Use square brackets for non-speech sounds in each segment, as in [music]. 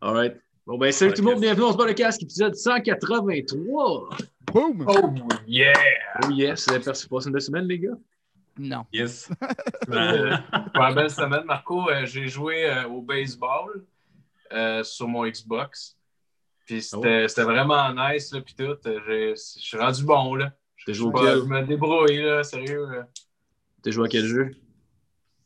Alright. Bon, ben, salut tout le monde, bienvenue, on se bat le casque, épisode 183. Boom! Oh yeah! Oh yes, vous avez passé une belle semaine, les gars? Non. Yes. [laughs] Euh, pour une belle semaine, Marco, euh, j'ai joué euh, au baseball euh, sur mon Xbox. Puis c'était c'était vraiment nice, là, puis tout. J'ai- Je suis rendu bon, là. Je me débrouille, là, sérieux. là. t'as joué à quel jeu?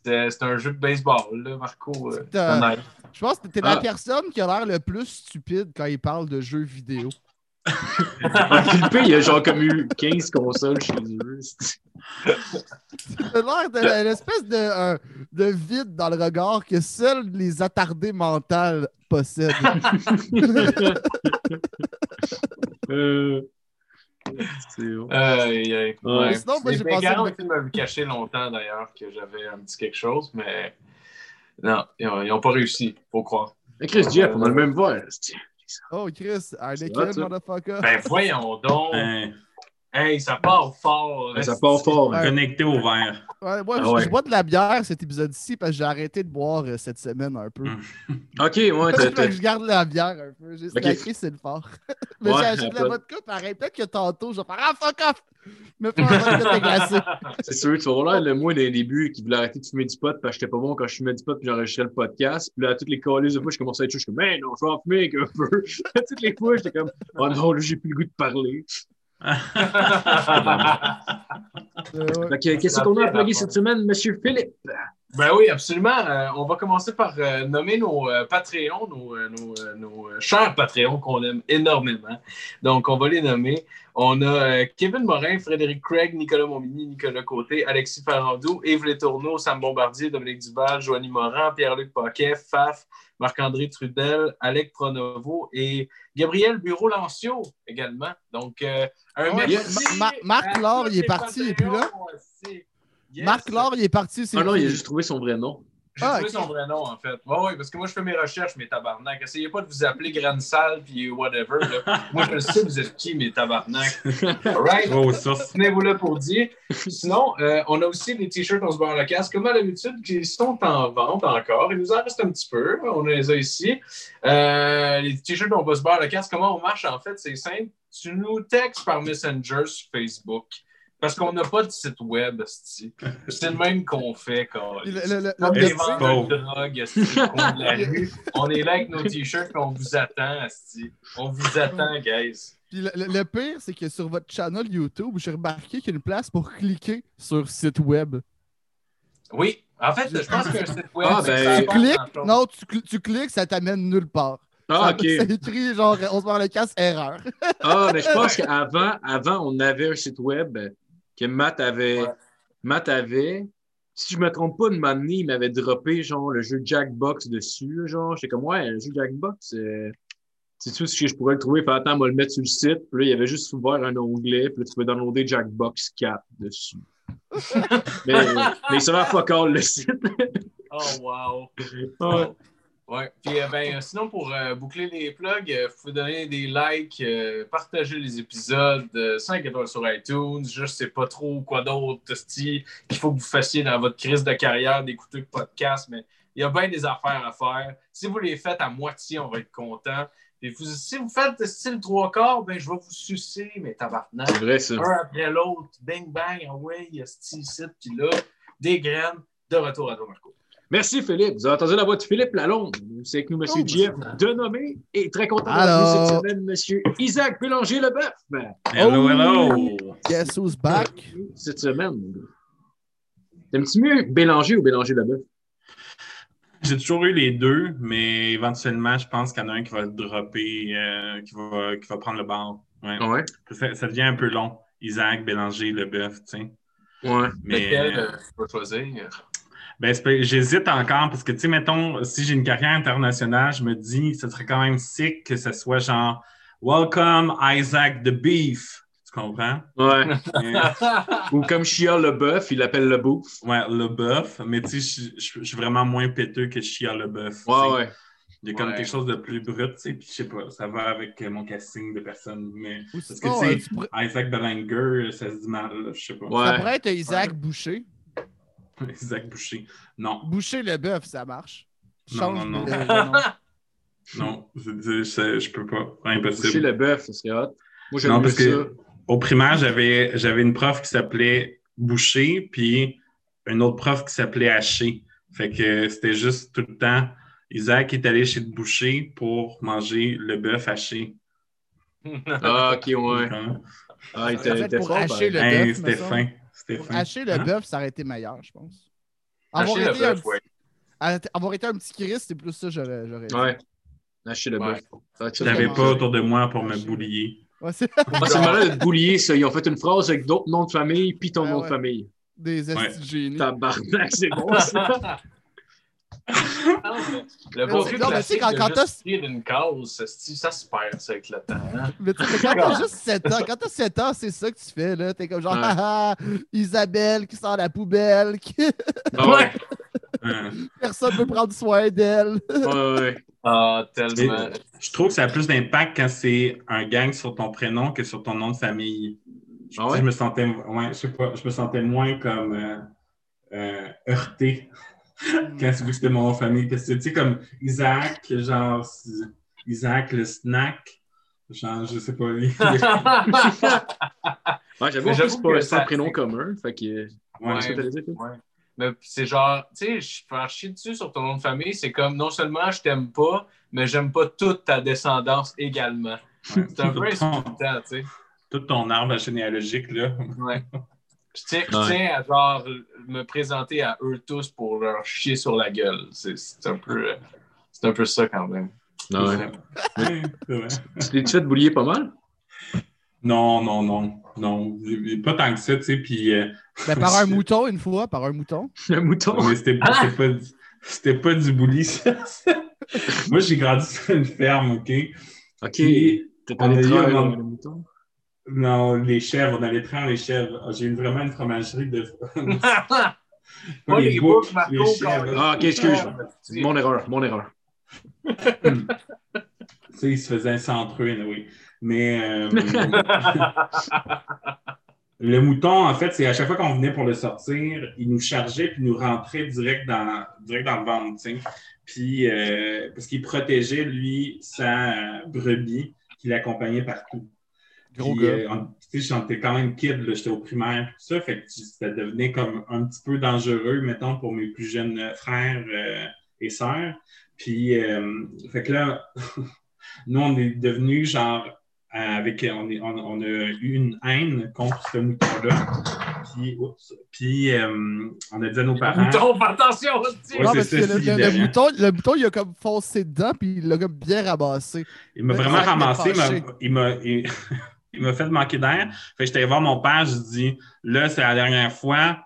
C'était c'était un jeu de baseball, là, Marco. C'est un- c'était nice. Je pense que t'es Ah. la personne qui a l'air le plus stupide quand il parle de jeux vidéo. [laughs] Philippe, il y a genre comme eu 15 consoles chez eux. L'air d'une espèce de, de vide dans le regard que seuls les attardés mentales possèdent. [laughs] euh... C'est bon. Aïe, aïe. Ouais. Ouais. Sinon, moi, j'ai pensé- Bengals ils m'avaient caché longtemps, d'ailleurs, que j'avais un petit quelque chose, mais non, ils n'ont pas réussi, faut croire. Hey, Chris Jeff, on a le même voix. Oh, Chris, Heineken, motherfucker. Ben voyons donc! Hein, Hey, ça part fort! Ouais, ça part fort. hein. connecté au verre. Ouais, moi, Ah je- ouais. je bois de la bière cet épisode-ci parce que j'ai arrêté de boire euh, cette semaine un peu. Mm. [laughs] Ok, ouais, t'as- je garde la bière un peu. J'ai snacké, c'est le fort. [laughs] Mais Ouais, j'ai acheté de la vodka pareil. Peut-être que tantôt, je vais faire Ah, fuck off! Me faire un vodka déglacé. [laughs] c'est sûr, tu vas voir là, le moi, des débuts, qui voulait arrêter de fumer du pot, parce que j'étais pas bon quand je fumais du pot, puis j'enregistrais le podcast. Puis là, toutes les calices de fois, je commençais à être chaud, je suis comme, mais non, je vais en fumer un peu. toutes les fois, j'étais comme, oh non, là, j'ai plus le goût de parler. Euh, que, qu'est-ce qu'on a à plugger cette semaine, monsieur Philippe? Ben oui, absolument. Euh, on va commencer par euh, nommer nos euh, Patreons, nos, euh, nos, euh, nos, euh, chers Patreons qu'on aime énormément. Donc, on va les nommer. On a euh, Kevin Morin, Frédéric Craig, Nicolas Montmini, Nicolas Côté, Alexis Ferrandou, Yves Létourneau, Sam Bombardier, Dominique Duval, Joanie Morin, Pierre-Luc Paquet, Faf, Marc-André Trudel, Alec Pronovo et Gabriel Bureau-Lancio également. Donc, euh, un Ouais, merci. Ma- Ma- Marc Laure, il est parti, il est plus là? Yes. Marc Laure, il est parti. c'est Ah non, il a juste trouvé son vrai nom. J'ai Ah, trouvé son vrai nom, en fait. Oui, oui, parce que moi, je fais mes recherches, mes tabarnak. Essayez pas de vous appeler Grande Salle puis whatever. Là. moi, je sais, vous êtes qui, mes tabarnak. [laughs] All right? Oh, ça. Tenez-vous là pour dire. Sinon, euh, on a aussi les t-shirts On se barre le casque, comme à l'habitude, qui sont en vente encore. Il nous en reste un petit peu. On les a ici. Euh, les t-shirts On va se barre le casque, comment on marche, en fait, c'est simple. Tu nous textes par Messenger sur Facebook. Parce qu'on n'a pas de site web, c'est le même qu'on fait. Quand... Le- le- le- de drogue, de la rue. On est là avec nos t-shirts et on vous attend. On vous attend, guys. Puis le, le- le pire, c'est que sur votre channel YouTube, j'ai remarqué qu'il y a une place pour cliquer sur site web. Oui, en fait, je pense qu'un site web, Ah, ben, que Tu cliques, non, tu, cl- tu cliques, ça t'amène nulle part. Ah, ok. [laughs] C'est écrit genre, on se met le casse erreur. Ah, mais je pense [laughs] qu'avant, avant, on avait un site web que Matt avait. Ouais. Matt avait. Si je me trompe pas, de moment donné, il m'avait droppé genre le jeu Jackbox dessus. Genre, j'étais comme ouais, le jeu Jackbox. Euh... C'est tout si je pourrais le trouver. Fait attends, on va le mettre sur le site. Puis là, il y avait juste ouvert un onglet. Puis là, tu pouvais downloader Jackbox 4 dessus. [laughs] mais, mais ça va fuck all le site. Oh, wow. Ouais. Puis, euh, ben, euh, sinon, pour euh, boucler les plugs, euh, vous pouvez donner des likes, euh, partager les épisodes, euh, 5 étoiles sur iTunes. Je sais pas trop quoi d'autre, qu'il faut que vous fassiez dans votre crise de carrière d'écouter le podcast, mais il y a bien des affaires à faire. Si vous les faites à moitié, on va être content. Puis vous- si vous faites style trois quarts, ben, je vais vous sucer, mes tabarnak. C'est vrai, ça. un après l'autre, bang bang, away, esti, ici, puis là, des graines, de retour à toi, Marco. Merci Philippe. Vous avez entendu la voix de Philippe Lalonde. C'est avec nous, M. Oh, Jeff de nommer. Et très content d'avoir Alors. cette semaine, M. Isaac Bélanger-Leboeuf. Hello, Oh. hello. Guess who's back? Cette semaine. T'aimes-tu mieux Bélanger ou Bélanger-Leboeuf? J'ai toujours eu les deux, mais éventuellement, je pense qu'il y en a un qui va le dropper, euh, qui, va, qui va prendre le bar. Ouais. Ouais? Ça, ça devient un peu long. Isaac, Bélanger, le bœuf, tu sais. Ouais. Mais Lequel euh, euh, tu peux choisir? Ben, j'hésite encore parce que, tu sais, mettons, si j'ai une carrière internationale, je me dis, ce serait quand même sick que ce soit genre Welcome Isaac the Beef. Tu comprends? Ouais. [laughs] Ou comme Chia Leboeuf, il l'appelle le bouffe. ouais, le bœuf. Mais tu sais, je- suis vraiment moins péteux que Chia le bœuf. Ouais, ouais. Il y a comme Ouais. quelque chose de plus brut, tu sais, puis je sais pas, ça va avec mon casting de personne, mais Parce que, tu sais, euh, pourrais- Isaac Bellinger, ça se dit mal, je sais pas. Ouais. Ça pourrait être Isaac Boucher. [laughs] Isaac Boucher. Non. Boucher le bœuf, ça marche. Non, Change non, non. le- le nom. Non, je, je, je, je peux pas. Boucher Impossible. le bœuf, ça serait hot. Moi, j'aime Non, mieux parce ça. que au primaire, j'avais, j'avais une prof qui s'appelait Boucher, puis une autre prof qui s'appelait Haché. Fait que c'était juste tout le temps. Isaac est allé chez le boucher pour manger le bœuf haché. Ah, ok, ouais. Ah, il était, pour hacher le Hey, bœuf, c'était fin. Hacher le Hein? bœuf, ça aurait été meilleur, je pense. Avoir Hacher le été, un bœuf, petit- ouais. avoir été un petit Christ, c'est plus ça, j'aurais. Ouais. Hacher le Ouais. bœuf. Ça, Je l'avais pas autour de moi pour me boulier. Ouais, c'est Ah, [laughs] malade de boulier, ça. Ils ont fait une phrase avec d'autres noms de famille, puis ton Ah nom ouais. de famille. des génie. Tabarnak, c'est bon, ça. [laughs] Le tu sais, classique quand- quand t'as- écrire une cause, ça, se- ça se perd, ça, avec le temps. hein. Mais tu sais, quand t'as [laughs] juste 7 ans, quand t'as 7 ans, c'est ça que tu fais, là. T'es comme genre, Ouais. ah, ah, Isabelle qui sort la poubelle, qui... Ah ouais. Personne veut prendre soin d'elle. Ouais, ouais. Ah, tellement. Je trouve que ça a plus d'impact quand c'est un gang sur ton prénom que sur ton nom de famille. Je, Ah ouais? je me sentais, ouais, je sais pas, je me sentais moins comme euh, euh, heurté [laughs] quand c'est- vu que c'était mon nom de famille. Parce que tu sais, comme Isaac, genre Isaac le snack, genre je sais pas. [laughs] Ouais, j'avoue, que pas c'est ça- un prénom commun. Fait que. Ouais. Qu'est-ce? Ouais. Mais c'est genre, tu sais, je faire chier dessus sur ton nom de famille, c'est comme non seulement je t'aime pas, mais j'aime pas toute ta descendance également. C'est un peu insultant, tu sais. Tout ton arbre généalogique, là. Ouais. [laughs] Je tiens, je Ouais. tiens à genre me présenter à eux tous pour leur chier sur la gueule. C'est un peu c'est un peu ça quand même. Ah ouais. [laughs] Vrai. Tu t'es fait boulier pas mal? Non, non, non, non. Pas tant que ça, tu sais. Puis, euh, Ben, par [laughs] un mouton, une fois, par un mouton. [laughs] Un mouton? mais c'était pas, du- pas du bully, ça. Moi, j'ai grandi sur une ferme, OK? Ok. Dans moment- le mouton? Non, les chèvres, on allait traire les chèvres. Ah, J'ai eu vraiment une fromagerie de. Pas [laughs] Pas les boucs, Marco, les chèvres. Ah, ok, excuse. Ouais. Mon erreur, mon erreur. Tu sais, ils se faisaient ça entre eux, oui. Mais euh, [laughs] le mouton, en fait, c'est à chaque fois qu'on venait pour le sortir, il nous chargeait puis nous rentrait direct dans, direct dans le ventre, tu sais. Puis, euh, parce qu'il protégeait, lui, sa brebis qui l'accompagnait partout. Gros Puis, gars. euh, on- tu sais, j'étais quand même kid, là, j'étais au primaire, tout ça, fait que ça devenait comme un petit peu dangereux, mettons, pour mes plus jeunes euh, frères euh, et sœurs. Puis, euh, fait que là, [laughs] nous, on est devenus genre, avec, on, est- on, on a eu une haine contre ce mouton-là. Puis, oups, puis euh, on a dit à nos parents. Mouton, attention, hostie. Ouais, non, c'est parce ça, que le, le- le mouton, le mouton, il a comme foncé dedans, puis il l'a comme bien ramassé. Il m'a vraiment ramassé, il m'a-. [laughs] il m'a il, il fait manquer d'air. Fait que j'étais allé voir mon père, je dis là, c'est la dernière fois,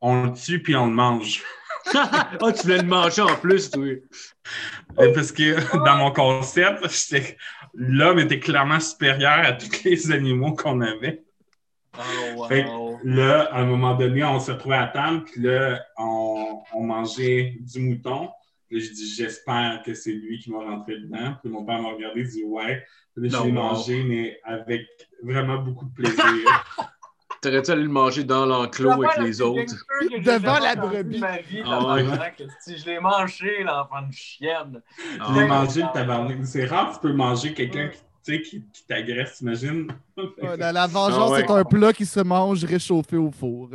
on le tue puis on le mange. [laughs] Ah, tu voulais le manger en plus, toi. Parce que dans mon concept, l'homme était clairement supérieur à tous les animaux qu'on avait. Oh, Fait. Là, à un moment donné, on se retrouvait à table, puis là, on, on mangeait du mouton. Puis là, je dis, j'espère que c'est lui qui m'a rentré dedans. Puis mon père m'a regardé et dit, ouais. Puis je wow. mangé, mais avec vraiment beaucoup de plaisir. [laughs] T'aurais-tu allé le manger dans l'enclos avec les autres? Devant la brebis. Ma vie, Ah ouais. tabarnak, esti, je l'ai mangé, l'enfant de chienne. Ah, Je l'ai ouais. mangé le tabarnak. C'est rare que tu peux manger quelqu'un qui, sais, qui, qui t'agresse, t'imagines? Ouais, la, la vengeance, Ah ouais. c'est un plat qui se mange réchauffé au four.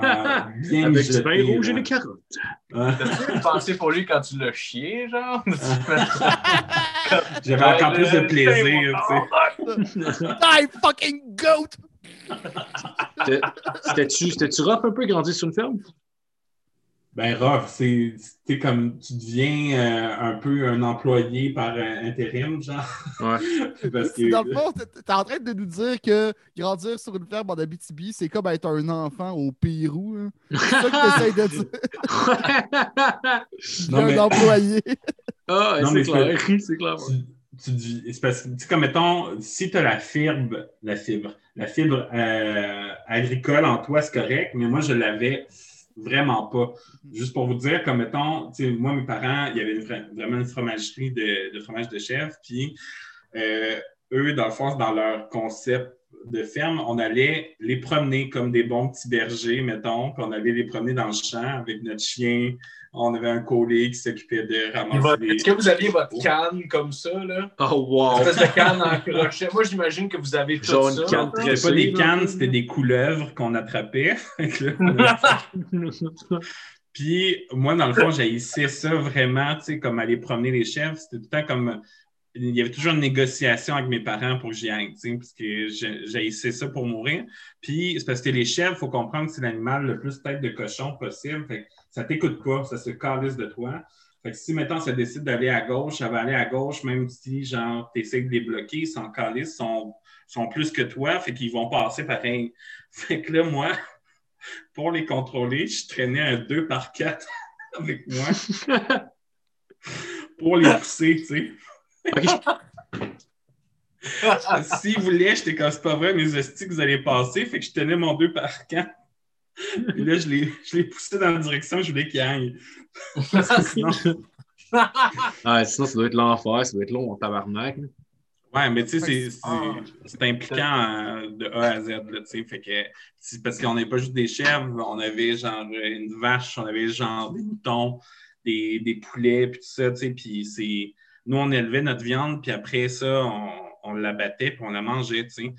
Ah, bien Avec du rouge et des carottes. Ah, T'as-tu pensé pour lui quand tu l'as chié, genre? [laughs] J'avais encore plus de plaisir, tu sais. [laughs] Die fucking goat! C'était- C'était-tu c'était-tu rough un peu grandir sur une ferme? Ben, rough, c'est c'est comme tu deviens euh, un peu un employé par euh, intérim, genre. Ouais. [laughs] Parce C'est Dans que. le fond, t'es en train de nous dire que grandir sur une ferme en Abitibi, c'est comme être un enfant au Pérou. hein. C'est ça que t'essayes de dire. [laughs] Non, un mais- employé. ah, Non, c'est clair. [laughs] C'est clair. tu, tu dis- c'est parce que, tu sais, comme mettons, si tu as la fibre, la fibre, la fibre euh, agricole en toi, c'est correct, mais moi, je l'avais vraiment pas. Juste pour vous dire, comme mettons, moi, mes parents, il y avait une vraiment une fromagerie de, de fromage de chèvre, puis euh, eux, dans le fond, dans leur concept de ferme, on allait les promener comme des bons petits bergers, mettons, puis on allait les promener dans le champ avec notre chien, on avait un collègue qui s'occupait de ramasser les... Est-ce que vous aviez votre canne comme ça, là? Oh, wow! Une espèce de canne en crochet. Moi, j'imagine que vous avez tout Genre ça. canne C'était pas des cannes, c'était des couleuvres qu'on attrapait. [laughs] [laughs] Puis moi, dans le fond, j'haïssais ça vraiment, tu sais, comme aller promener les chèvres. C'était tout le temps comme. Il y avait toujours une négociation avec mes parents pour que j'y aille, tu sais, parce que j'ai- j'haïssais ça pour mourir. Puis c'est parce que les chèvres, il faut comprendre que c'est l'animal le plus tête de cochon possible. Fait que ça t'écoute pas, ça se calisse de toi. Fait que si, mettons, ça décide d'aller à gauche, ça va aller à gauche, même si, genre, t'essaies de les bloquer, ils s'en calissent, sont, sont plus que toi, fait qu'ils vont passer pareil. [laughs] Fait que là, moi, [laughs] pour les contrôler, je traînais un 2 par 4 [laughs] avec moi pour les pousser, tu sais. S'ils voulaient, j'étais comme c'est pas vrai, mes hosties que vous allez passer, fait que je tenais mon 2 par 4. Puis là, je les poussais dans la direction que je voulais. Parce que [laughs] sinon, Ah, sinon, ça doit être l'enfer, ça doit être long en tabarnak. là. Ouais, mais tu sais, c'est- c'est c'est impliquant euh, de A à Z, là, tu sais. Fait que, c'est parce qu'on n'est pas juste des chèvres, on avait genre une vache, on avait genre des moutons, des, des poulets, puis tout ça, tu sais. Puis c'est. Nous, on élevait notre viande, puis après ça, on, on l'abattait, puis on la mangeait, tu sais.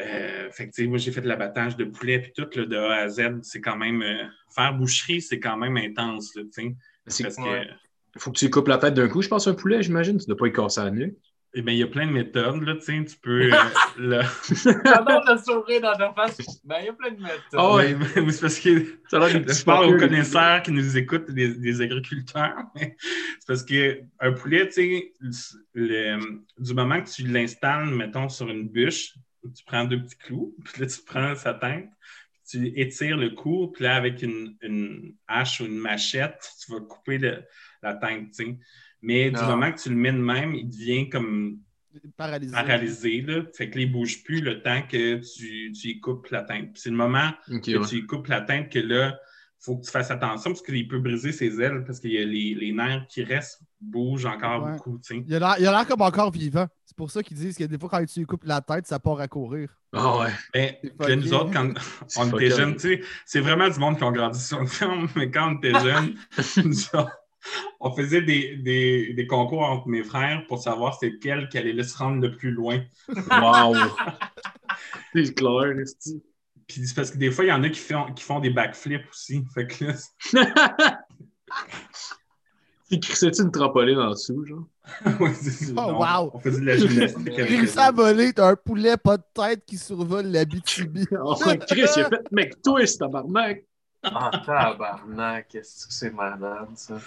Euh, fait que, moi, j'ai fait de l'abattage de poulet, puis tout, là, de A à Z. C'est quand même. euh, faire boucherie, c'est quand même intense, là, tu sais. C'est- Parce que. Ouais. Faut que tu coupes la tête d'un coup, je pense, un poulet, j'imagine. Tu dois pas y casser la nuque. Eh bien, il y a plein de méthodes, là, tu sais. Tu peux. [laughs] euh, là, [laughs] J'adore le sourire dans ta face. Ben, il y a plein de méthodes. Ah. Oui, mais c'est parce que Ça a l'air des je parle aux connaisseurs qui nous écoutent, des, des agriculteurs. [laughs] c'est parce qu'un poulet, tu sais, le- du moment que tu l'installes, mettons, sur une bûche, tu prends deux petits clous, [laughs] puis là, tu prends sa tête, puis tu étires le cou, puis là, avec une, une hache ou une machette, tu vas couper le- la tête, tu sais. Mais du moment que tu le mets de même, il devient comme Paralysé. paralysé, là. Fait que il bouge plus le temps que tu, tu y coupes la tête. Puis c'est le moment que ouais. tu y coupes la tête que là, faut que tu fasses attention parce qu'il peut briser ses ailes parce qu'il y a les, les nerfs qui restent bougent encore Ouais. beaucoup, tu sais. Il a l'air- il a l'air comme encore vivant. C'est pour ça qu'ils disent que des fois, quand tu lui coupes la tête, ça part à courir. Ah ouais. Mais là, nous autres, quand [laughs] on était jeunes, tu sais, c'est vraiment du monde qui ont grandi sur une ferme, [laughs] mais quand on était jeunes, [laughs] on faisait des, des, des concours entre mes frères pour savoir c'est lequel qui allait se rendre le plus loin. Wow. C'est clair. Puis c'est parce que des fois, il y en a qui font, qui font des backflips aussi. Fait que là, Il [laughs] crissait-tu une trampoline en dessous, genre? [laughs] Ouais, c'est ça. Oh, On- wow. On faisait de la gymnastique. Il avec réussit eux. à voler, t'as un poulet pas de tête qui survole la BTB. [laughs] Oh, Chris, il a fait mec twist, tabarnak. Ah, tabarnak, qu'est-ce que c'est malade, ça?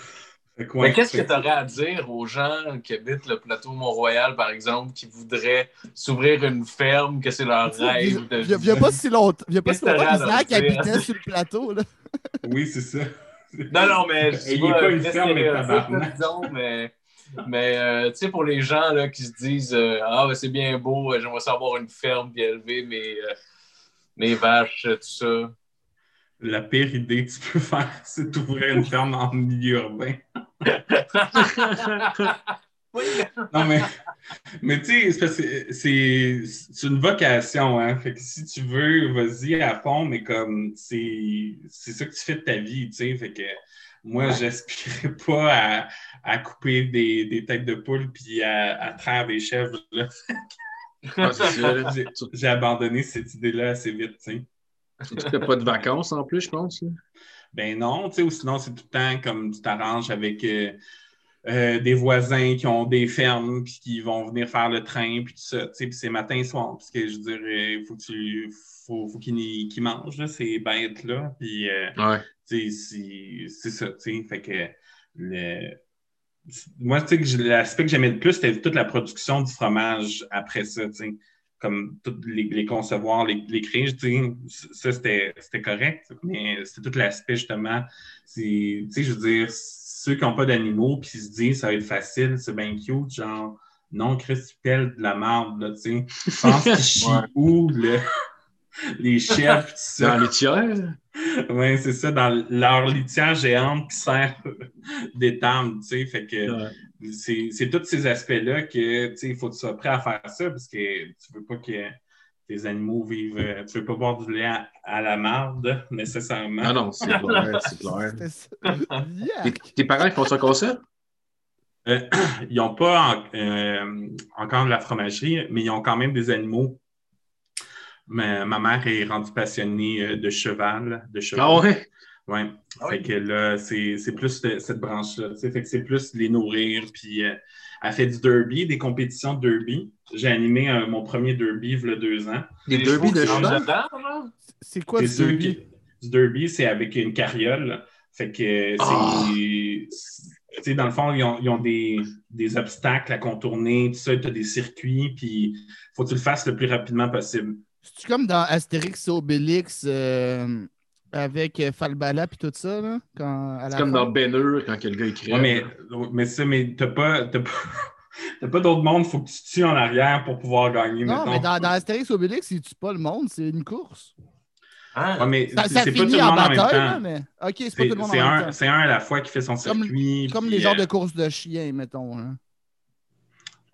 Mais qu'est-ce que tu aurais à dire aux gens qui habitent le plateau Mont-Royal, par exemple, qui voudraient s'ouvrir une ferme, que c'est leur rêve de Il y a- a pas si longtemps, il y a pas si longtemps dire? habitait sur le plateau. Là? [laughs] Oui, c'est ça. Non, non, mais. Et il est pas une ferme, mais disons, mais. Mais, euh, tu sais, pour les gens là, qui se disent euh, Ah, ben, c'est bien beau, euh, j'aimerais savoir une ferme puis élever mes, euh, mes vaches, euh, tout ça. La pire idée que tu peux faire, [laughs] c'est d'ouvrir une ferme en milieu urbain. Oui. Non, mais, mais tu sais, c'est une vocation, hein. Fait que si tu veux, vas-y à fond, mais comme c'est c'est ça que tu fais de ta vie, tu sais. Fait que moi, j'aspirais pas à, à couper des, des têtes de poule puis à, à traire des chèvres. là. J'ai- abandonné cette idée-là assez vite, tu sais. Que t'as pas de vacances en plus, je pense. là. Ben non, tu sais, ou sinon, c'est tout le temps comme tu t'arranges avec euh, euh, des voisins qui ont des fermes puis qui vont venir faire le train puis tout ça, tu sais, puis c'est matin et soir, parce que je veux dire, il faut que tu faut, faut qu'ils mangent, là, ces bêtes-là, puis euh, Ouais. tu sais, c'est ça, tu sais, fait que le... Moi, tu sais, l'aspect que j'aimais le plus, c'était toute la production du fromage après ça, tu sais comme tout les, les concevoir, les, les créer, tu sais, ça c'était correct, mais c'était tout l'aspect justement, c'est, tu sais, je veux dire, ceux qui n'ont pas d'animaux puis ils se disent ça va être facile, c'est bien cute, genre, non, Chris, tu de la merde, là, tu sais, je pense qu'ils [laughs] chient Ouais. où, le- les chefs, tout ça. Dans les tiers? Oui, c'est ça, dans leur litière géante qui sert [laughs] d'étable, tu sais, fait que Ouais. C'est c'est tous ces aspects-là que tu sais, il faut que tu sois prêt à faire ça parce que tu veux pas que, tes animaux vivent. euh, tu veux pas boire du lait à, à la marde, [laughs] nécessairement. Ah non, c'est [laughs] clair, c'est clair. Yeah. Tes, tes parents, ils font ça comme ça? Euh, [clears throat] ils n'ont pas en- euh, encore de la fromagerie, mais ils ont quand même des animaux. Ma, ma mère est rendue passionnée de cheval. De cheval. Ah ouais? Ouais. Ah Fait oui. que là, c'est c'est plus de- cette branche-là. Fait que c'est plus les nourrir. Puis euh, elle fait du derby, des compétitions de derby. J'ai animé euh, mon premier derby il y a deux ans. Des Les derby chevaux de cheval? C'est quoi du derby? qui- Du derby, c'est avec une carriole. Fait que Ah. c'est. Tu sais, dans le fond, ils ont, ils ont des, des obstacles à contourner, tout ça, tu as des circuits, puis faut que tu le fasses le plus rapidement possible. C'est comme dans Astérix et Obélix euh, avec euh, Falbala puis tout ça, là? Quand, à la C'est comme fin? dans Ben Hur, quand le gars il crève. Ouais, mais, mais ça, mais t'as pas, t'as pas, [laughs] t'as pas d'autre monde, faut que tu tues en arrière pour pouvoir gagner. Non, mettons. mais dans, dans Astérix Obélix, ils tuent pas le monde, c'est une course. Ah. Ouais, mais Ça, c'est ça c'est pas tout finit le en monde en même bataille, là, temps. mais. Ok, c'est pas tout le monde en c'est même un, temps. c'est un à la fois qui fait son Comme- circuit. Comme puis, les genres euh, de courses de chiens, mettons. hein.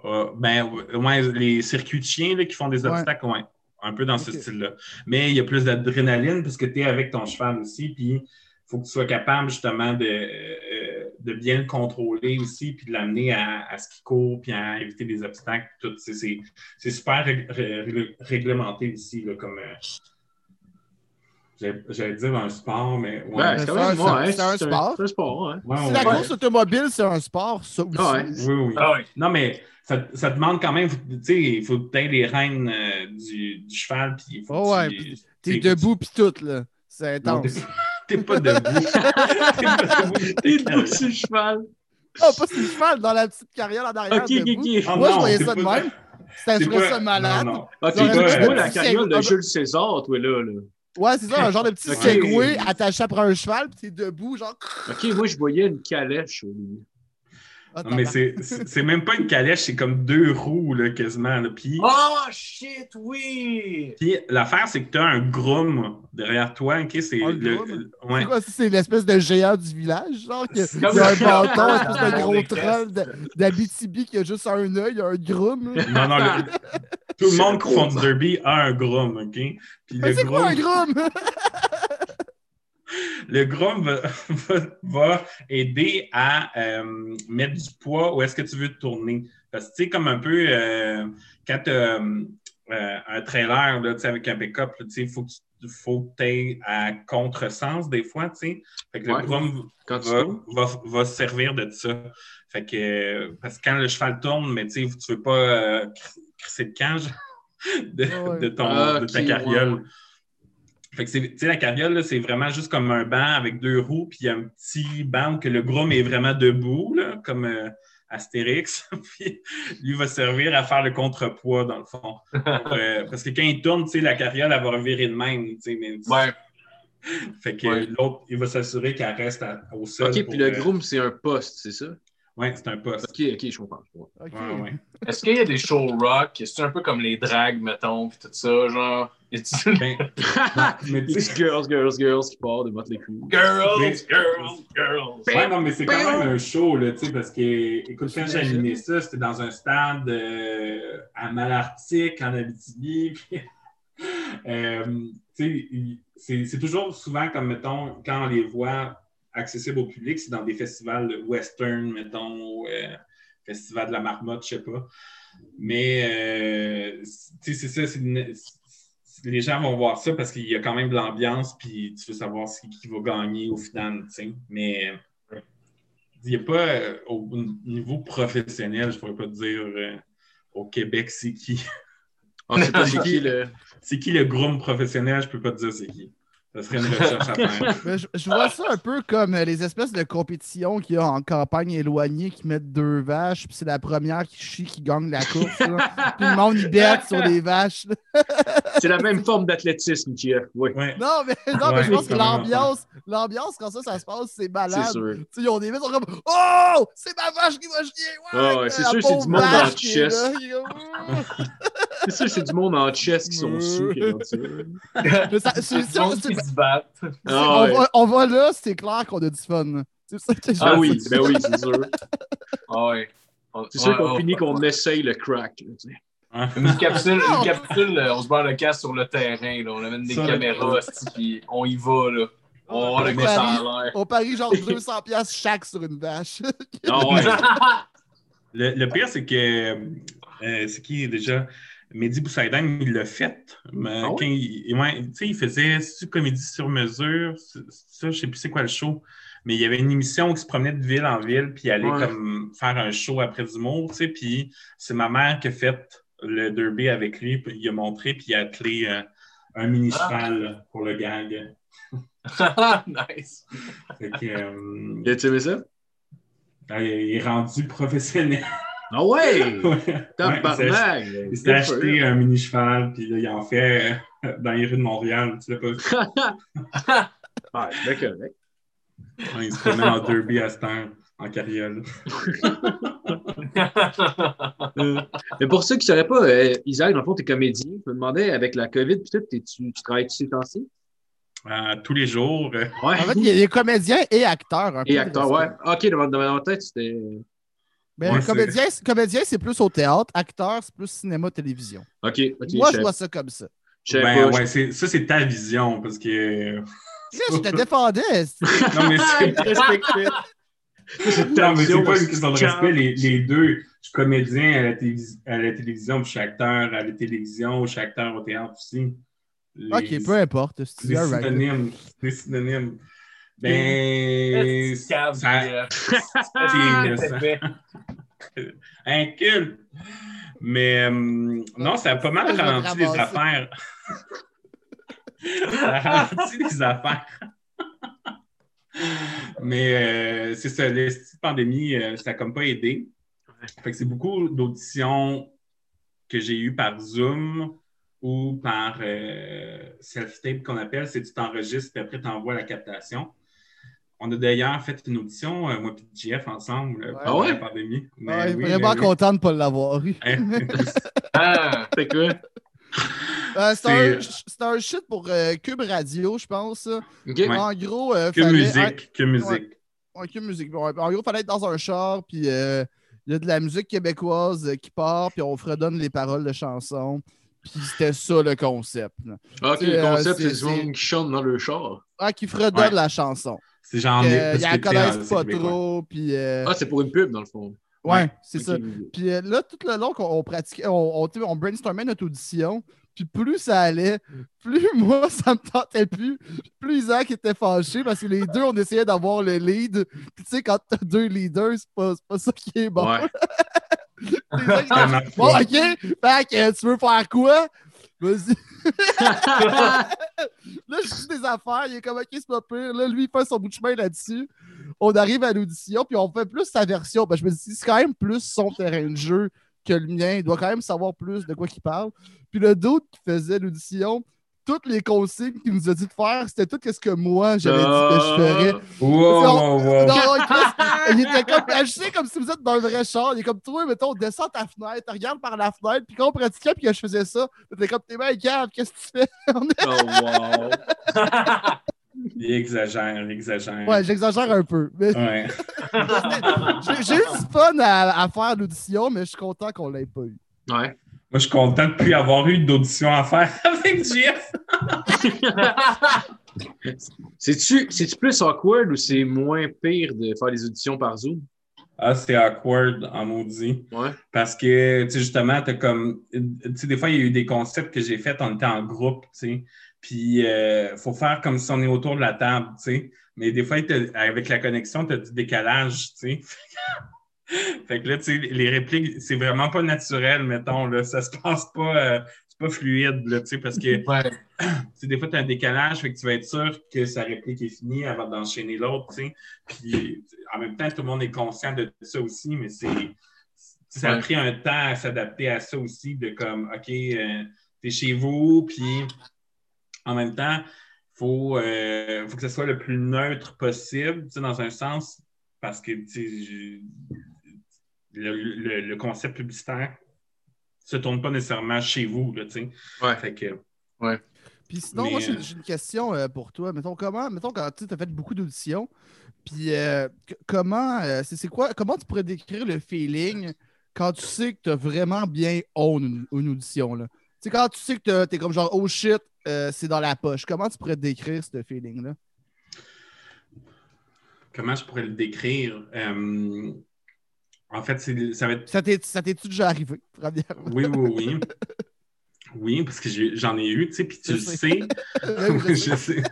Euh, ben, ouais, les circuits de chiens là, qui font des Ouais. obstacles, ouais. Un peu dans ce style-là. Mais il y a plus d'adrénaline parce que tu es avec ton cheval aussi, puis il faut que tu sois capable justement de, euh, de bien le contrôler aussi, puis de l'amener à, à ce qu'il court, puis à éviter des obstacles. Tout. C'est, c'est- c'est super rég- ré- réglementé ici, là, comme. J'allais, dire un sport, mais. Ouais, Ouais, c'est quand C'est même, un- un sport. C'est un sport, hein. Ouais, Si ouais, la ouais. course automobile, c'est un sport, ça aussi. Ah ouais. Oui, oui. Ah. Non, mais ça, ça demande quand même, tu sais, il faut aies les rênes euh, du, du cheval, puis il faut Oh que ouais, puis T'es debout pis tout, là. C'est Non, intense. [laughs] t'es pas debout. T'es debout. Sur le cheval. Oh, pas sur le cheval, dans la petite carrière en arrière. Ok, ok, debout. ok. Moi, je non, voyais ça de même. Trouvais pas- ça malade. non, non. Ok, tu vois un la carriole de. Jules César, toi, là. Ouais, c'est ça, un genre de petit Ok. segway attaché après un cheval, pis t'es debout, genre. Ok, moi, je voyais une calèche. au. Ah, Non, mais c'est même pas une calèche, c'est comme deux roues, là, quasiment. là. Puis, Oh shit, oui! puis l'affaire, c'est que tu as un groom derrière toi. ok, c'est le- ouais. C'est quoi, ça, c'est l'espèce de géant du village, genre, que- C'est il y a un bâton, espèce de gros troll d'Abitibi qui a juste un œil, un groom. là. Non, non, le- [laughs] tout le monde qui font du derby a un groom, OK? Puis Mais le c'est quoi un groom? [laughs] le groom va, [laughs] va- va aider à euh, mettre du poids où est-ce que tu veux te tourner. Parce que, tu sais, comme un peu, euh, quand tu as un trailer là, tu sais, avec un pick-up, là, tu sais, il faut que tu faut que aies à contresens des fois, tu sais. Fait que Ouais. le groom va, va, va se servir de ça. Fait que, euh, parce que quand le cheval tourne, mais tu sais, tu veux pas euh, cr- crisser de cage [laughs] de, Ouais. de, ton, Ah, de ta ok, carriole. ouais. Fait que, c'est- tu sais, la carriole, là, c'est vraiment juste comme un banc avec deux roues, puis il y a un petit banc où que le groom est vraiment debout, là, comme euh, Astérix. [laughs] puis lui va servir à faire le contrepoids, dans le fond. Euh, [laughs] parce que quand il tourne, tu sais, la carriole, elle va revirer de même, tu sais, mais Ouais. fait que Ouais. l'autre, il va s'assurer qu'elle reste à- au sol. Ok, puis le euh, groom, c'est un poste, c'est ça? Ouais, c'est un poste. Ok, ok, je comprends. Ouais, ouais. [laughs] Est-ce qu'il y a des shows rock? C'est un peu comme les drags, mettons, pis tout ça, genre. Ben, [laughs] mais girls, girls, girls qui part de Motley Crue. Girls, Mais- girls, girls. Ouais, non, mais c'est quand même un show, là, tu sais, parce que, écoute, quand j'ai animé ça, c'était dans un stade euh, à Malartic, en Abitibi, [laughs] puis, euh, tu sais, c'est toujours souvent comme, mettons, quand on les voit accessibles au public, c'est dans des festivals western, mettons, euh, festival de la marmotte, je sais pas. Mais, euh, tu sais, c'est ça, une- les gens vont voir ça parce qu'il y a quand même de l'ambiance, puis tu veux savoir qui, qui va gagner au final, tu sais. Mais il n'y a pas, euh, au niveau professionnel, je pourrais pas te dire euh, au Québec, c'est qui. [laughs] Ah, c'est pas c'est qui le. C'est qui le groom professionnel, je peux pas te dire c'est qui. Ça serait une recherche à faire. [laughs] Mais je, je vois ça un peu comme euh, les espèces de compétitions qu'il y a en campagne éloignée qui mettent deux vaches, puis c'est la première qui chie qui gagne la course. là. Puis le monde y bête sur les vaches. [laughs] C'est la même forme d'athlétisme, Jeff. Oui, Ouais. Non, mais, non, mais je pense que l'ambiance, l'ambiance, quand ça, ça se passe, c'est c'est malade. sûr. Tu sais, ils ont des sont comme Oh, c'est ma vache qui va chier! Ouais, c'est sûr, c'est du monde est comme, [laughs] C'est sûr, c'est du monde en chess qui sont sous qui regardent ça. Se. Ah, on, ouais. va, on va là, c'est clair qu'on a du fun. C'est ça que je Ah oui, ben oui, c'est sûr. Ah ouais. C'est sûr ouais, qu'on on- finit qu'on essaye le crack. là, tu sais. Une capsule, une capsule euh, on se barre le casque sur le terrain. Là. On amène des Ça, caméras, puis on y va. Là. On On le met ça parie- en l'air. On parie genre [laughs] 200$ piastres chaque sur une vache. Ah ouais. [laughs] Le, le pire, c'est que. euh, c'est qui déjà? Mehdi Boussaïdan, il l'a fait. Mais Ah quand il, ouais, faisait c'est-tu comédie sur mesure. Ça, je sais plus c'est quoi le show. Mais il y avait une émission où il se promenait de ville en ville, puis il allait Ouais. comme faire un show après du monde, tu sais. Puis c'est ma mère qui a fait le derby avec lui. puis il a montré, puis il a attelé euh, un mini-cheval pour le gag. [laughs] nice. Fait que, euh, aimé ça? il est rendu professionnel. Ah [laughs] ouais! Tabarnak! Il s'est acheté un mini cheval, puis là, il en fait euh, dans les rues de Montréal. Tu l'as pas vu? [laughs] Ouais, c'est correct. Ouais, il se promène en derby à cette heure, en carriole. Euh, [laughs] Mais pour ceux qui ne sauraient pas, euh, Isaac, dans le fond, tu es comédien. Je me demandais, avec la COVID, puis tout, t'es- tu, tu travailles-tu ces temps-ci? Euh, tous les jours. Ouais. En fait, il est comédien et acteur. un peu Et de acteur, respect. ouais. Ok, dans ma tête, c'était. Mais Ouais, le comédien, c'est- comédien, c'est plus au théâtre. Acteur, c'est plus cinéma-télévision. Ok, ok. Moi, je vois ça comme ça. ben, ouais, c'est- ça, c'est ta vision, parce que. Là, je te défendais. [laughs] c'est- Non, mais c'est ta Non, mais c'est pas une question de respect. Les, les deux, je suis comédien à la, télévis- à la télévision, puis je suis acteur à la télévision, je suis acteur au théâtre aussi. Les- Ok, peu importe. C'est C'est des alright. Ben. Ça- [laughs] c'est- fait. [laughs] Inculte. Mais euh, non, ça a pas mal te [laughs] ralenti les affaires. ça a ralenti les affaires. Mais euh, c'est ça, la pandémie, euh, ça n'a comme pas aidé. Fait que c'est beaucoup d'auditions que j'ai eues par Zoom ou par euh, self-tape qu'on appelle, c'est tu t'enregistres et après tu envoies la captation. On a d'ailleurs fait une audition, euh, moi et JF ensemble, euh, Ouais. pendant Ah ouais? la pandémie. Mais Ouais, oui, vraiment mais oui. content de ne pas l'avoir eu. Hein? [laughs] Ah, C'est quoi? Euh, c'est un, C'est- c'est un shit pour euh, Cube Radio, je pense. Ouais. En gros, euh, que fallait- musique, que musique. Ouais, Cube Musique. Ouais, En gros, il fallait être dans un char, puis euh, il y a de la musique québécoise euh, qui part, puis on fredonne les paroles de chansons. Puis c'était ça le concept. là. Ok, le euh, concept, c'est- monde qui chante dans le char. Ah, qui fredonne Ouais. la chanson. C'est genre. Euh, ils la connaissent c'est pas trop, puis... euh, Ah, c'est pour une pub, dans le fond. ouais, c'est ça. Puis euh, là, tout le long qu'on on pratiquait, on, on, brainstormait notre audition, puis plus ça allait, plus [laughs] moi, ça me tentait plus. Plus Isaac était fâché parce que les deux, on essayait d'avoir le lead. Puis tu sais, quand t'as deux leaders, c'est pas, c'est pas ça qui est bon. Ouais. [laughs] bon, pas. OK, fait que tu veux faire quoi? Vas-y. [laughs] Là, je dis des affaires, il est comme, OK, c'est pas pire. Là, lui, il fait son bout de chemin là-dessus. On arrive à l'audition, puis on fait plus sa version. Ben, je me dis, c'est quand même plus son terrain de jeu que le mien. Il doit quand même savoir plus de quoi qu'il parle. Puis le doute qui faisait l'audition, toutes les consignes qu'il nous a dit de faire, c'était tout ce que moi, j'avais dit que je ferais. Wow, wow, wow. Non, Chris, il était comme, je sais, comme si vous êtes dans un vrai char. Il est comme, toi, mettons, descends ta fenêtre, regarde par la fenêtre, puis quand on pratiquait, puis que je faisais ça, t'es comme, t'es bien cave, qu'est-ce que tu fais? [laughs] Oh, wow. Il exagère, il exagère. Ouais, j'exagère un peu. Mais Ouais. [laughs] j'ai j'ai eu du fun à, à faire l'audition, mais je suis content qu'on l'ait pas eu. Ouais. Moi, je suis content de plus avoir eu d'audition à faire [laughs] avec Jeff. [laughs] C'est-tu c'est-tu plus awkward ou c'est moins pire de faire des auditions par Zoom? Ah, c'est awkward en maudit. Ouais. Parce que, tu sais, justement, t'as comme. Tu sais, des fois, il y a eu des concepts que j'ai faits, on était en groupe, tu sais. Puis, il faut faire comme si on est autour de la table, tu sais. Mais des fois, avec la connexion, tu as du décalage, tu sais. [laughs] [laughs] fait que là, tu sais, les répliques, c'est vraiment pas naturel, mettons, là. Ça se passe pas. euh, c'est pas fluide, là, tu sais, parce que ouais. [clears throat] tu sais, des fois, tu as un décalage, fait que tu vas être sûr que sa réplique est finie avant d'enchaîner l'autre, tu sais. Puis, en même temps, tout le monde est conscient de ça aussi, mais c'est... Ça a pris un temps à s'adapter à ça aussi, de comme, OK, euh, t'es chez vous, puis en même temps, il faut, euh, faut que ce soit le plus neutre possible, tu sais, dans un sens, parce que, tu sais, je- le, le- le concept publicitaire se tourne pas nécessairement chez vous, là. Ouais. Fait que... Puis sinon, Mais, moi, j'ai euh, j'ai une question euh, pour toi. Mettons, comment, mettons, quand tu as fait beaucoup d'auditions, puis euh, c- comment, euh, c'est c'est quoi, comment tu pourrais décrire le feeling quand tu sais que tu as vraiment bien own une, une audition. Là? Tu sais, quand tu sais que tu es comme genre, oh shit, euh, c'est dans la poche. Comment tu pourrais décrire ce feeling-là? Comment je pourrais le décrire? Euh, en fait, ça va être. Ça t'est- ça t'es-tu déjà arrivé, premièrement? Oui, oui, oui. Oui, parce que j'en ai eu, tu sais, puis tu le sais. [laughs] je sais.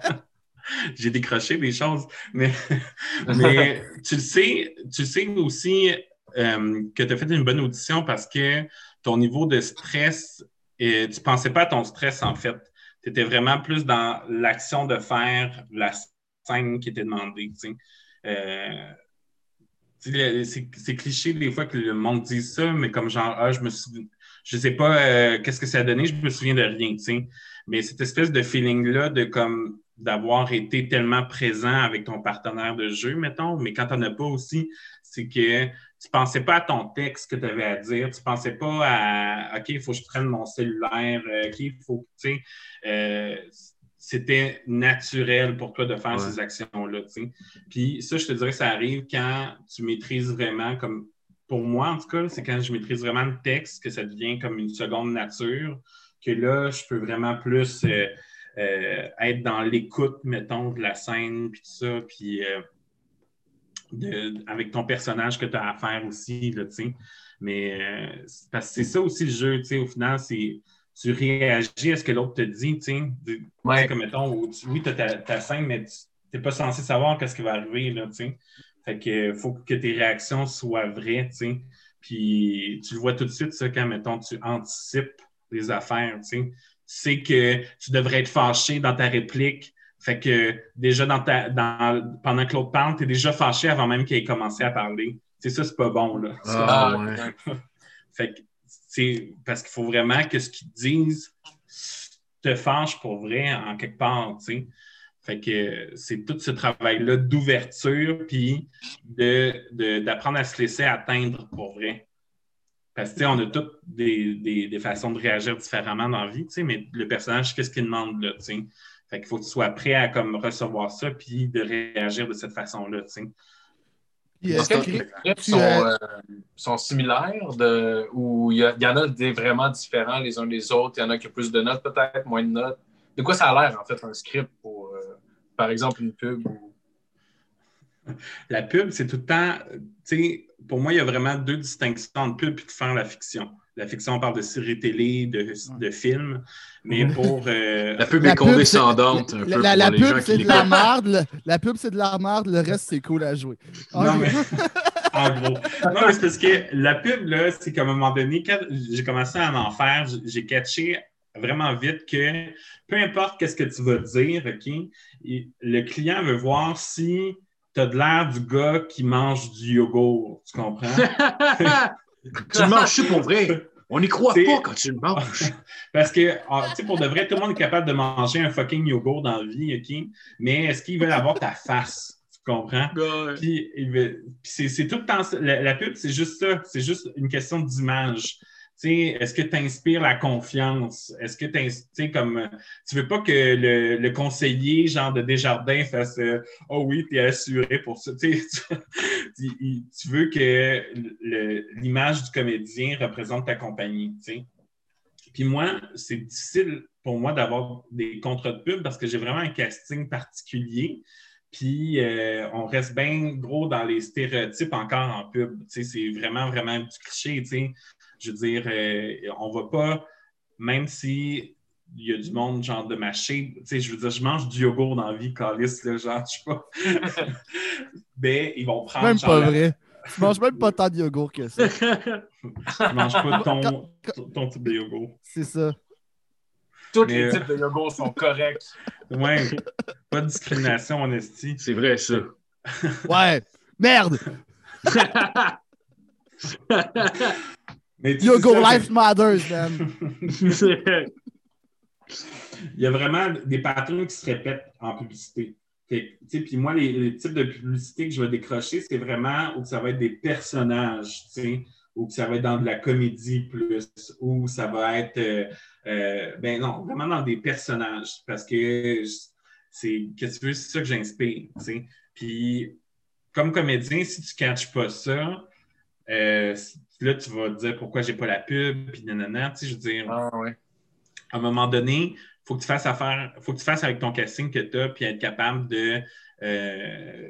J'ai décroché des choses, mais, [laughs] mais tu le sais, tu sais aussi euh, que tu as fait une bonne audition parce que ton niveau de stress, euh, tu pensais pas à ton stress en fait. Tu étais vraiment plus dans l'action de faire la scène qui était demandée. tu sais. Euh, c'est cliché des fois que le monde dise ça, mais comme genre, ah, je me souviens, je sais pas euh, qu'est-ce que ça a donné, je me souviens de rien, tu sais. Mais cette espèce de feeling-là de comme d'avoir été tellement présent avec ton partenaire de jeu, mettons, mais quand t'en as pas aussi, c'est que tu pensais pas à ton texte que tu avais à dire, tu pensais pas à OK, il faut que je prenne mon cellulaire, euh, OK, il faut, tu sais, euh, c'était naturel pour toi de faire Ouais. ces actions-là. Puis ça, je te dirais, ça arrive quand tu maîtrises vraiment, comme pour moi en tout cas, c'est quand je maîtrise vraiment le texte que ça devient comme une seconde nature, que là, je peux vraiment plus euh, euh, être dans l'écoute, mettons, de la scène, puis tout ça, puis euh, de- avec ton personnage que tu as à faire aussi, là, tu sais. Mais parce que c'est ça aussi le jeu, tu sais, au final, c'est tu réagis à ce que l'autre te dit, tu sais. Tu Ouais. sais, comme mettons, où tu- oui, tu as ta, ta scène, mais tu n'es pas censé savoir qu'est-ce qui va arriver, là, tu sais. Fait que faut que tes réactions soient vraies, tu sais. Puis tu le vois tout de suite, ça, quand, mettons, tu anticipes les affaires, tu sais. Tu sais que tu devrais être fâché dans ta réplique. Fait que déjà, dans ta, dans, pendant que l'autre parle, tu es déjà fâché avant même qu'il ait commencé à parler. C'est ça, c'est pas bon, là. C'est Ah, ouais. [laughs] fait que parce qu'il faut vraiment que ce qu'ils disent te fâche pour vrai en quelque part, que c'est tout ce travail-là d'ouverture puis de, de- d'apprendre à se laisser atteindre pour vrai. Parce que, on a toutes des, façons de réagir différemment dans la vie, mais le personnage, qu'est-ce qu'il demande, là, tu. Fait qu'il faut que tu sois prêt à comme recevoir ça puis de réagir de cette façon-là. Puis, euh, Est-ce que les scripts sont, euh, euh, sont similaires de, ou il y, en a des vraiment différents les uns des autres? Il y en a qui ont plus de notes peut-être, moins de notes. De quoi ça a l'air en fait un script pour, euh, par exemple, une pub? Ou... La pub, c'est tout le temps, tu sais, pour moi, il y a vraiment deux distinctions entre pub et de faire la fiction. La fiction, on parle de séries télé, de, de films, mais pour. euh, [laughs] La pub est condescendante c'est- un peu La, pour la- la les gens pub, qui c'est de la le- La pub, c'est de la merde. Le reste, c'est cool à jouer. Non, mais en gros. Non, mais c'est parce que la pub, là, c'est qu'à un moment donné, quand j'ai commencé à en faire, j'ai catché vraiment vite que peu importe qu'est-ce que tu vas dire, OK, le client veut voir si tu as de l'air du gars qui mange du yogourt. Tu comprends? [laughs] tu le manges pour vrai? On n'y croit pas quand tu le manges. [laughs] Parce que, tu sais, pour de vrai, tout le monde est capable de manger un fucking yogourt dans la vie, OK? Mais est-ce qu'ils veulent avoir ta face? Tu comprends? Puis, c'est, tout le temps la pub, c'est juste ça. C'est juste une question d'image. Est-ce que tu inspires la confiance? Est-ce que tu comme tu veux pas que le, le conseiller, genre de Desjardins, fasse euh, Oh oui, tu es assuré pour ça. Tu, [laughs] tu, veux que l'image du comédien représente ta compagnie. Tu sais. Puis moi, c'est difficile pour moi d'avoir des contrats de pub parce que j'ai vraiment un casting particulier. Puis euh, on reste bien gros dans les stéréotypes encore en pub. C'est vraiment, vraiment du cliché. tu sais. Je veux dire, euh, on va pas, même si il y a du monde genre de ma shape, tu sais, je veux dire, je mange du yogourt dans la vie, calice, là, genre, je sais pas. [laughs] Mais ils vont prendre Même genre, pas vrai. Tu manges même pas tant de yogourt que ça. [laughs] je mange pas ton, Quand- ton, ton type de yogourt. C'est ça. Tous Mais, les euh, types de yogourt sont corrects. Ouais, pas de discrimination, en esti. C'est vrai, ça. Ouais. Merde. [laughs] Mais sais ça, Life Matters, [laughs] man. il y a vraiment des patrons qui se répètent en publicité. Puis moi, les, les types de publicité que je vais décrocher, c'est vraiment où ça va être des personnages, ou que ça va être dans de la comédie plus, ou ça va être, euh, euh, ben non, vraiment dans des personnages, parce que c'est, qu'est-ce que c'est ça que j'inspire. Puis comme comédien, si tu ne catches pas ça, euh, Là, tu vas te dire pourquoi j'ai pas la pub, puis nanana. Tu sais, je veux dire, Ah, ouais. à un moment donné, il faut que tu fasses affaire, faut que tu fasses avec ton casting que tu as, puis être capable de, euh,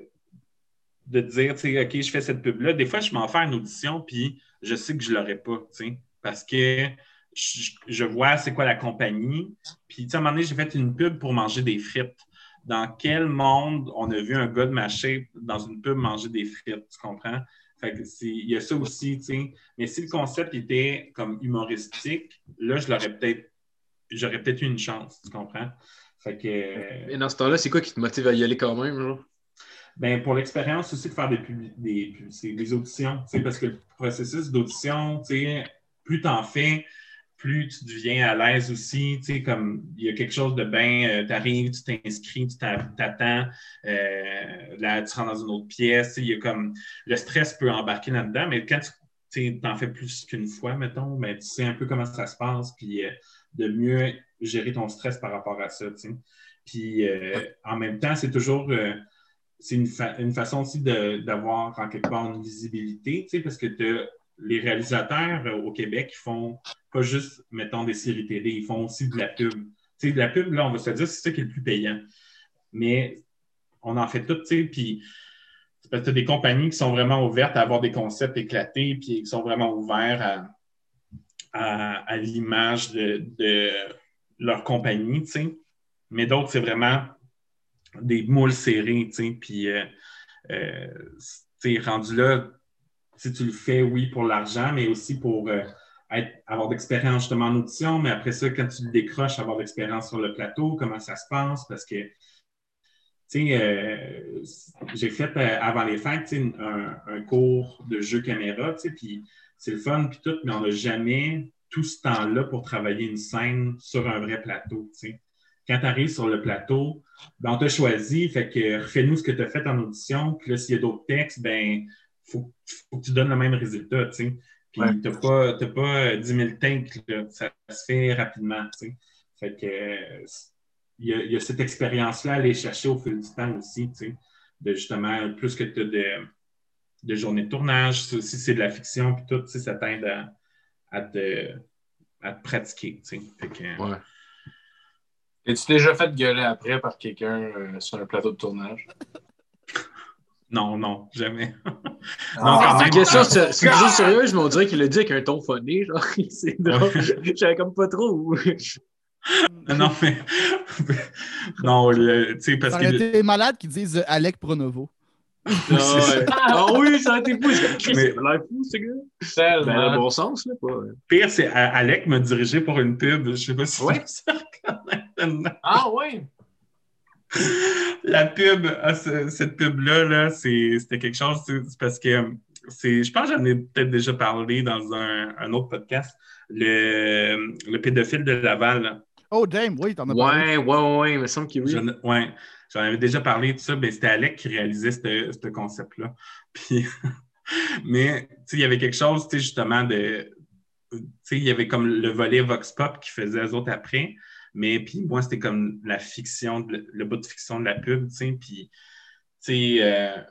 de dire, tu sais, OK, je fais cette pub-là. Des fois, je m'en fais une audition, puis je sais que je ne l'aurai pas, tu sais, parce que je, je vois c'est quoi la compagnie. Puis, tu sais, à un moment donné, j'ai fait une pub pour manger des frites. Dans quel monde on a vu un gars de ma shape dans une pub manger des frites, tu comprends? Il y a ça aussi, tu sais. Mais si le concept était comme humoristique, là, je l'aurais peut-être, j'aurais peut-être eu une chance, tu comprends? Fait que, euh, Et dans ce temps-là, c'est quoi qui te motive à y aller quand même, genre? ben, pour l'expérience aussi de faire des, publi- des, des auditions, tu sais, parce que le processus d'audition, tu sais, plus tu en fais, plus tu deviens à l'aise aussi, tu sais, comme il y a quelque chose de bien, tu arrives, tu t'inscris, tu t'a- t'attends, euh, là, tu rentres dans une autre pièce, tu sais, il y a comme, le stress peut embarquer là-dedans, mais quand tu en fais plus qu'une fois, mettons, ben, tu sais un peu comment ça se passe, puis euh, de mieux gérer ton stress par rapport à ça, tu sais. Puis euh, en même temps, c'est toujours... euh, c'est une, fa- une façon aussi d'avoir en quelque part une visibilité, tu sais, parce que t'as- les réalisateurs euh, au Québec, ils font pas juste, mettons, des séries télé, ils font aussi de la pub. De la pub, là, on va se dire, c'est ça qui est le plus payant. Mais on en fait tout, tu sais, puis c'est parce que des compagnies qui sont vraiment ouvertes à avoir des concepts éclatés, puis qui sont vraiment ouverts à, l'image de, leur compagnie, tu sais. Mais d'autres, c'est vraiment des moules serrés, tu sais, puis euh, euh, rendu là, si tu le fais, oui, pour l'argent, mais aussi pour euh, être- avoir d'expérience justement en audition, mais après ça, quand tu le décroches, avoir d'expérience sur le plateau, comment ça se passe, parce que, tu sais, euh, j'ai fait euh, avant les fêtes, un cours de jeu caméra, tu sais, puis c'est le fun, puis tout, mais on n'a jamais tout ce temps-là pour travailler une scène sur un vrai plateau, tu sais. Quand tu arrives sur le plateau, ben, on t'a choisi, fait que refais-nous ce que tu as fait en audition. Puis là, s'il y a d'autres textes, ben, faut, faut que tu donnes le même résultat, tu sais. Puis Ouais. t'as pas, t'as pas euh, 10 000 takes, là. ça se fait rapidement, tu sais. Fait que, euh, il y a, il y a cette expérience-là à aller chercher au fil du temps aussi, tu sais. De justement, plus que tu as de, de journées de tournage, si c'est de la fiction, puis tout, tu sais, ça t'aide à, à te, à te pratiquer, tu sais. Fait que, Ouais. Es-tu déjà fait gueuler après par quelqu'un euh, sur un plateau de tournage? Non, non, jamais. [laughs] Ah, quand C'est même. une question, c'est une question sérieuse, mais on dirait qu'il l'a dit avec un ton phoné, genre. [laughs] C'est drôle. J'avais comme pas trop. Non, mais. [laughs] non, le- tu sais, parce Ça que. aurait été malade qui disent euh, Alec Pronovo. Ah, ouais. Ah oui, ça a été fou. Mais- il a l'air fou, ce gars. Ben, le bon sens, là. Pas... Le pire, c'est A- Alec m'a dirigé pour une pub. Je sais pas si Ouais. ça reconnaît. Ah ouais? La pub, ah, ce- cette pub-là, là, c'était quelque chose, c'est parce que c'est, je pense que j'en ai peut-être déjà parlé dans un, un autre podcast, le, le pédophile de Laval. là. Oh, damn, oui, t'en as parlé. Ouais, ouais, ouais, il me semble que oui. J'en, ouais, j'en avais déjà parlé de ça, mais c'était Alec qui réalisait ce ce concept-là. [laughs] Puis, mais tu sais, il y avait quelque chose, tu sais, justement, de. Tu sais, il y avait comme le volet Vox Pop qui faisait eux autres après, mais puis moi, c'était comme la fiction, le bout de fiction de la pub, tu sais, puis, tu sais, euh,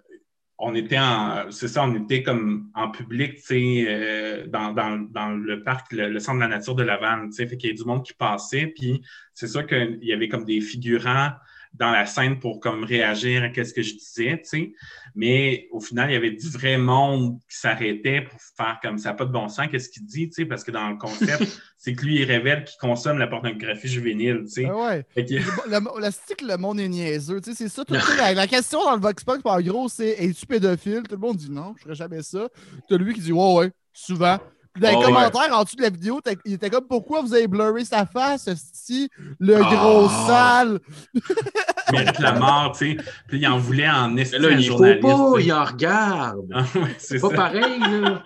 on était en, c'est ça, on était comme en public, tu sais, euh, dans, dans, dans le parc, le, le centre de la nature de Laval, tu sais, fait qu'il y a du monde qui passait, puis c'est sûr qu'il y avait comme des figurants dans la scène pour comme réagir à ce que je disais, tu sais. Mais au final, il y avait du vrai monde qui s'arrêtait pour faire comme ça, pas de bon sens, qu'est-ce qu'il dit, tu sais, parce que dans le concept, [laughs] c'est que lui, il révèle qu'il consomme la pornographie juvénile, tu sais. Ah ouais. Que- Le, le, la stick, le monde est niaiseux. Tu sais, c'est ça. tout- la, la question dans le Vox Pop, en gros, c'est Es-tu pédophile? Tout le monde dit non, je ferais jamais ça. T'as lui qui dit Ouais, ouais, souvent. Puis dans les Oh, ouais. commentaires en dessous de la vidéo, il était comme Pourquoi vous avez blurré sa face, si le Ah. gros sale? [laughs] mérite la mort, tu sais. Puis il en voulait en estime là, il faut pas, il en regarde. Ah, ouais, c'est pas ça. pareil, là.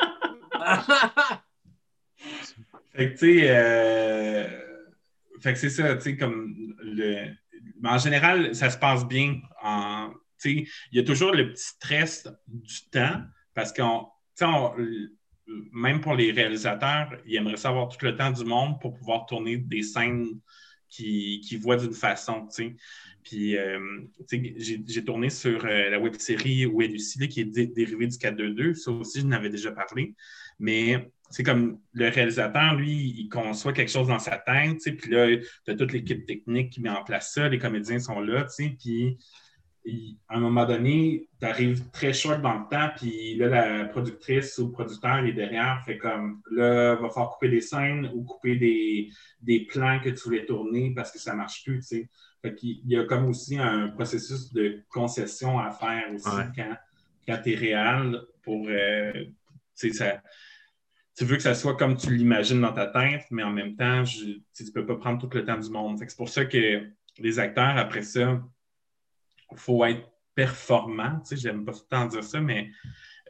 [laughs] Fait que, tu sais, euh, fait que c'est ça, tu sais, comme le. mais en général, ça se passe bien. En, tu sais, il y a toujours le petit stress du temps parce qu'on, tu sais, on- même pour les réalisateurs, ils aimeraient savoir tout le temps du monde pour pouvoir tourner des scènes qui, qui voient d'une façon, tu sais. Puis, euh, j'ai tourné sur euh, la web série Où est qui est dé- dérivée du 422. Ça aussi, je n'avais déjà parlé. Mais c'est comme le réalisateur, lui, il conçoit quelque chose dans sa tête, puis là, tu as toute l'équipe technique qui met en place ça, les comédiens sont là, puis à un moment donné, tu arrives très short dans le temps, puis là, la productrice ou le producteur est derrière, fait comme là, va falloir couper des scènes ou couper des, des plans que tu voulais tourner parce que ça marche plus. Qu'il y a comme aussi un processus de concession à faire aussi Ouais. quand, quand tu es réel pour. euh, tu ça. Tu veux que ça soit comme tu l'imagines dans ta tête, mais en même temps, je- tu tu peux pas prendre tout le temps du monde. C'est pour ça que les acteurs, après ça, il faut être performant. Tu sais, j'aime pas tout le temps dire ça, mais,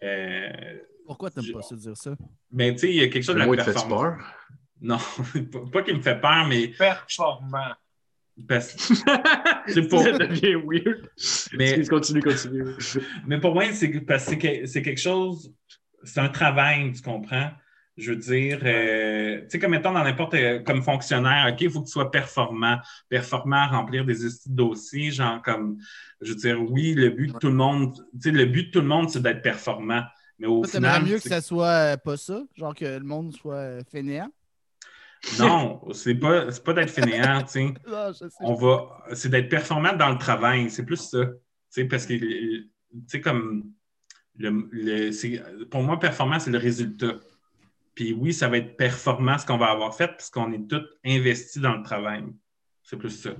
euh, Pourquoi t'aimes Je- pas ça dire ça? mais tu sais, il y a quelque chose de la performance. peur? Non, [laughs] pas qu'il me fait peur, mais Performant. Parce [laughs] c'est pour. Ça devient weird. Mais- Excuse, continue, continue. Mais pour moi, c'est parce que c'est que- c'est quelque chose, c'est un travail, tu comprends? Je veux dire, euh, tu sais, comme étant dans n'importe comme fonctionnaire, OK, il faut que tu sois performant, performant à remplir des dossiers, genre comme, je veux dire, oui, le but de tout le monde, tu sais, le but de tout le monde, c'est d'être performant. Mais au t'aimerais final, mieux que ça soit euh, pas ça? Genre que le monde soit euh, fainéant? Non, c'est pas, c'est pas d'être fainéant, tu [laughs] sais. On va, c'est d'être performant dans le travail, c'est plus ça. Tu sais, parce que, tu sais, comme, le, le- c'est- pour moi, performant, c'est le résultat. Puis oui, ça va être performant ce qu'on va avoir fait, parce qu'on est tous investis dans le travail. C'est plus ça.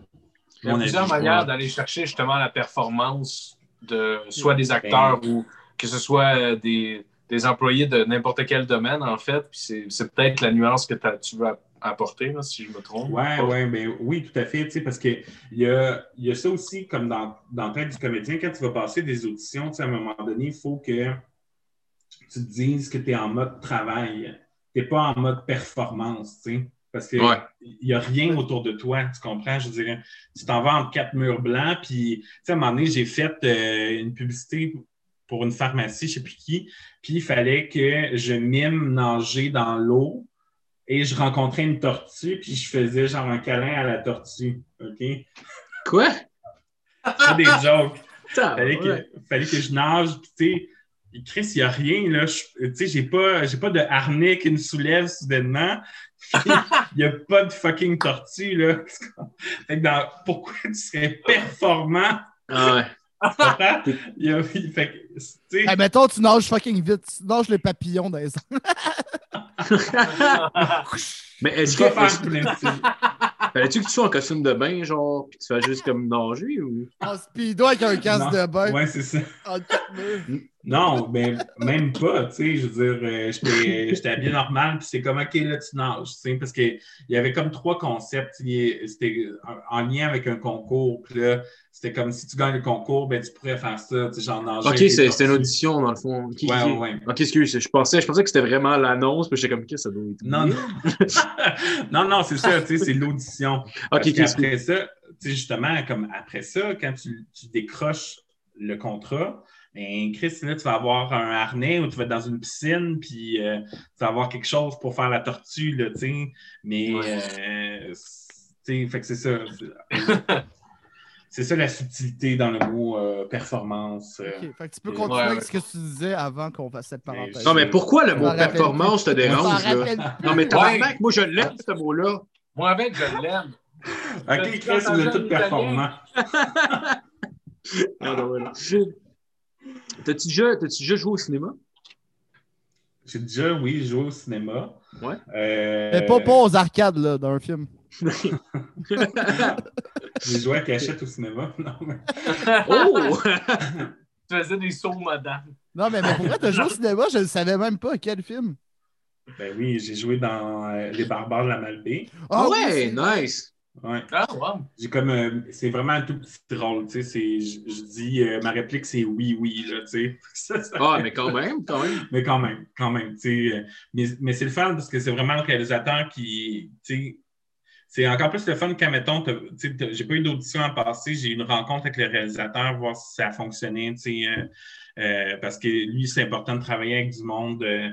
Il y a Mon plusieurs avis. manières d'aller chercher justement la performance de soit des acteurs ou que ce soit euh, des, des employés de n'importe quel domaine, en fait. Puis c'est, c'est peut-être la nuance que tu veux app- apporter, là, si je me trompe. Ouais, ouais, ben oui, tout à fait, tu sais, parce qu'il y a, il y a ça aussi, comme dans, dans la tête du comédien, quand tu vas passer des auditions, à un moment donné, il faut que tu te dises que tu es en mode travail. Tu n'es pas en mode performance, tu sais. Parce qu'il Ouais. n'y a rien autour de toi, tu comprends? Je dirais, tu t'en vas entre quatre murs blancs, puis, tu sais, à un moment donné, j'ai fait euh, une publicité pour une pharmacie, je ne sais plus qui, puis il fallait que je mime nager dans l'eau et je rencontrais une tortue, puis je faisais genre un câlin à la tortue, OK? Quoi? Pas des jokes. [laughs] Fallait que, fallait que je nage, puis tu sais, Chris, il n'y a rien, là. Tu sais, j'ai pas, j'ai pas de harnais qui me soulève soudainement. [laughs] Il n'y a pas de fucking tortue, là. [laughs] Fait que dans- pourquoi tu serais performant? Ah ouais. Il y a- fait que, Hey, mettons, tu nages fucking vite. Tu nages les papillons dans les airs. [laughs] Mais est-ce que. Fallait-tu que tu sois en costume de bain, genre, puis tu fasses juste comme nager ou? En speedo avec un casque Non. de bain. Ouais, c'est ça. en. Non, mais même pas, tu sais, je veux dire, euh, j'étais j'étais habillé normal, puis c'est comme, OK, là, tu nages, tu sais, parce qu'il y avait comme trois concepts, c'était en lien avec un concours, puis là, c'était comme, si tu gagnes le concours, ben, tu pourrais faire ça, tu sais, genre nager. Ok, c'était une audition dans le fond. Ok, Ouais, ok. ouais. Ok, excuse, je pensais, je pensais que c'était vraiment l'annonce, puis j'étais comme, que ça doit être? Non, non, [laughs] non, non, c'est ça, tu sais, c'est l'audition. Ok, ok, excuse. qu'après ça, tu sais, justement, comme après ça, quand tu, tu décroches le contrat, ben, Chris, là, tu vas avoir un harnais ou tu vas être dans une piscine, puis euh, tu vas avoir quelque chose pour faire la tortue, là, tu sais. Mais, euh, tu sais, fait que c'est ça. [laughs] C'est- ça la subtilité dans le mot euh, performance. euh. Ok, fait que tu peux Ouais, continuer avec ouais. ce que tu disais avant qu'on fasse cette parenthèse. Non, mais pourquoi le mot performance te dérange, là? Non, mais tabarnak, moi, je l'aime, ce mot-là. Moi, avec, je l'aime. [laughs] OK, Chris, vous êtes tous performants. [laughs] Non, voilà. T'as-tu déjà, t'as-tu déjà joué au cinéma? J'ai déjà, oui, joué au cinéma. Ouais. Euh, Mais pas, pas aux arcades, là, d'un film. [laughs] J'ai joué à cachette au cinéma. [laughs] Non, mais... oh! [laughs] Tu faisais des sauts modernes. Non, mais, mais pour vrai, t'as joué au cinéma, je ne savais même pas quel film. Ben oui, j'ai joué dans euh, Les Barbares de la Malbaie. Ah oui, ouais, nice! Ouais. Ah, wow. J'ai comme. euh, c'est vraiment un tout petit rôle, tu sais. Je dis. euh, ma réplique, c'est oui, oui, là, tu sais. [laughs] Ah, mais quand même, quand même. Mais quand même, quand même, tu sais. euh, Mais, mais c'est le fun parce que c'est vraiment le réalisateur qui. Tu sais. C'est encore plus le fun quand, mettons, j'ai pas eu d'audition à passer, j'ai eu une rencontre avec le réalisateur, voir si ça a fonctionné, tu sais, euh, euh, parce que lui, c'est important de travailler avec du monde euh,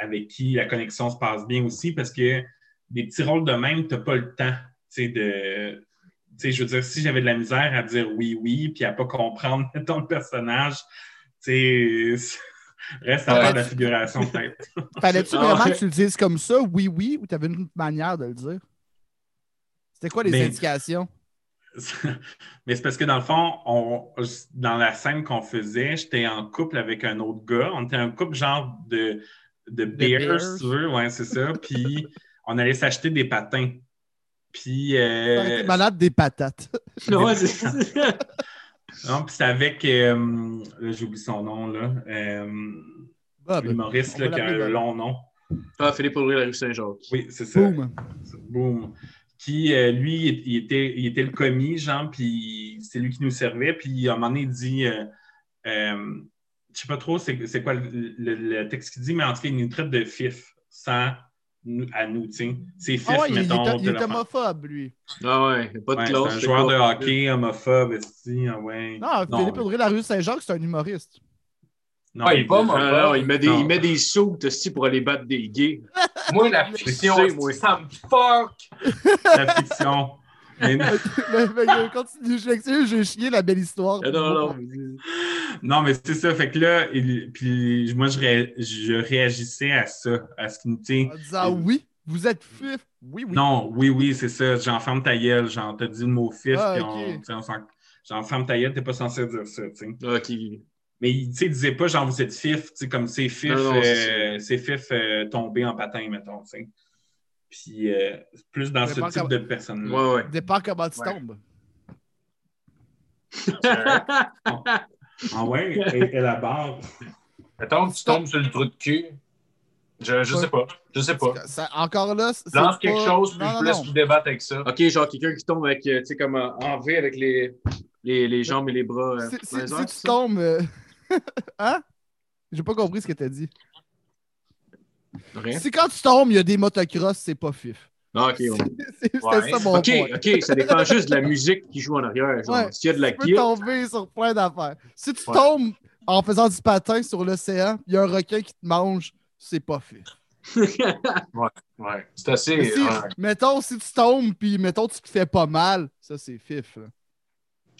avec qui la connexion se passe bien aussi, parce que des petits rôles de même, tu n'as pas le temps, tu sais, de... Tu sais, je veux dire, si j'avais de la misère à dire oui, oui, puis à pas comprendre, [laughs] le personnage, tu sais, [laughs] Reste à faire de la figuration, peut-être. [laughs] Fallait-tu Ah vraiment que tu le dises comme ça, oui, oui, ou t'avais une autre manière de le dire? C'était quoi les indications? Mais c'est parce que dans le fond, on, dans la scène qu'on faisait, j'étais en couple avec un autre gars. On était un couple genre de, de si tu veux. Ouais, c'est ça. Puis on allait s'acheter des patins. Puis, euh, malade des patates. [laughs] Ouais, c'est- non, puis c'est avec, euh, là, j'oublie son nom, là. Euh, On là, qui a un long nom. ah, Philippe Audrey, la rue Saint-Jacques. Oui, c'est ça. Boom. Boom. Qui, euh, lui, il, était, il était le commis, genre, puis c'est lui qui nous servait. Puis à un moment donné, il dit, euh, euh, je sais pas trop c'est c'est quoi le, le- le texte qu'il dit, mais en tout cas, il nous traite de fif sans à nous, sais. C'est fif, Ah ouais, il mettons. est, il est homophobe, lui. Ah ouais, pas de Ouais, classe. c'est un joueur de hockey homophobe, esti, ah ouais. Non, Philippe Audrey, la rue Saint-Jacques, c'est un humoriste. non, Ah, il est pas homophobe. non, il met des, Non. il met des sauts aussi pour aller battre des gays. Moi, la [laughs] fiction, moi. ça me fuck. la fiction. Mais- mais, mais continue, je m'excuse, j'ai chié la belle histoire. Ah, non, non. non, mais c'est ça. Fait que là, il- puis moi, je, ré- je réagissais à ça, à ce qu'il me dit. En disant oui, vous êtes fif. Oui, oui. Non, oui, oui, c'est ça. J'enferme ta gueule. Genre, t'as dit le mot fif, Ah, puis ok. on, j'enferme ta gueule, t'es pas censé dire ça, tu sais. Ok. Mais il disait pas, genre, vous êtes fif, tu sais, comme c'est fif, Non, non, euh, c'est fif euh, tombé en patin, mettons, tu sais. Puis, euh, plus dans ce type de personne-là. Ouais, ouais. Dépend comment tu Ouais. tombes. [laughs] Ah ouais, et, et la barre. Que tu tombes sur le trou de cul. Je, je sais pas. Je sais pas. Ça- encore là, c'est Lance pas- quelque chose, puis Non, je vous laisse non. vous débattre avec ça. Ok, genre quelqu'un qui tombe avec, euh, tu sais, comme en, V avec les, les, les jambes et les bras. euh, Si, tu tombes. euh, [laughs] hein? J'ai pas compris ce que t'as dit. Rien. Si quand tu tombes, il y a des motocross, c'est pas fif. Ah, ok, ouais. C'est- C'était Ouais. ça mon Ok, point. ok, ça dépend juste de la musique qui joue en arrière. Genre, Ouais, s'il y a de la Tu peux kit, tomber sur plein d'affaires. Si tu Ouais. tombes en faisant du patin sur l'océan, il y a un requin qui te mange, c'est pas fif. [laughs] Ouais. C'est assez. Mais si, ouais. mettons, si tu tombes, puis mettons, tu te fais pas mal, ça, c'est fif. là.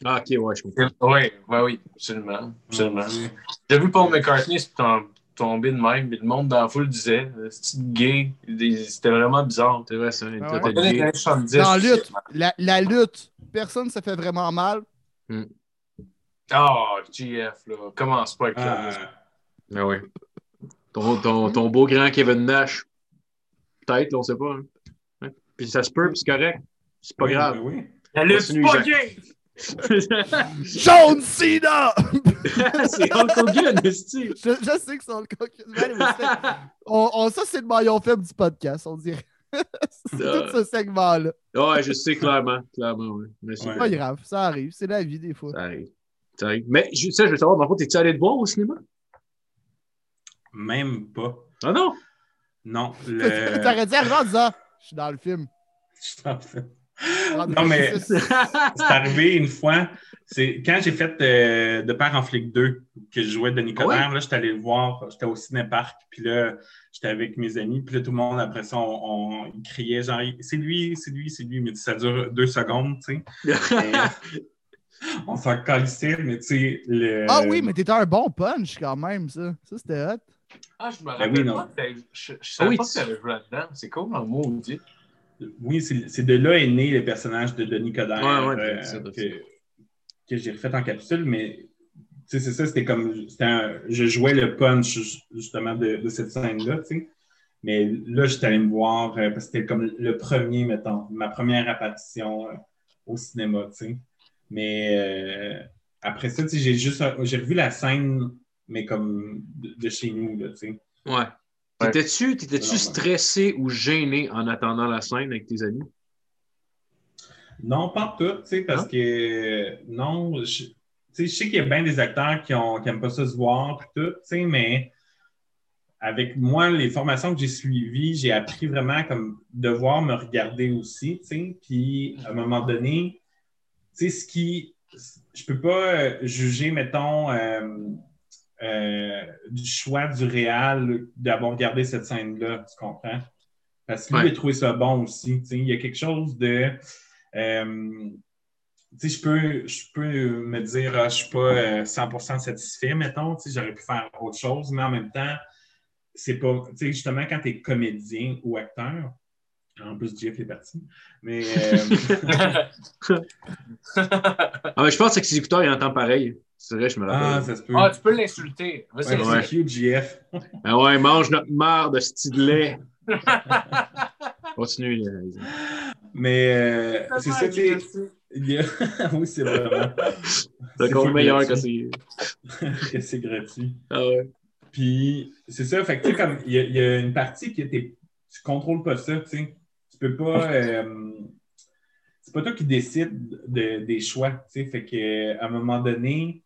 Ah, ok, ouais, je comprends. Oui, oui, oui, absolument. absolument. J'ai vu Paul McCartney se tom- tomber de même, mais le monde dans la foule disait c'est gay. Des- C'était vraiment bizarre. C'est vrai, ça. Ah ouais? Dans les gay. années 70, Dans la lutte, la, la lutte, personne ne se fait vraiment mal. Ah, GF, là. Commence pas avec Ah, ça. Ah ouais. Ton, ton, ton beau grand Kevin Nash. Peut-être, on sait pas. hein. Puis ça se peut, puis c'est correct. C'est pas oui, grave. oui, oui. La lutte, c'est pas gay! [laughs] John Cena! [laughs] c'est Hulk Hogan, je, je sais que c'est le allez, c'est- on, on- Ça, c'est le maillon faible du podcast, on dirait. [laughs] c'est Ah. tout ce segment-là. Ouais, je sais clairement. Clairement, ouais. Mais c'est Ouais. Pas grave, ça arrive. C'est la vie, des fois. Ça arrive. Ça arrive. Mais je- ça, je veux savoir, dans le fond, t'es-tu allé te voir au cinéma? Même pas. Ah non? Non. Le... T'aurais arriver en disant Je suis dans le film. Non, mais C'est- arrivé une fois. C'est quand j'ai fait euh, De Père en flic 2, que je jouais Denis Coderre, là, j'étais allé le voir, j'étais au cinéparc, puis là, j'étais avec mes amis, puis là, tout le monde, après ça, on, on criait, genre, c'est lui, c'est lui, c'est lui, mais ça dure deux secondes, tu sais. [laughs] On s'en calissait, mais tu sais, le... Ah oui, mais t'étais un bon punch quand même, ça. Ça, c'était hot. Ah, je me Ben rappelle oui, non. pas. que t'avais- Je, je savais oui, pas tu- que t'avais joué là-dedans. C'est cool, en maudit. Oui, c'est de là est né le personnage de Denis Coderre Ouais, ouais, euh, ça, que, que j'ai refait en capsule, mais c'est ça, c'était comme un- je jouais le punch justement de, de cette scène-là, tu sais. Mais là, j'étais allé me voir euh, parce que c'était comme le premier, mettons, ma première apparition euh, au cinéma, tu sais. Mais après ça, tu sais, j'ai juste j'ai revu la scène, mais comme de, de chez nous, là, tu sais. Ouais. T'étais-tu t'étais-tu stressé ou gêné en attendant la scène avec tes amis? Non, pas tout, tu sais, parce Non? que non, je, sais, je sais qu'il y a bien des acteurs qui n'aiment pas ça se voir, tout, tu sais, mais avec moi, les formations que j'ai suivies, j'ai appris vraiment comme devoir me regarder aussi, tu sais, puis à un moment donné, tu sais, ce qui, je peux pas juger, mettons, euh, euh, du choix du réal d'avoir regardé cette scène-là, tu comprends? Parce que lui, Ouais. il a trouvé ça bon aussi, tu sais, il y a quelque chose de... Euh, tu sais, je peux, je peux me dire, ah, je suis pas euh, 100% satisfait, mettons, tu sais, j'aurais pu faire autre chose, mais en même temps, c'est pas, tu sais, justement, quand tu es comédien ou acteur, en plus, Jeff est parti, mais euh, [laughs] Ah, mais je pense que ses écouteurs, il entend pareil. C'est vrai, je me ah, rappelle. ça se peut. Ah, tu peux l'insulter. Vas-y, Ouais, JF. Ah [laughs] ouais, mange notre marre de style de lait. [laughs] Continue. les- Mais euh, c'est ça, tu [laughs] oui, c'est vraiment. C'est encore meilleur que gratuit. c'est. que c'est gratuit. Ah ouais. Puis, c'est ça, fait que, tu sais, comme, il y, a- il y a une partie qui était. Tu contrôles pas ça, tu sais. Tu peux pas. euh, c'est pas toi qui décides de- des choix, tu sais. Fait que, à un moment donné,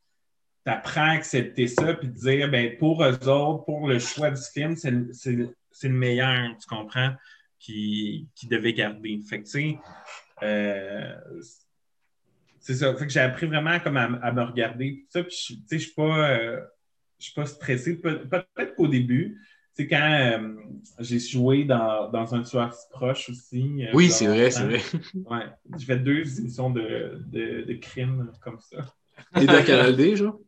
tu apprends à accepter ça, puis te dire, ben, pour eux autres, pour le choix du film, c'est le- meilleur, tu comprends, qui, qui devait garder. Fait que, tu sais, euh, c'est ça. Fait que j'ai appris vraiment comme à, à me regarder. Ça, puis je- tu sais, je suis pas, euh, je suis pas stressé. Pe- Peut-être qu'au début, c'est quand euh, j'ai joué dans, dans un tueur si proche aussi. euh, Oui, c'est vrai, c'est vrai. [laughs] Ouais. J'ai fait deux émissions de, de, de crime comme ça. T'es dans Canal D, genre?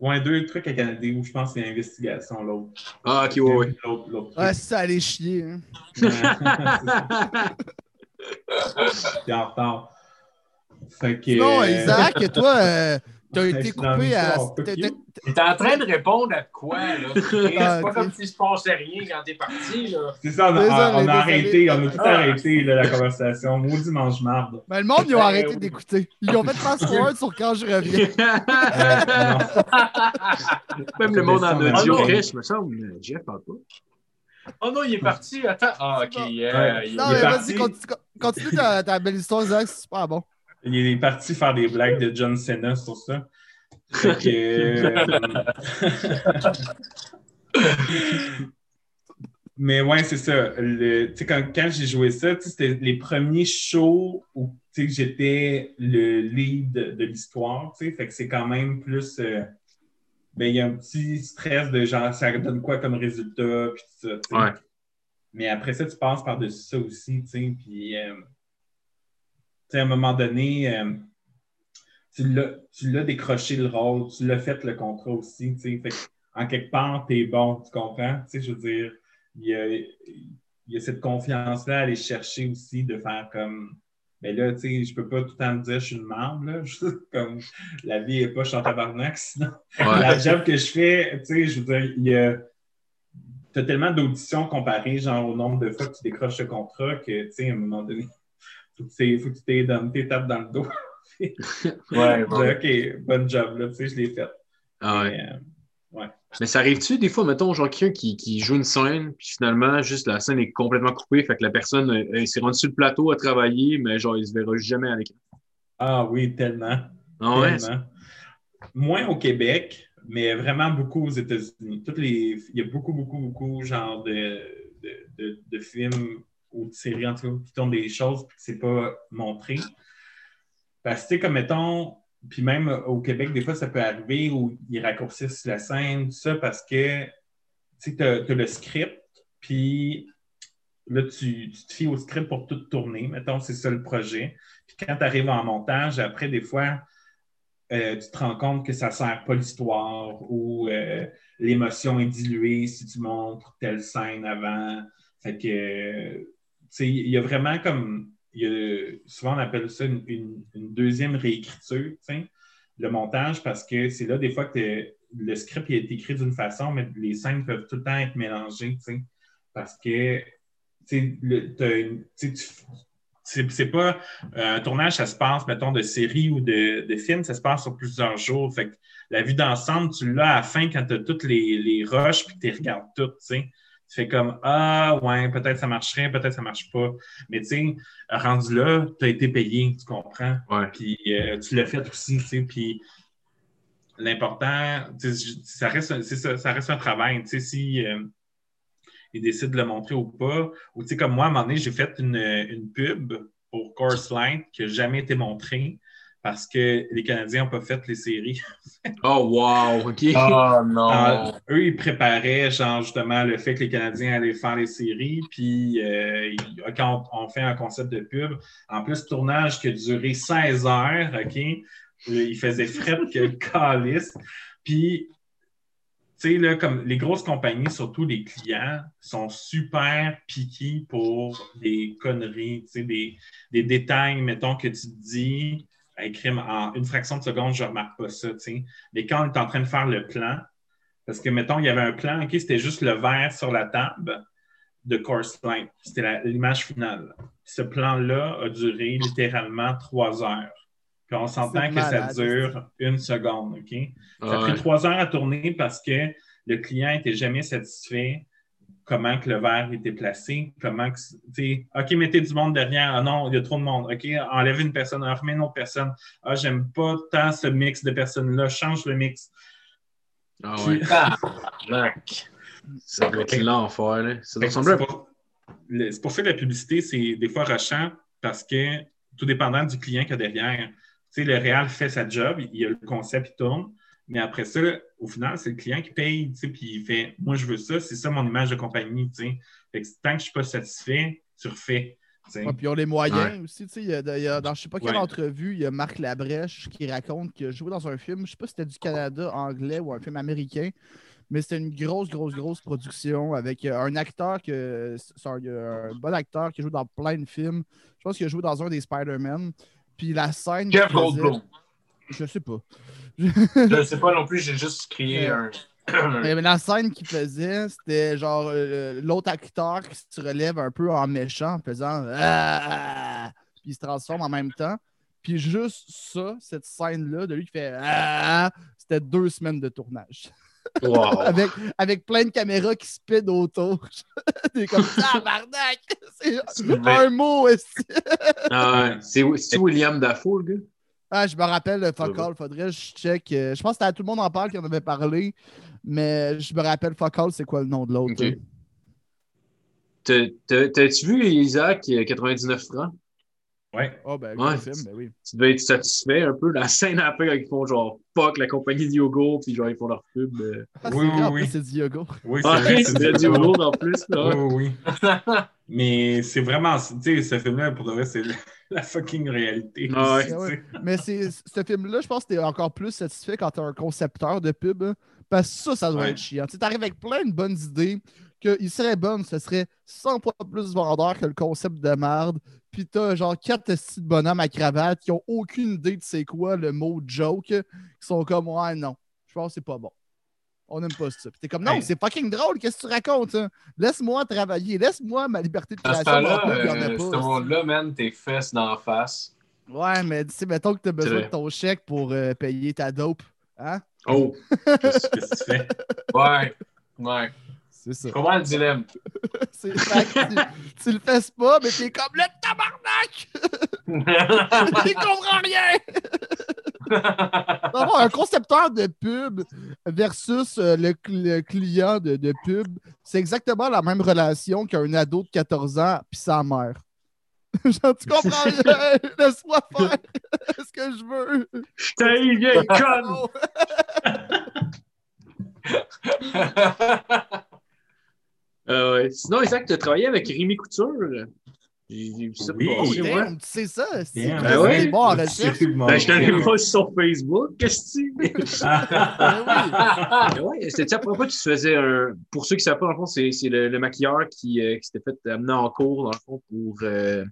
Ouais, deux trucs à Canada où je pense que c'est investigation l'autre. Ah, ok, ouais, ouais. L'autre, truc. ça allait chier. Hein. [laughs] C'est en retard. Fait que. Non, Isaac, toi, euh, t'as été coupé à. pas T'es en train de répondre à quoi, là? [laughs] C'est Ah, pas ok. comme s'il se passait rien quand t'es parti, là. C'est ça, on a, Désolé, on a désolé. arrêté, on a tout Ah. arrêté, là, la conversation. Maudit mange-marde. Ben, le monde, ils ont Ben, arrêté d'écouter. Ils ont fait fast forward sur quand je reviens. [laughs] Euh. Même le monde en Ah, audio. Chris, me semble. mais Jeff parle pas. Oh non, il est parti. Attends. Ah, ok. Non. yeah, il- Non, Il est mais parti. vas-y, continue, continue ta, ta belle histoire, Isaac, c'est super bon. Il est parti faire des blagues de John Cena sur ça. Fait que, euh, [laughs] Mais ouais, c'est ça. Le- quand, quand j'ai joué ça, c'était les premiers shows où j'étais le lead de, l'histoire. tu sais. Fait que c'est quand même plus. euh, ben, il y a un petit stress de genre, ça donne quoi comme résultat, puis tout ça. tu sais. Ouais. Mais après ça, tu passes par-dessus ça aussi, tu sais. Puis, euh, à un moment donné, euh, tu l'as tu décroché le rôle, tu l'as fait le contrat aussi, tu. Fait que, en quelque part, t'es bon, tu comprends? Tu sais, je veux dire, il y a, il y a cette confiance-là à aller chercher aussi de faire comme. Ben là, tu sais, je peux pas tout le temps me dire je suis une marde, là. [laughs] comme la vie est pas, en tabarnak, sinon. Ouais. La job que je fais, tu sais, je veux dire, il y a. T'as tellement d'auditions comparées, genre au nombre de fois que tu décroches le contrat, que, tu sais, à un moment donné, faut que tu faut que tu donné tes tapes dans le dos. [laughs] Ouais, ouais. OK, bonne job, là, tu sais, je l'ai fait. Ah ouais. Mais, euh, Mais ça arrive-tu des fois, mettons, genre quelqu'un qui, qui joue une scène, puis finalement, juste la scène est complètement coupée, fait que la personne euh, elle s'est rendue sur le plateau à travailler, mais genre, il se verra jamais à l'écran. ah oui, tellement. Ah ouais? tellement. Moins au Québec, mais vraiment beaucoup aux États-Unis. Toutes les, il y a beaucoup, beaucoup, beaucoup, genre de, de, de- de films ou de séries, en tout cas, qui tournent des choses puis que c'est pas montré. Parce que, comme mettons, puis même au Québec, des fois, ça peut arriver où ils raccourcissent la scène, tout ça, parce que, tu as le script, puis là, tu, te fies au script pour tout tourner. Mettons, c'est ça le projet. Puis quand tu arrives en montage, après, des fois, euh, tu te rends compte que ça ne sert pas l'histoire ou euh, l'émotion est diluée si tu montres telle scène avant. Fait que, euh, il y a vraiment comme. y a- souvent, on appelle ça une, deuxième réécriture, le montage, parce que c'est là, des fois, que le script il est écrit d'une façon, mais les scènes peuvent tout le temps être mélangées, parce que, c'est pas euh, un tournage, ça se passe, mettons, de série ou de, de film, ça se passe sur plusieurs jours. Fait que la vue d'ensemble, tu l'as à la fin quand tu as toutes les, les rushs puis tu regardes toutes, tu sais. Tu fais comme Ah, ouais, peut-être ça marcherait, peut-être ça marche pas. Mais tu sais, rendu là, tu as été payé, tu comprends? Ouais. Puis euh, tu l'as fait aussi, tu sais. Puis l'important, ça reste, ça reste un travail. Tu sais, si euh, ils décident de le montrer ou pas, ou tu sais, comme moi, à un moment donné, j'ai fait une, une pub pour Course Light qui n'a jamais été montrée parce que les Canadiens n'ont pas fait les séries. [laughs] Oh, wow, OK. Oh non. Alors, eux, ils préparaient, genre, justement, le fait que les Canadiens allaient faire les séries, puis euh, ils- quand on, on fait un concept de pub, en plus, tournage qui a duré 16 heures, OK? Il faisait fret que le [laughs] calice. Puis, tu sais, là, comme les grosses compagnies, surtout les clients, sont super piqués pour des conneries, tu sais, des, des détails, mettons, que tu te dis, Hey, crime, en une fraction de seconde, je ne remarque pas ça. Mais quand on est en train de faire le plan, parce que, mettons, il y avait un plan, OK, c'était juste le verre sur la table de Course Line. C'était l'image finale. Ce plan-là a duré littéralement trois heures. Puis on s'entend que ça dure une seconde, OK? Ça a Ouais. pris trois heures à tourner parce que le client n'était jamais satisfait comment que le verre était placé, comment que, tu sais, OK, mettez du monde derrière. Ah non, il y a trop de monde. OK, enlevez une personne, ah, remets une autre personne. Ah, j'aime pas tant ce mix de personnes-là, change le mix. Ah ouais. Tabarnak. Ça doit être l'enfer, là. Ça doit ressembler pour, le- c'est pour ça que la publicité, c'est des fois rushant parce que tout dépendant du client qu'il y a derrière. Tu sais, le réal fait sa job, il y a le concept, il tourne, mais après ça, au final, c'est le client qui paye, tu sais, puis il fait Moi, je veux ça, c'est ça mon image de compagnie, tu sais. Fait que tant que je ne suis pas satisfait, tu refais. Ouais, puis ils ont les moyens Ouais. aussi. tu sais, il y a- il y a- dans je sais pas quelle Ouais. entrevue, il y a Marc Labrèche qui raconte qu'il a joué dans un film, je sais pas si c'était du Canada anglais ou un film américain, mais c'était une grosse, grosse, grosse production avec euh, un acteur que c'est un, bon acteur qui joue dans plein de films. Je pense qu'il a joué dans un des Spider-Man. Puis la scène. Jeff faisait- Goldblum. Je sais pas. Je ne sais pas non plus, j'ai juste crié un. [clears throat] Mais la scène qu'il faisait, c'était genre euh, l'autre acteur qui se relève un peu en méchant en faisant Ah! Puis il se transforme en même temps. Puis juste ça, cette scène-là, de lui qui fait Ah! C'était deux semaines de tournage. Wow. [laughs] avec, avec plein de caméras qui speed autour. [laughs] T'es comme tabarnak! C'est un mot aussi. Ah c'est William Dafoe, le gars? Ah, je me rappelle le fuck all, faudrait que je check. euh, Je pense que tout le monde en parle qui en avait parlé, mais je me rappelle fuck all, c'est quoi le nom de l'autre? T'as-tu vu Isaac, euh, 99 francs? Ouais. Oh, ben, Ouais. le film, ben oui. Tu devais être satisfait un peu. La [laughs] scène après, quand ils font genre fuck la compagnie Diogo, puis genre ils font leur pub. euh. Ah, Oui, c'est oui, en oui. c'est Diogo. Oui, c'est Ah, vrai. c'est vrai, Diogo en plus. là. Oui, oui. [laughs] Mais c'est vraiment, tu sais, ce film-là, pour de vrai, c'est la fucking réalité. Ah ouais. Ouais. [laughs] Mais c'est ce film-là, je pense que t'es encore plus satisfait quand t'es un concepteur de pub. hein, parce que ça, ça doit Ouais. être chiant. Tu arrives avec plein de bonnes idées qu'il serait bonne, ce serait 100 fois plus vendeur que le concept de merde. Puis t'as genre quatre petits bonhommes à cravate qui ont aucune idée de c'est quoi le mot joke, qui sont comme ouais, non, je pense que c'est pas bon. On n'aime pas ça. Puis t'es comme non, Hey. c'est fucking drôle, qu'est-ce que tu racontes? hein? Laisse-moi travailler, laisse-moi ma liberté de À ce création. en a euh, ce monde-là, man, tes fesses d'en face. Ouais, mais tu sais, mettons que tu as besoin de ton chèque pour euh, payer ta dope. Hein? Oh, Qu'est-ce que tu fais? [laughs] Ouais. Ouais. C'est ça. Comprends le dilemme. [laughs] C'est tu, tu le fais pas, mais t'es comme le tabarnak! [laughs] Il comprend rien! [laughs] Un concepteur de pub versus euh, le, cl- le client de, de pub, c'est exactement la même relation qu'un ado de 14 ans puis sa mère. Genre, tu comprends rien? Laisse-moi faire ce que je veux. je t'ai vieille conne! Ah ouais. Sinon, Isaac, tu as travaillé avec Rémi Couture. Oui. Damn, tu sais ça? C'est Ben ouais. bon en recherche. Ben, je voir sur Facebook. Qu'est-ce que tu [laughs] Ben Ben ouais, c'était à propos, tu faisais un. Pour ceux qui ne savent pas, dans le fond, c'est c'est le, le maquilleur qui, euh, qui s'était fait amener en cours, dans le fond, pour. euh,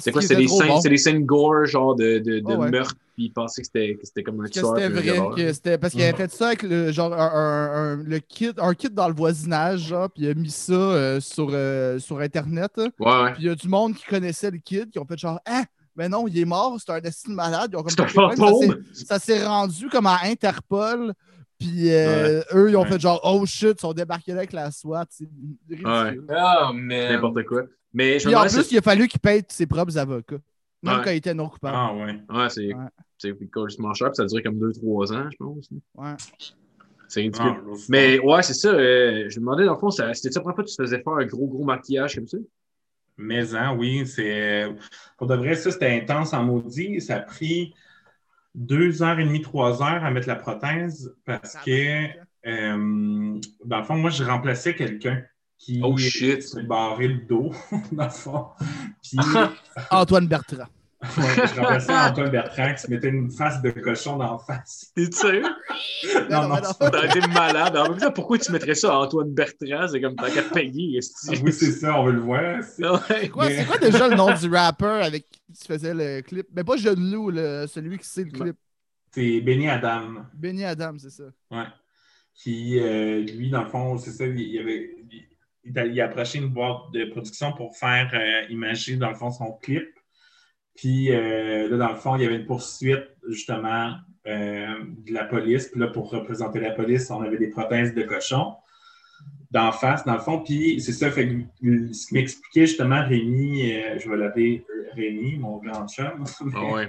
c'est quoi? C'est des, scènes, bon. c'est des scènes gore, genre de, de, de ouais. meurtre, puis il pensait que c'était que c'était comme un tueur. c'était vrai, que c'était parce qu'il avait fait ça avec le genre un, un- un- le kit, un kit dans le voisinage, genre, puis il a mis ça euh, sur, euh, sur internet. Ouais, ouais. Puis il y a du monde qui connaissait le kit, qui ont fait genre Ah, mais non, il est mort, c'est un destin malade. Ils ont comme C'est un fantôme! s'est- Ça s'est rendu comme à Interpol. Puis euh, eux, ils ont Ouais. fait genre Oh shit, ils sont débarqués là avec la SWAT. C'est ridicule. Oh, man. N'importe quoi. Mais je me Puis en plus, si- il a fallu qu'il paye ses propres avocats. Même Ouais. quand il était non coupable. Ah ouais. Ouais, c'est Ouais. c'est complètement cher, puis ça a duré comme 2-3 ans, je pense. Ouais. C'est ridicule. Ah, je- Mais ouais, c'est ça. euh, je me demandais, dans le fond, ça- c'était ça la première fois que tu te faisais faire un gros, gros maquillage comme ça? Mais hein, oui, c'est. Pour de vrai, ça, c'était intense en maudit. Ça a pris deux heures et demie, trois heures à mettre la prothèse parce que, euh, dans le fond, moi, je remplaçais quelqu'un qui Oh, shit. se barrait le dos, [laughs] dans le fond. Puis, [laughs] Antoine Bertrand. [laughs] ouais, je remplaçais Antoine Bertrand qui se mettait une face de cochon dans la face. T'es sérieux? Non, Non, non, non. T'as été malade. En même temps, pourquoi tu mettrais ça à Antoine Bertrand? C'est comme tant qu'à te payer. Ah oui, c'est ça, on veut le voir. C'est- Ouais. Quoi, Mais- c'est quoi déjà le nom du rapper avec qui tu faisais le clip? Mais pas Jeune Loup, le- celui qui sait le clip. C'est Benny Adam. Benny Adam, c'est ça. Ouais. Qui, euh, lui, dans le fond, c'est ça, il, il avait, il, il a- il a approché une boîte de production pour faire euh, imager, dans le fond, son clip. Puis euh, là, dans le fond, il y avait une poursuite, justement, euh, de la police. Puis là, pour représenter la police, on avait des prothèses de cochon d'en face, dans le fond. Puis c'est ça, fait que, ce qui m'expliquait justement Rémi, euh, je vais l'appeler Rémi, mon grand chum. Ah ouais.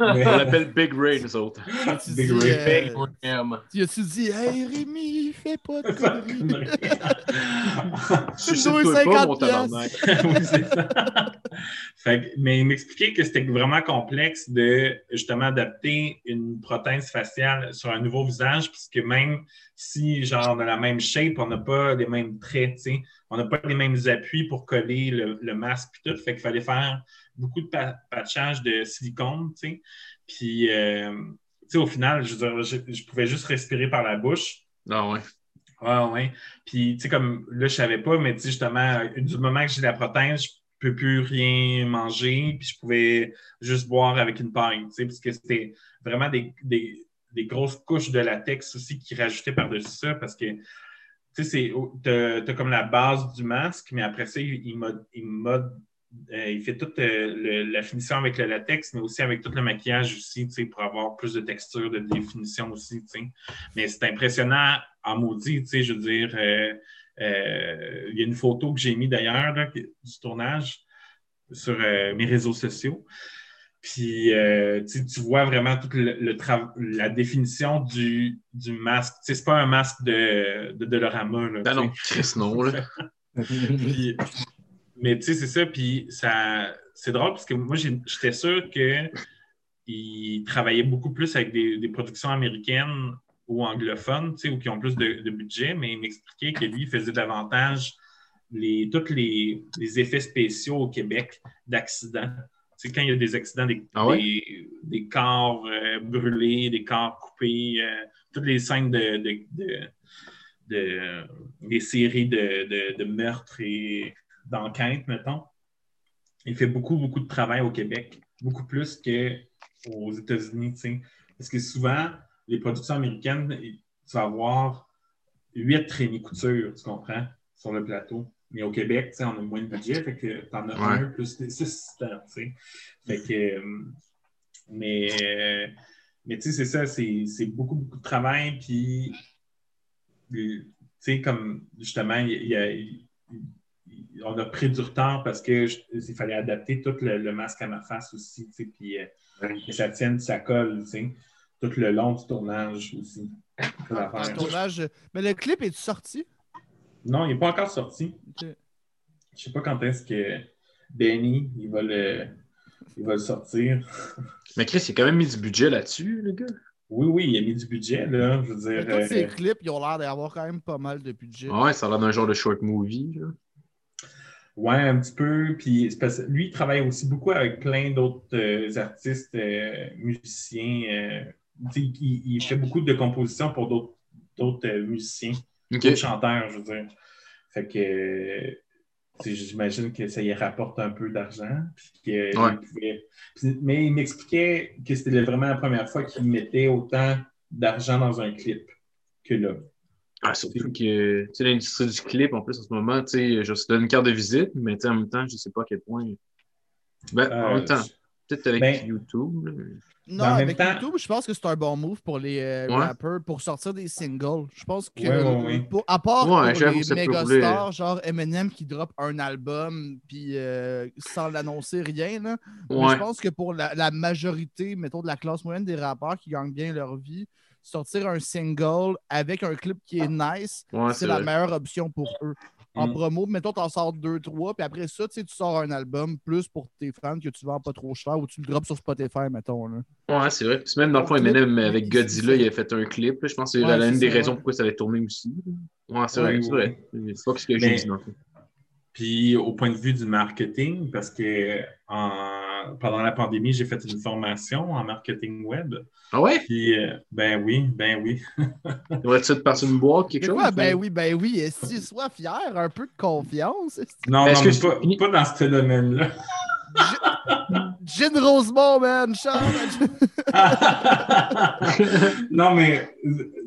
Mais- [laughs] On l'appelle Big Ray, nous autres. Tu Big Ray. euh, Big Ram. tu as-tu dit, hey Rémi, fais pas de [laughs] Pas de conneries. conneries. Suicide-toi pas, 50 mon tabarnak. [laughs] oui, c'est ça. Fait que- mais il m'expliquait que c'était vraiment complexe de justement adapter une prothèse faciale sur un nouveau visage, puisque même si, genre, on a la même shape, on n'a pas les mêmes traits, tu sais. On n'a pas les mêmes appuis pour coller le, le masque puis tout. Fait qu'il fallait faire beaucoup de pa- patchage de silicone, tu sais. Puis, euh, tu sais, au final, je, veux dire, je, je pouvais juste respirer par la bouche. Ah ouais. Ouais, ouais. Puis, tu sais, comme là, je savais pas, mais tu sais, justement, du moment que j'ai la prothèse, je peux plus rien manger, puis je pouvais juste boire avec une paille, tu sais, parce que c'était vraiment des, des, des grosses couches de latex aussi qui rajoutaient par-dessus ça, parce que, tu sais, t'as, t'as comme la base du masque, mais après ça, il, il euh, il fait toute euh, la finition avec le latex, mais aussi avec tout le maquillage aussi, tu sais, pour avoir plus de texture, de définition aussi, tu sais. Mais c'est impressionnant en maudit, tu sais, je veux dire. euh, il y a une photo que j'ai mis d'ailleurs du tournage sur mes réseaux sociaux. Puis euh, tu vois vraiment toute le, la définition du, du masque. C'est pas un masque de, de Dolorama. Là, non, Chris, non, là. [laughs] Puis- mais tu sais, c'est ça. Puis ça, c'est drôle parce que moi, j'étais sûr qu'il travaillait beaucoup plus avec des, des productions américaines ou anglophones, tu sais, ou qui ont plus de, de budget, mais il m'expliquait que lui, il faisait davantage les, tous les, les effets spéciaux au Québec d'accidents. Sais, quand il y a des accidents, des, Ah ouais? des, des corps euh, brûlés, des corps coupés, euh, toutes les scènes de, de, de- de- des séries de, meurtres et d'enquêtes, mettons. Il fait beaucoup, beaucoup de travail au Québec, beaucoup plus qu'aux États-Unis, tu sais. Parce que souvent, les productions américaines, tu vas avoir huit Rémi Couture, tu comprends, sur le plateau. Mais au Québec, tu sais, on a moins de budget, fait que t'en as Ouais. un plus des assistants, tu sais. Fait que... euh, mais... euh, mais tu sais, c'est ça, c'est c'est beaucoup, beaucoup de travail, puis tu sais, comme justement, il y a- il- il- on a pris du retard parce que je- il fallait adapter tout le, le masque à ma face aussi, tu sais, puis euh, que ça tienne, ça colle, tu sais, tout le long du tournage aussi. Faire. tournage. Mais le clip est sorti? Non, il n'est pas encore sorti. Ok. Je sais pas quand est-ce que Benny, il va le, il va le sortir. Mais Chris, il a quand même mis du budget là-dessus, le gars. Oui, oui, il a mis du budget, là, je veux Mais dire. tous ces euh, clips, ils ont l'air d'avoir quand même pas mal de budget. Ouais, ça a l'air d'un genre de short movie. Là. Ouais, un petit peu. Puis parce que lui, il travaille aussi beaucoup avec plein d'autres euh, artistes, euh, musiciens. euh, il, il fait beaucoup de compositions pour d'autres d'autres euh, musiciens, Ok. d'autres chanteurs, je veux dire. Fait que euh, j'imagine que ça y rapporte un peu d'argent. Que, Ouais. pouvait- mais il m'expliquait que c'était vraiment la première fois qu'il mettait autant d'argent dans un clip que là. Ah, surtout que tu sais, l'industrie du clip, en plus, en ce moment, tu sais, je te donne une carte de visite, mais tu sais, en même temps, je sais pas à quel point. Ben, en Euh, même temps, peut-être avec ben- YouTube. là, Non, en avec temps- YouTube, je pense que c'est un bon move pour les euh, Ouais. rappers pour sortir des singles. Je pense que, Ouais, ouais, ouais. pour- à part Ouais, pour j'avoue les méga stars, genre Eminem qui drop un album puis euh, sans l'annoncer rien, là. Mais je pense que pour la, la majorité, mettons, de la classe moyenne des rappeurs qui gagnent bien leur vie, sortir un single avec un clip qui est nice, Ouais, c'est la meilleure option pour eux. En Mm. promo. Mettons, t'en sors deux, trois, puis après ça, tu sais, tu sors un album plus pour tes fans que tu vends pas trop cher ou tu le drops sur Spotify, mettons. Là. Ouais, c'est vrai. Puis même dans le fond, Eminem, avec Godzilla, il a fait un clip. là. Je pense que c'est Ouais, l'une des raisons pourquoi ça avait tourné aussi. Ouais, c'est vrai, c'est vrai. C'est pas ce que j'ai dit. Puis au point de vue du marketing, parce que en- pendant la pandémie, j'ai fait une formation en marketing web. Ah ouais? Puis euh, ben oui, ben oui. [laughs] Devrais-tu te passer une boîte, quelque chose? quoi? Ben oui, ben oui. Esti, sois fier, un peu de confiance. Non, Est-ce non, que mais pas, fini? pas dans ce domaine-là. Gin Rosemont, man! Charles! [laughs] non, mais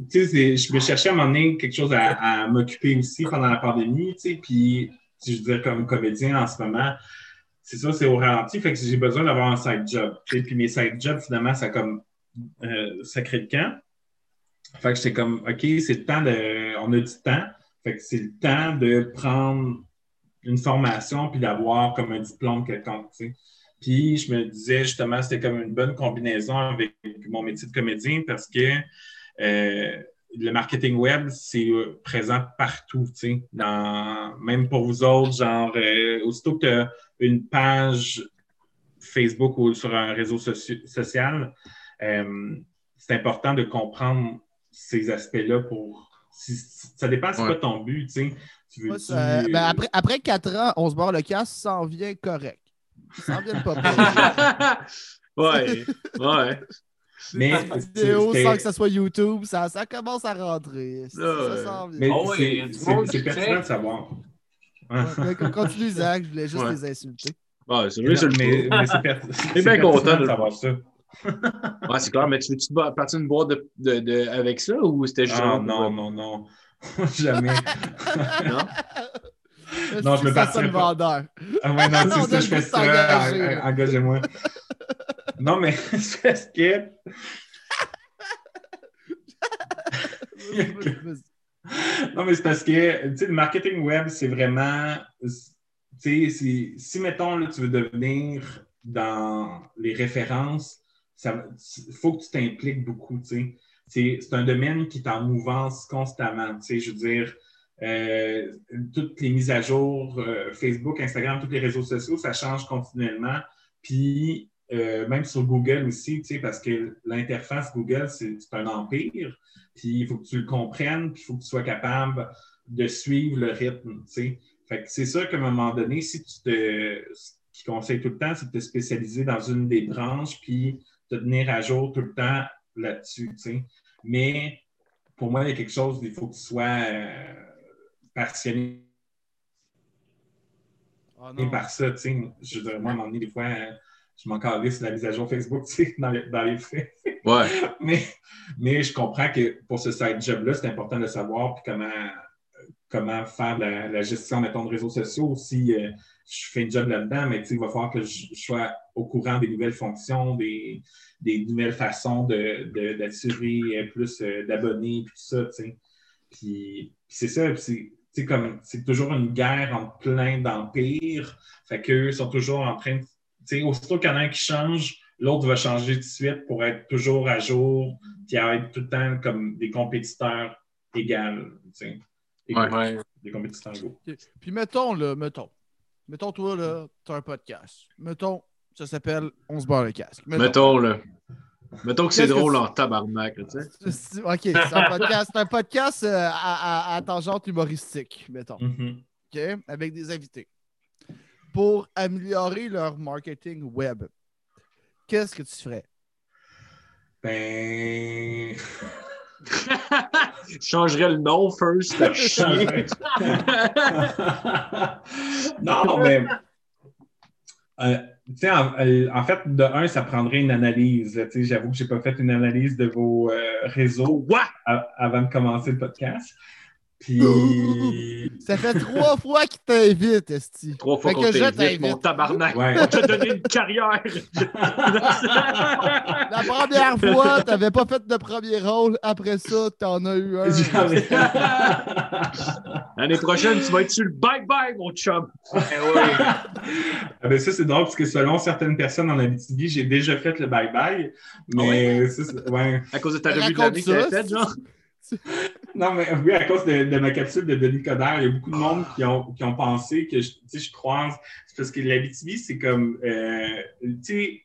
tu sais, je me cherchais à un moment donné quelque chose à, à m'occuper aussi pendant la pandémie, tu sais, puis je veux dire, comme comédien en ce moment, c'est ça, c'est au ralenti, fait que j'ai besoin d'avoir un side job. sais, Puis mes side jobs, finalement, ça comme euh, ça crée camp. Fait que j'étais comme OK, c'est le temps de. On a du temps. Fait que c'est le temps de prendre une formation puis d'avoir comme un diplôme quelconque. Puis je me disais justement, c'était comme une bonne combinaison avec mon métier de comédien parce que euh, le marketing web, c'est euh, présent partout, tu sais, dans, même pour vous autres, genre, euh, aussitôt que tu as une page Facebook ou sur un réseau soci- social, euh, c'est important de comprendre ces aspects-là pour. si- si- ça dépend, c'est Ouais. quoi ton but, tu sais. Tu veux Moi, ben, après, après 4 ans, on se barre le casse, ça en vient correct. Ça en vient pas [laughs] ouais, ouais. Mais sans que ça soit YouTube, ça, ça commence à rentrer. Ça, vient. Mais Oh, c'est- pertinent fait. de savoir. Ouais, continue, Zach, je voulais juste Ouais. les insulter. Ouais, c'est vrai, c'est le mais, mais... c'est per- bien content de savoir ça. [laughs] Ouais, c'est clair, mais tu veux-tu partir une boîte de, de, de- avec ça ou c'était juste. Ah non, non, [laughs] [laughs] non. Jamais. non? Non, je me partirais pas. vendeur? Ah ouais, non, On c'est ça, je fais ça. Engagez-moi. Non, mais [laughs] c'est parce que. [laughs] Non, mais c'est parce que, tu sais, le marketing web, c'est vraiment. Tu sais, si, mettons, là, tu veux devenir dans les références, il faut que tu t'impliques beaucoup, tu sais. C'est c'est un domaine qui est en mouvance constamment, tu sais, je veux dire. euh, toutes les mises à jour, euh, Facebook, Instagram, tous les réseaux sociaux, ça change continuellement. Puis, euh, même sur Google aussi, tu sais, parce que l'interface Google, c'est un empire. Puis il faut que tu le comprennes, puis il faut que tu sois capable de suivre le rythme. tu sais. Fait que c'est sûr qu'à un moment donné, si tu te. Ce qui conseille tout le temps, c'est de te spécialiser dans une des branches, puis te tenir à jour tout le temps là-dessus. tu sais. Mais pour moi, il y a quelque chose, il faut que tu sois euh, passionné non. par ça. tu sais. Je veux dire, moi, à un moment donné, des fois, euh, je m'en calisse la mise à jour Facebook [laughs] tu sais, dans les, dans les faits. Ouais. [laughs] mais, mais je comprends que pour ce side job-là, c'est important de savoir comment, comment faire la, la gestion, mettons, de réseaux sociaux. Si euh, je fais un job là-dedans, mais tu sais, il va falloir que je, je sois au courant des nouvelles fonctions, des, des nouvelles façons de- de- euh, plus euh, d'abonnés, puis tout ça, tu sais. Puis, c'est ça, puis c'est c'est toujours une guerre entre plein d'empires. Fait qu'eux sont toujours en train de. Sais, aussitôt qu'il y en a un qui change, l'autre va changer tout de suite pour être toujours à jour, puis à être tout le temps comme des compétiteurs égaux. tu sais. Égaux. Ouais. Des compétiteurs égaux. Puis mettons, là, mettons. Mettons, toi, là, t'as un podcast. Mettons, ça s'appelle On se barre le casque. Mettons, là. Mettons que c'est drôle tu- en tabarnak, tu sais. C'est- Ok, c'est un podcast, c'est un podcast euh, à, à- à tangente humoristique, mettons. Mhm. OK? Avec des invités. Pour améliorer leur marketing web, qu'est-ce que tu ferais? Ben. [laughs] Je changerais le nom first, [laughs] [laughs] non, mais. euh, tu sais, en, euh, en fait, de un, ça prendrait une analyse. Tu sais, J'avoue que je n'ai pas fait une analyse de vos euh, réseaux avant de commencer le podcast. Puis. [laughs] Ça fait trois fois qu'il t'invite, Esti. Trois fois qu'on t'invite, mon tabarnak. Ouais. On t'a donné une carrière. [laughs] La première fois, t'avais pas fait de premier rôle. Après ça, t'en as eu un. [laughs] L'année prochaine, tu vas être sur le bye-bye, mon chum. Ah ben ça, c'est drôle parce que selon certaines personnes en Abitibi, j'ai déjà fait le bye-bye. Mais ça, c'est- ouais. À cause de ta revue de l'année que t'as ça, faite, genre? Non, mais oui, à cause de, de ma capsule de Denis Coderre, il y a beaucoup de monde qui ont, qui ont pensé que je, je croise. C'est parce que l'Abitibi, c'est comme. euh, tu sais,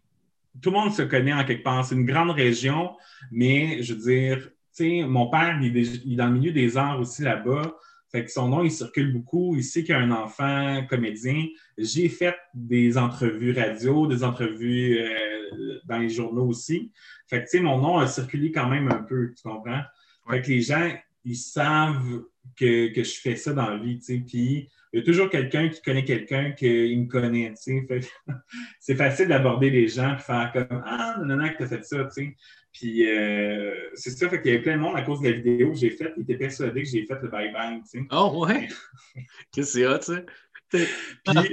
tout le monde se connaît en quelque part. C'est une grande région, mais je veux dire, tu sais, mon père, il est, déjà- il est dans le milieu des arts aussi là-bas. Fait que son nom, il circule beaucoup. Il sait qu'il y a un enfant comédien. J'ai fait des entrevues radio, des entrevues euh, dans les journaux aussi. Fait que, tu sais, mon nom a circulé quand même un peu, tu comprends? Fait que les gens, ils savent que, que je fais ça dans la vie, tu sais. Puis, il y a toujours quelqu'un qui connaît quelqu'un qui me connaît, tu sais. Que [laughs] c'est facile d'aborder les gens et faire comme Ah, non, non, que t'as fait ça, tu sais. Puis, euh, c'est ça, fait qu'il y avait plein de monde à cause de la vidéo que j'ai faite. Ils étaient persuadés que j'ai fait le bye-bye, tu sais. Oh, ouais? [laughs] Qu'est-ce que c'est hot, ça? [laughs] Puis,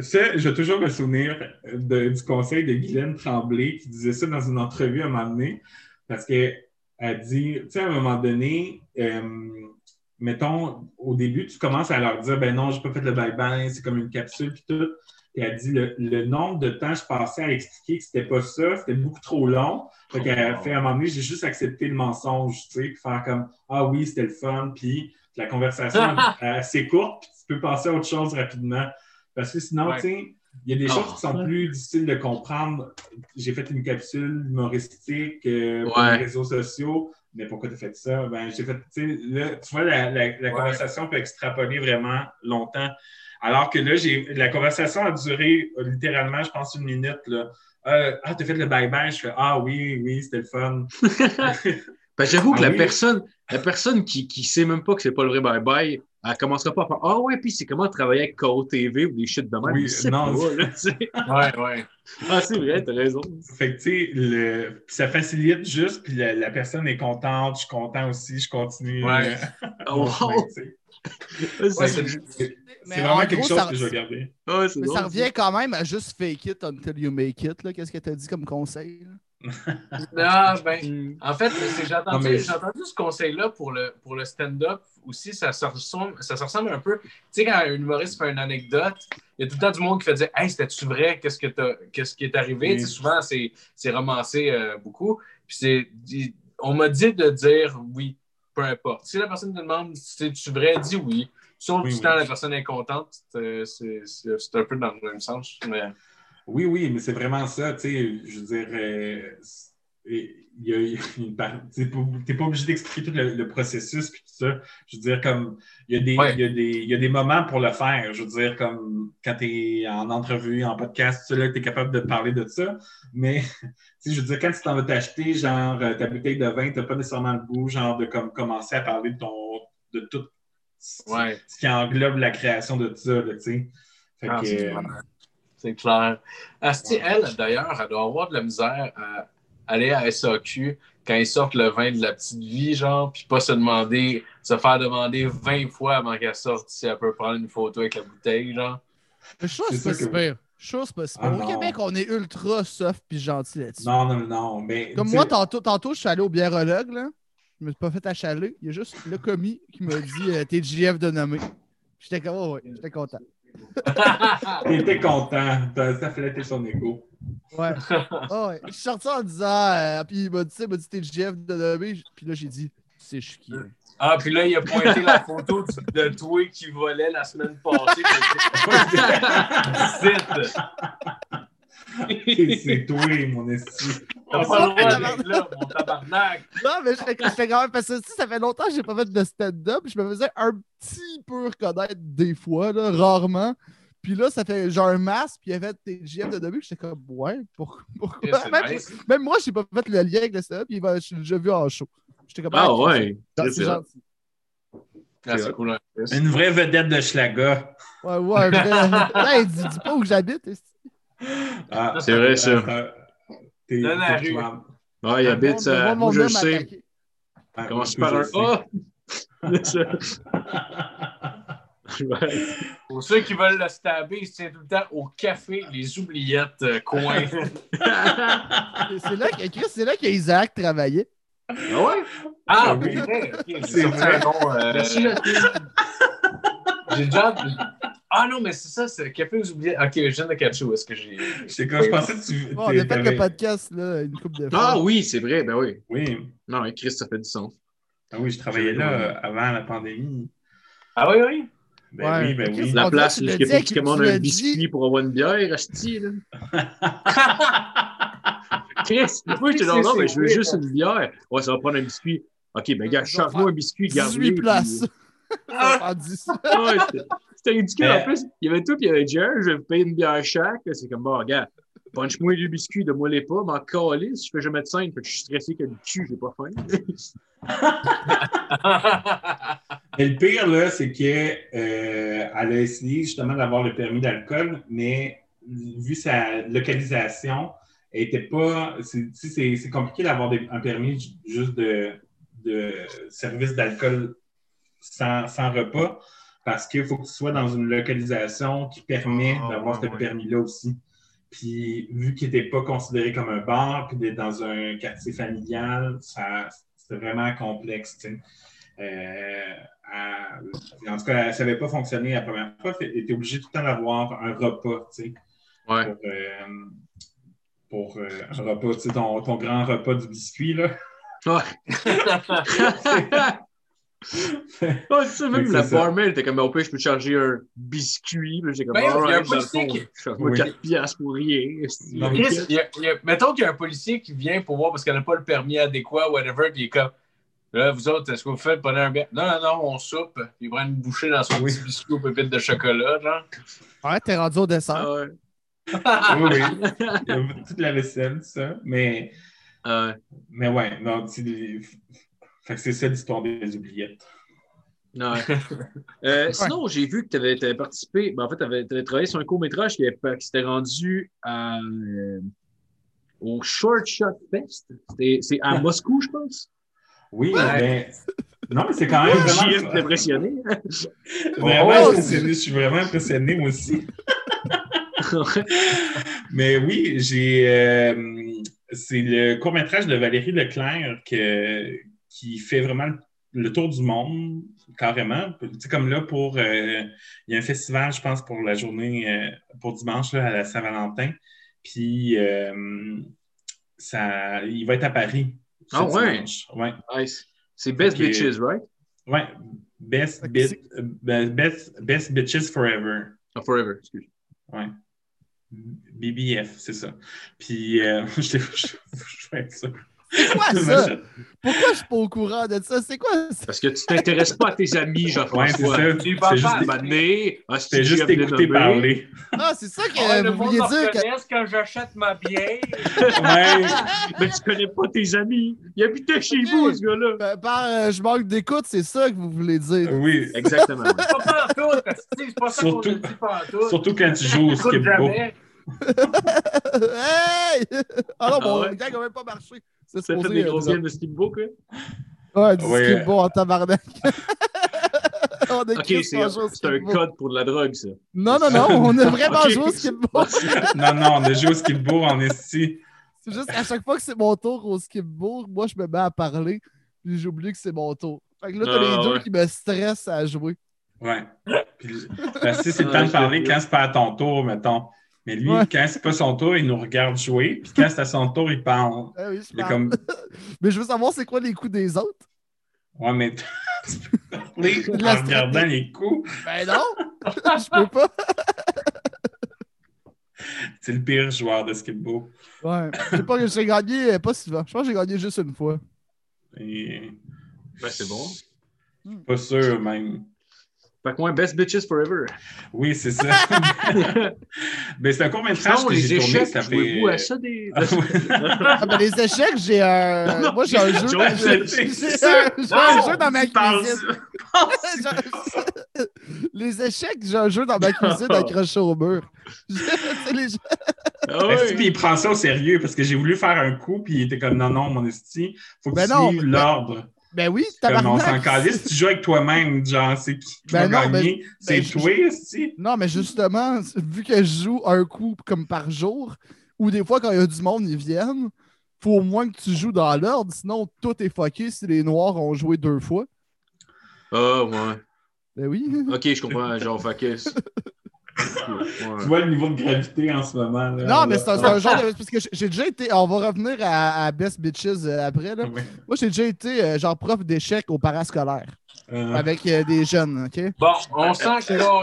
ça, je vais toujours me souvenir de- du conseil de Guylaine Tremblay qui disait ça dans une entrevue à un moment donné, parce qu'elle dit, tu sais, à un moment donné, euh, mettons, au début, tu commences à leur dire, ben non, j'ai pas fait le bye-bye, c'est comme une capsule, puis tout. Et elle dit, le, le nombre de temps que je passais à expliquer que c'était pas ça, c'était beaucoup trop long. Fait qu'elle fait, à un moment donné, j'ai juste accepté le mensonge, tu sais, puis faire comme, ah oui, c'était le fun, puis la conversation [laughs] est assez courte, puis tu peux passer à autre chose rapidement. Parce que sinon, Ouais. tu sais, il y a des Oh. choses qui sont plus difficiles de comprendre. J'ai fait une capsule humoristique euh, pour Ouais. les réseaux sociaux. Mais pourquoi tu as fait ça? Ben, j'ai fait, là, tu vois, la, la- la conversation peut extrapoler vraiment longtemps. Alors que là, j'ai, la conversation a duré littéralement, je pense, une minute. Là. Euh, ah, t'as fait le bye-bye? Je fais, ah oui, oui, c'était le fun. [laughs] Ben, j'avoue que Ah la oui? personne, la personne qui, qui sait même pas que c'est pas le vrai bye-bye, elle commencera pas à faire Ah ouais, puis c'est comment travailler avec KO TV ou des shit de même? Oui, non, pas, là. Ouais, ouais. Ah, c'est vrai, t'as raison. Fait que, tu sais, le- ça facilite juste, puis la, la personne est contente, je suis content aussi, je continue. Ouais. Oh, [laughs] c'est vraiment quelque chose ça- que je vais garder. ouais, Mais drôle, ça revient quand même à juste fake it until you make it. là. Qu'est-ce que tu as dit comme conseil? là? Non, ben, Mm. [laughs] En fait, j'ai entendu, mais- j'ai entendu ce conseil-là pour le, pour le stand-up aussi. Ça se, ressemble, ça se ressemble un peu. Tu sais, quand un humoriste fait une anecdote, il y a tout le temps du monde qui fait dire Hey, c'était-tu vrai? Qu'est-ce, que t'as- qu'est-ce qui est arrivé Oui. Tu sais, Souvent, c'est, c'est romancé euh, beaucoup. Puis c'est, on m'a dit de dire oui, peu importe. Si la personne te demande si c'est-tu vrai, dis oui. Sauf Oui, du oui. temps, la personne est contente. C'est, un peu dans le même sens. Mais... Oui, oui, mais c'est vraiment ça, tu sais, je veux dire, euh, part- t'es pas, obligé d'expliquer tout le, le processus puis tout ça. Je veux dire, comme, il y, a des, Ouais. il, y a des, il y a des moments pour le faire. Je veux dire, comme, quand tu es en entrevue, en podcast, tu es capable de parler de ça. Mais, [laughs] tu je veux dire, quand tu t'en vas t'acheter, genre, euh, ta bouteille de vin, tu n'as pas nécessairement le goût, genre, de comme, commencer à parler de ton, de tout ce, Ouais. ce qui englobe la création de ça, là, tu sais. Fait Ah, que, c'est clair. Asti, elle, d'ailleurs, elle doit avoir de la misère à aller à SAQ quand ils sortent le vin de la petite vie, genre, puis pas se demander, se faire demander 20 fois avant qu'elle sorte si elle peut prendre une photo avec la bouteille, genre. Je suis C'est pas si pire. Je suis sûr que c'est pas si pire. Ah, Au non. Québec, on est ultra soft puis gentil là-dessus. non, non, non, mais. Comme moi, tantôt, tantôt, je suis allé au biérologue, là. Je me suis pas fait achaler. Il y a juste le commis qui m'a dit euh, T'es JF de nommer. J'étais comme, oh, ouais, j'étais content. [laughs] T'étais content, t'as- ça flatté son égo. Ouais. Ah ouais. Je suis sorti en disant, euh, puis il m'a dit, il m'a dit T'es JF de nommer. Puis là, j'ai dit C'est chiqui. Ah, puis là, il a pointé la photo de toi qui volait la semaine passée. [laughs] C'est toi, mon esti. T'as pas le droit d'être là, mon tabarnak! Non, mais j'étais quand même. Parce que ça fait longtemps que j'ai pas fait de stand-up. Je me faisais un petit peu reconnaître des fois, là, rarement. Puis là, ça fait genre un masque, puis il a fait tes JF de début. J'étais comme, ouais, pour- pourquoi? Yeah, même, nice. même moi, j'ai pas fait le lien avec le stand-up, puis il va- je l'ai déjà vu en show. J'étais comme, Ah ok, ouais. c'est- ça. gentil. Ah, c'est cool. hein. Une vraie vedette de Schlaga. Ouais, ouais, vrai. [laughs] Hey, dis, dis pas où j'habite. que- Ah, C'est vrai, ça. T'es Dans la rue. Ah, il habite monde Moi, je sais. Ah, par un je le sais. A. Ouais. Pour ceux qui veulent le stabber, il se tient tout le temps au café, les oubliettes, euh, coin. [laughs] C'est là que Chris, c'est là qu'Isaac travaillait. Ah ouais? Ah, Ah oui. C'est nom, euh, [laughs] J'ai déjà. Ah non, mais c'est ça, c'est Café aux oubliettes. Ok, je viens de catcher où est-ce que j'ai. C'est quand je pensais que tu. Bon, on a fait le podcast là, une couple de fois. Ah oui, c'est vrai, ben oui. Oui. Non, mais Chris, ça fait du sens. Ah oui, je travaillais là euh, avant la pandémie. Ah oui, oui? Ben Ouais. oui, ben oui. La place où que il tu commandes un dit. biscuit pour avoir une bière, asti, là. [laughs] Chris, moi, j'étais genre, C'est- non, mais je veux juste une bière. Ouais, ça va prendre un biscuit. OK, ben, gars, Je charge-moi faire un biscuit, 18 garde-le. places. [laughs] Ah! Ouais, c'était- ridicule. Mais- En plus, il y avait tout, puis il y avait Jer, je vais vous payer une bière chaque. C'est comme, bon, regarde, punch-moi deux biscuits, donne-moi les pas, m'en calisse, je fais jamais de scène, fait que je suis stressé que du cul, j'ai pas faim. [laughs] Mais le pire, là, c'est qu'elle euh, elle a essayé justement d'avoir le permis d'alcool, mais vu sa localisation, elle était pas. c'est- compliqué d'avoir un permis ju- juste de, de service d'alcool sans, sans repas, parce qu'il faut que tu sois dans une localisation qui permet Ah, d'avoir ouais, ce permis-là aussi. Puis, vu qu'il n'était pas considéré comme un bar, puis d'être dans un quartier familial, ça, c'était vraiment complexe. tu. Euh, à- en tout cas, ça n'avait pas fonctionné la première fois. Elle était obligée tout le temps d'avoir un repas, tu sais, Ouais. pour, euh, pour, euh, un repas, tu sais, ton, ton grand repas du biscuit, là. Ouais. [laughs] [laughs] [laughs] Ouais, c'est ça, même la barmaid était comme, au pire, je peux te charger un biscuit. Puis J'ai comme, Ben, il y a un policier qui- charge-moi Oui. 4 piastres pour rien. Non, mais- Chris, il y a- il y a- mettons qu'il y a un policier qui vient pour voir parce qu'elle n'a pas le permis adéquat, whatever, puis il est comme Là, vous autres, est-ce que vous faites prenez un bien? Non, non, non, on soupe. Puis il prend une bouchée dans son Oui. petit biscuit aux pépites de chocolat, genre. Ouais, t'es rendu au dessert. Ah ouais. Oui, oui. [laughs] Il y a toute la vaisselle, ça. Mais, Ah ouais. mais ouais, non, c'est ça l'histoire des oubliettes. Ouais. [laughs] Euh, Sinon, j'ai vu que tu avais, participé, ben, en fait, tu avais, travaillé sur un court-métrage qui, qui s'était rendu à, euh, au Short Shot Fest. C'est à Moscou, je pense. Oui, Ouais. mais. Non, mais c'est quand même vraiment. t'es impressionné. [laughs] Vraiment Oh, impressionné. Je suis vraiment impressionné, moi aussi. [laughs] Mais oui, j'ai. euh, c'est le court-métrage de Valérie Leclerc que- qui fait vraiment le, le tour du monde, carrément. Tu sais, comme là, pour. euh, il y a un festival, je pense, pour la journée, euh, pour dimanche, là, à la Saint-Valentin. Puis, euh, ça, il va être à Paris. Ah ouais? dimanche. Ouais. nice. C'est Best. Bitches, right? Ouais. Best, bit, best, best Bitches Forever. Ah, forever, excuse. Ouais. BBF, c'est ça. Puis, euh, [laughs] je l'ai- je- je vais être ça. C'est quoi ça? Pourquoi je suis pas au courant de ça? C'est quoi ça? Parce que tu t'intéresses pas à tes amis, Ouais, c'est Jean-François. Tu parles juste, pas. Ah, si c'est tu juste écouter parler. Ah, c'est ça que Ah, le vous vouliez dire. Que... quand j'achète ma bière. Ouais. [laughs] Mais tu connais pas tes amis. Il habitait chez vous, ce gars-là. Ben, Par euh, je manque d'écoute, c'est ça que vous voulez dire. Oui. Exactement. C'est pas pas ça qu'on Surtout- a dit pantoute. Surtout quand tu joues au jamais. [laughs] hey! Ah non, Ah mon ouais? gag a même pas marché. C'est Ça fait des euh, grosses games de Steamboat, quoi. Ouais, du Ouais. skip bon en tabarnak. [laughs] on a Ok, c'est un skip-bo. code pour de la drogue, ça. Non, non, non, on a [laughs] vraiment joué au skip-bo. [laughs] Non, non, on a joué au skip-bo en esti. C'est juste qu'à chaque fois que c'est mon tour au skip-bo, moi, je me mets à parler, puis j'oublie que c'est mon tour. Fait que là, t'as Ah, les deux ouais. qui me stressent à jouer. Ouais. Puis, parce que c'est le Ah, temps de je parler quand c'est pas à ton tour, mettons. Mais lui, Ouais. quand c'est pas son tour, il nous regarde jouer. Puis quand c'est à son tour, il parle. Ah [laughs] oui, je comme. [laughs] Mais je veux savoir c'est quoi les coups des autres. Ouais, mais [laughs] tu peux parler en regardant les coups. Ben non! je peux pas. C'est le pire joueur de skip-bo. Ouais. Je sais pas que j'ai gagné euh, pas souvent. Je pense que j'ai gagné juste une fois. Et- Ben, c'est bon. Pas sûr, même. Fait que moi, Best Bitches Forever. Oui, c'est ça. [laughs] Mais c'est un court-métrage Sinon, que les j'ai tourné, échecs, ça fait... jouez-vous à ça des. Ah. [laughs] Ah, ben, les échecs, j'ai un. Non, Moi, j'ai un jeu. J'ai un, jeu dans ma cuisine. [laughs] Les échecs, j'ai un jeu dans ma cuisine accroché au mur. Les Ah Esti, ouais. puis il prend ça au sérieux? Parce que j'ai voulu faire un coup, puis il était comme non, non, mon esti, faut que Ben tu non, suives mais- l'ordre. Ben oui, Comme on s'en tabarnak. calisse, tu joues avec toi-même, genre, c'est qui Ben non, gagner? c'est ben, je- toi, esti. Non, mais justement, vu que je joue un coup comme par jour, ou des fois quand il y a du monde, ils viennent, faut au moins que tu joues dans l'ordre, sinon tout est fucké si les noirs ont joué deux fois. Ah, ouais. Ben oui. Ok, je comprends. Genre, que. [laughs] Tu vois le niveau de gravité en ce moment. Là, Non, mais c'est un, un genre de. [laughs] Parce que j'ai- déjà été. On va revenir à, à Best Bitches euh, après. Là. Ouais. Moi, j'ai déjà été euh, genre prof d'échecs au parascolaire Euh, avec euh, des jeunes, OK? Bon, on sent que là,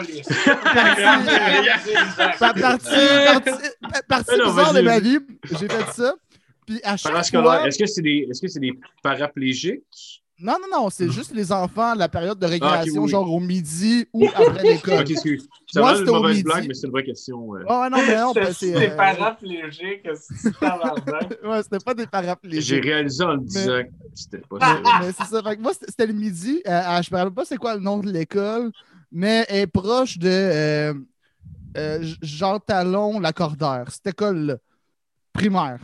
partie, [laughs] partie, par- partie non, bizarre de ma vie, j'ai fait ça. Puis à chaque Parascolaire, fois... est-ce que c'est des, est-ce que c'est des paraplégiques? Non, non, non, c'est juste les enfants, la période de récréation, Ah, oui. genre au midi ou après [laughs] l'école. Ok, excuse. C'est Moi, vraiment c'était une mauvaise midi. blague, mais c'est une vraie question. ouais. Ah non, mais non, [laughs] ben, c'est... C'est euh, paraplégique, c'est. [laughs] Ouais, c'était pas des J'ai paraplégiques. réalisé en le disant que c'était pas Mais, ça. mais c'est ça. Fait que moi, c'était c'était le midi. Euh, euh, je ne me rappelle pas c'est quoi le nom de l'école, mais elle est proche de euh, euh, Jean Talon, l'accordeur. Cette école-là, primaire.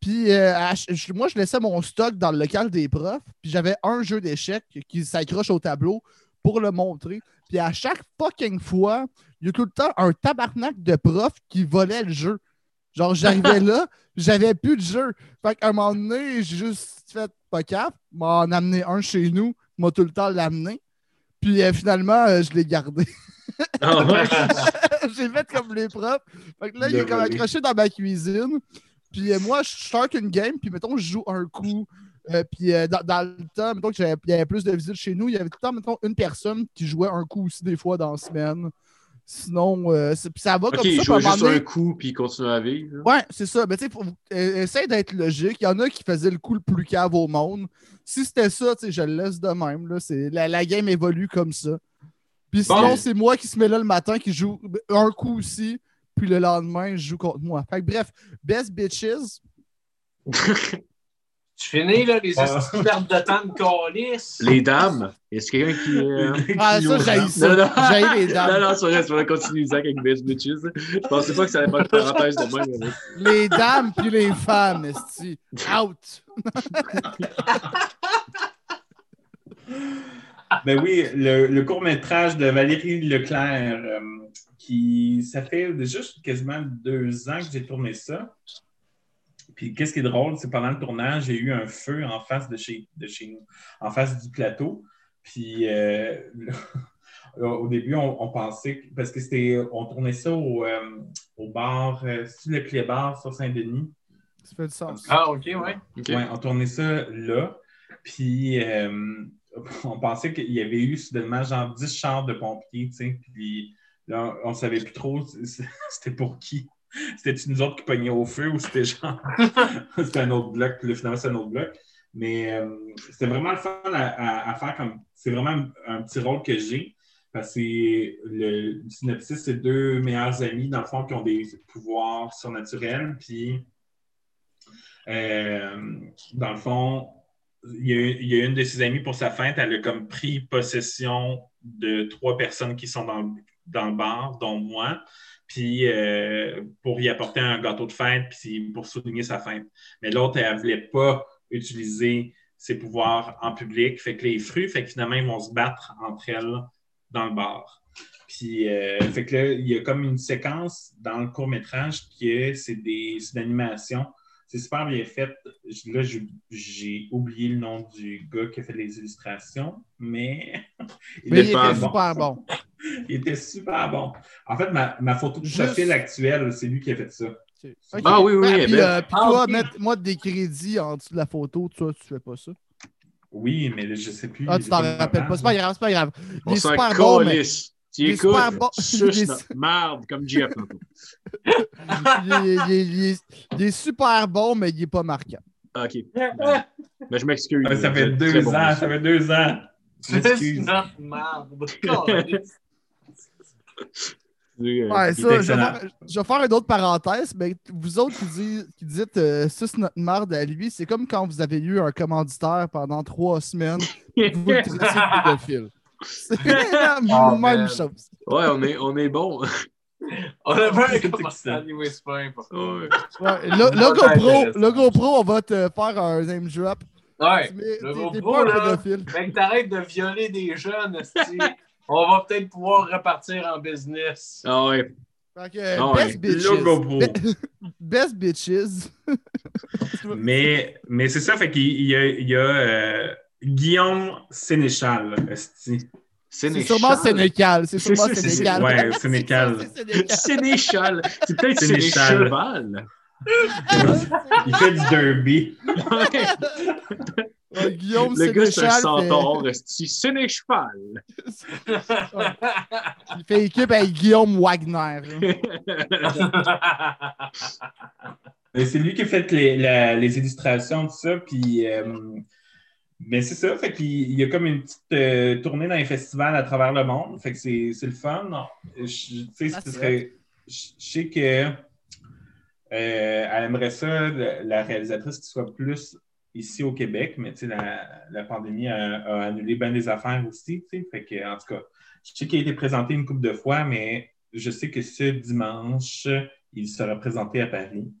Puis euh, à ch- je- moi, je laissais mon stock dans le local des profs, puis j'avais un jeu d'échecs qui s'accroche au tableau pour le montrer. Puis à chaque fucking fois, il y a tout le temps un tabarnak de profs qui volait le jeu. Genre, j'arrivais [laughs] là, j'avais plus de jeu. Fait qu'à un moment donné, j'ai juste fait pas cap, m'a en amené un chez nous, m'a tout le temps l'amené. Puis euh, finalement, euh, je l'ai gardé. Ah ouais? [laughs] j'ai fait comme les profs. Fait que là, Le il est comme accroché dans ma cuisine. Puis euh, moi, je start une game, puis mettons, je joue un coup. Euh, puis euh, dans, dans le temps, mettons qu'il y avait plus de visites chez nous, il y avait tout le temps, mettons, une personne qui jouait un coup aussi des fois dans la semaine. Sinon, euh, ça va comme il ça. joue à un juste donné- un coup puis il continue à vivre. là. Ouais, c'est ça. Mais tu sais, essaye d'être logique. Il y en a qui faisaient le coup le plus cave au monde. Si c'était ça, tu sais, je le laisse de même. Là. La, la game évolue comme ça. Puis Bon. sinon, c'est moi qui se met là le matin, qui joue un coup aussi, puis le lendemain, je joue contre moi. Fait que bref, Best Bitches. Tu finis, là, les estis pertes de temps de calice. Les dames, est-ce quelqu'un qui. euh, [laughs] Ah, ça, j'ai ça. Non, non. J'ai les [laughs] dames. Non, non, c'est vrai, c'est vrai, continue Zach avec Best Bitches. Je pensais pas que ça allait faire une parenthèse de mais- Les dames puis les femmes, esti. Out. [laughs] Ben oui, le, le court-métrage de Valérie Leclerc, euh, qui ça fait juste quasiment deux ans que j'ai tourné ça. Puis qu'est-ce qui est drôle, c'est pendant le tournage, j'ai eu un feu en face de chez, de chez nous, en face du plateau. Puis euh, [laughs] au début, on, on pensait, que- parce que c'était, on tournait ça au, euh, au bar, euh, c'est le Clé Bar sur Saint-Denis? Ça fait du sens. Ah, ok, ouais. Ok. Ouais, on tournait ça là. Puis euh, [laughs] on pensait qu'il y avait eu soudainement genre 10 chars de pompiers, tu sais. Puis là, on ne savait plus trop [laughs] c'était pour qui. C'était nous autres qui pognaient au feu ou c'était genre. [laughs] c'était un autre bloc? Là, finalement, c'est un autre bloc. Mais euh, c'était vraiment le fun à, faire comme. C'est vraiment un, petit rôle que j'ai. Parce que le, le synopsis, c'est deux meilleurs amis, dans le fond, qui ont des pouvoirs surnaturels. Puis euh, dans le fond, il y, a, il y a une de ses amies pour sa fête, elle a comme pris possession de trois personnes qui sont dans, le- dans le bar, dont moi, puis euh, pour y apporter un gâteau de fête, puis pour souligner sa fête. Mais l'autre, elle ne voulait pas utiliser ses pouvoirs en public, fait que les fruits, fait que finalement, ils vont se battre entre elles dans le bar. Puis, euh, fait que là, il y a comme une séquence dans le court-métrage qui est, c'est des, c'est d'animation. C'est super bien fait. Là, j'ai oublié le nom du gars qui a fait les illustrations, mais [laughs] il, Mais il est était pas super bon. Il était super bon. En fait, ma, ma photo de Juste- profil actuelle, c'est lui qui a fait ça. Ah oui, oui, oui, puis, euh, Ah, toi, ok. mettre-moi des crédits en dessous de la photo, toi, tu fais pas ça? Oui, mais je sais plus. Ah, tu t'en rappelles pas. C'est pas grave, c'est pas grave. Il On est s'en super bon, mais. Tu il est écoutes, super bon. Il suce notre marde comme Jeff. tantôt. il est, il est- il est- il est super bon, mais il est pas marquant. Ah, OK. Ben, [laughs] ben, je m'excuse. Ah, ça fait deux bon, ans, ça fait deux ans. Notre marde. [laughs] Ouais, ça, je vais, faire, je vais faire une autre parenthèse, mais vous autres qui, dites, qui dites euh, suce notre marde à lui, c'est comme quand vous avez eu un commanditaire pendant trois semaines, vous le traitez de pédophile. C'est la Ah, même man. chose. Ouais, on est, on est bon. [laughs] On un anyway, c'est pas important. Ouais. Ouais, le, GoPro, intéressant. le GoPro, on va te faire un name drop. Ouais. Mais le GoPro, un là. Mec, t'arrêtes de violer des jeunes. On va peut-être pouvoir repartir en business. Ah ouais. Fait que, Ah best ouais. bitches. [laughs] Best bitches. [laughs] Mais, mais c'est ça, fait qu'il y a, il y a euh, Guillaume Sénéchal. C'est sûrement Sénécal. C'est sûrement Sénécal. ouais, [laughs] Sénécal. Sénéchal. C'est peut-être Sénéchal. Il fait du derby. Ouais, Guillaume Le gars, c'est un centaure. C'est Sénécheval. [laughs] Il fait équipe avec Guillaume Wagner. [laughs] Mais c'est lui qui a fait les, la- les illustrations, tout ça. Puis, euh, ben c'est ça. Fait qu'il il y a comme une petite euh, tournée dans les festivals à travers le monde. Fait que c'est c'est le fun. Je, Ah, ce c'est serait- je je sais que euh, elle aimerait ça, la la réalisatrice, qui soit plus ici au Québec, mais tu sais, la, la pandémie a, a annulé bien des affaires aussi. Fait que, en tout cas, je sais qu'il a été présenté une couple de fois, mais je sais que ce dimanche, il sera présenté à Paris.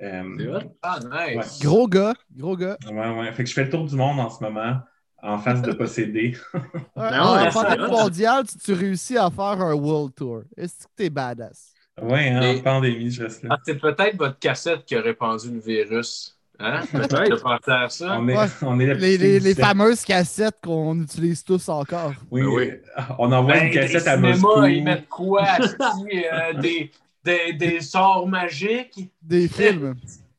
Euh, C'est hot. Ah, nice. Gros gars, gros gars. Ouais, ouais. Fait que je fais le tour du monde en ce moment, en face de posséder. [laughs] Ouais, en ouais, pandémie mondiale, tu, tu réussis à faire un world tour. Est-ce que t'es badass? Ouais, hein, en pandémie, je reste là. Ah, c'est peut-être votre cassette qui a répandu le virus. Hein? Peut-être. Je pensais à ça? On est, Ouais. on est la Les, fameuses cassettes qu'on utilise tous encore. Oui, Ben oui. On envoie Ben, une cassette à cinémas, Moscou. Ils mettent quoi? euh, des, des, des sorts magiques? Des films.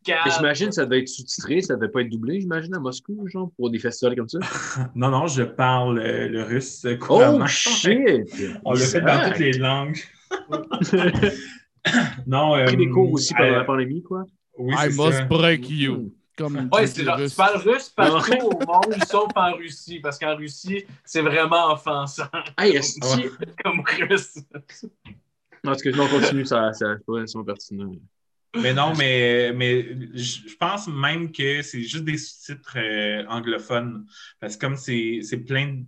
J'imagine que ça devait être sous-titré, ça devait pas être doublé, j'imagine, à Moscou, genre, pour des festivals comme ça. [laughs] Non, non, je parle euh, le russe couramment. Oh, shit! [laughs] On le fait dans toutes les langues. [laughs] non, euh, des cours aussi pendant euh, la pandémie, quoi. Oui, I c'est must ça. break you. Comme Ouais, c'est genre, tu parles russe partout au monde, sauf en Russie, parce qu'en Russie, c'est vraiment offensant Hey, est-ce que... comme [laughs] russe. Non, que non, continue, ça, ça, ouais, c'est pas pertinent. Mais non, mais, mais je je pense même que c'est juste des sous-titres euh, anglophones. Parce que comme c'est c'est plein de.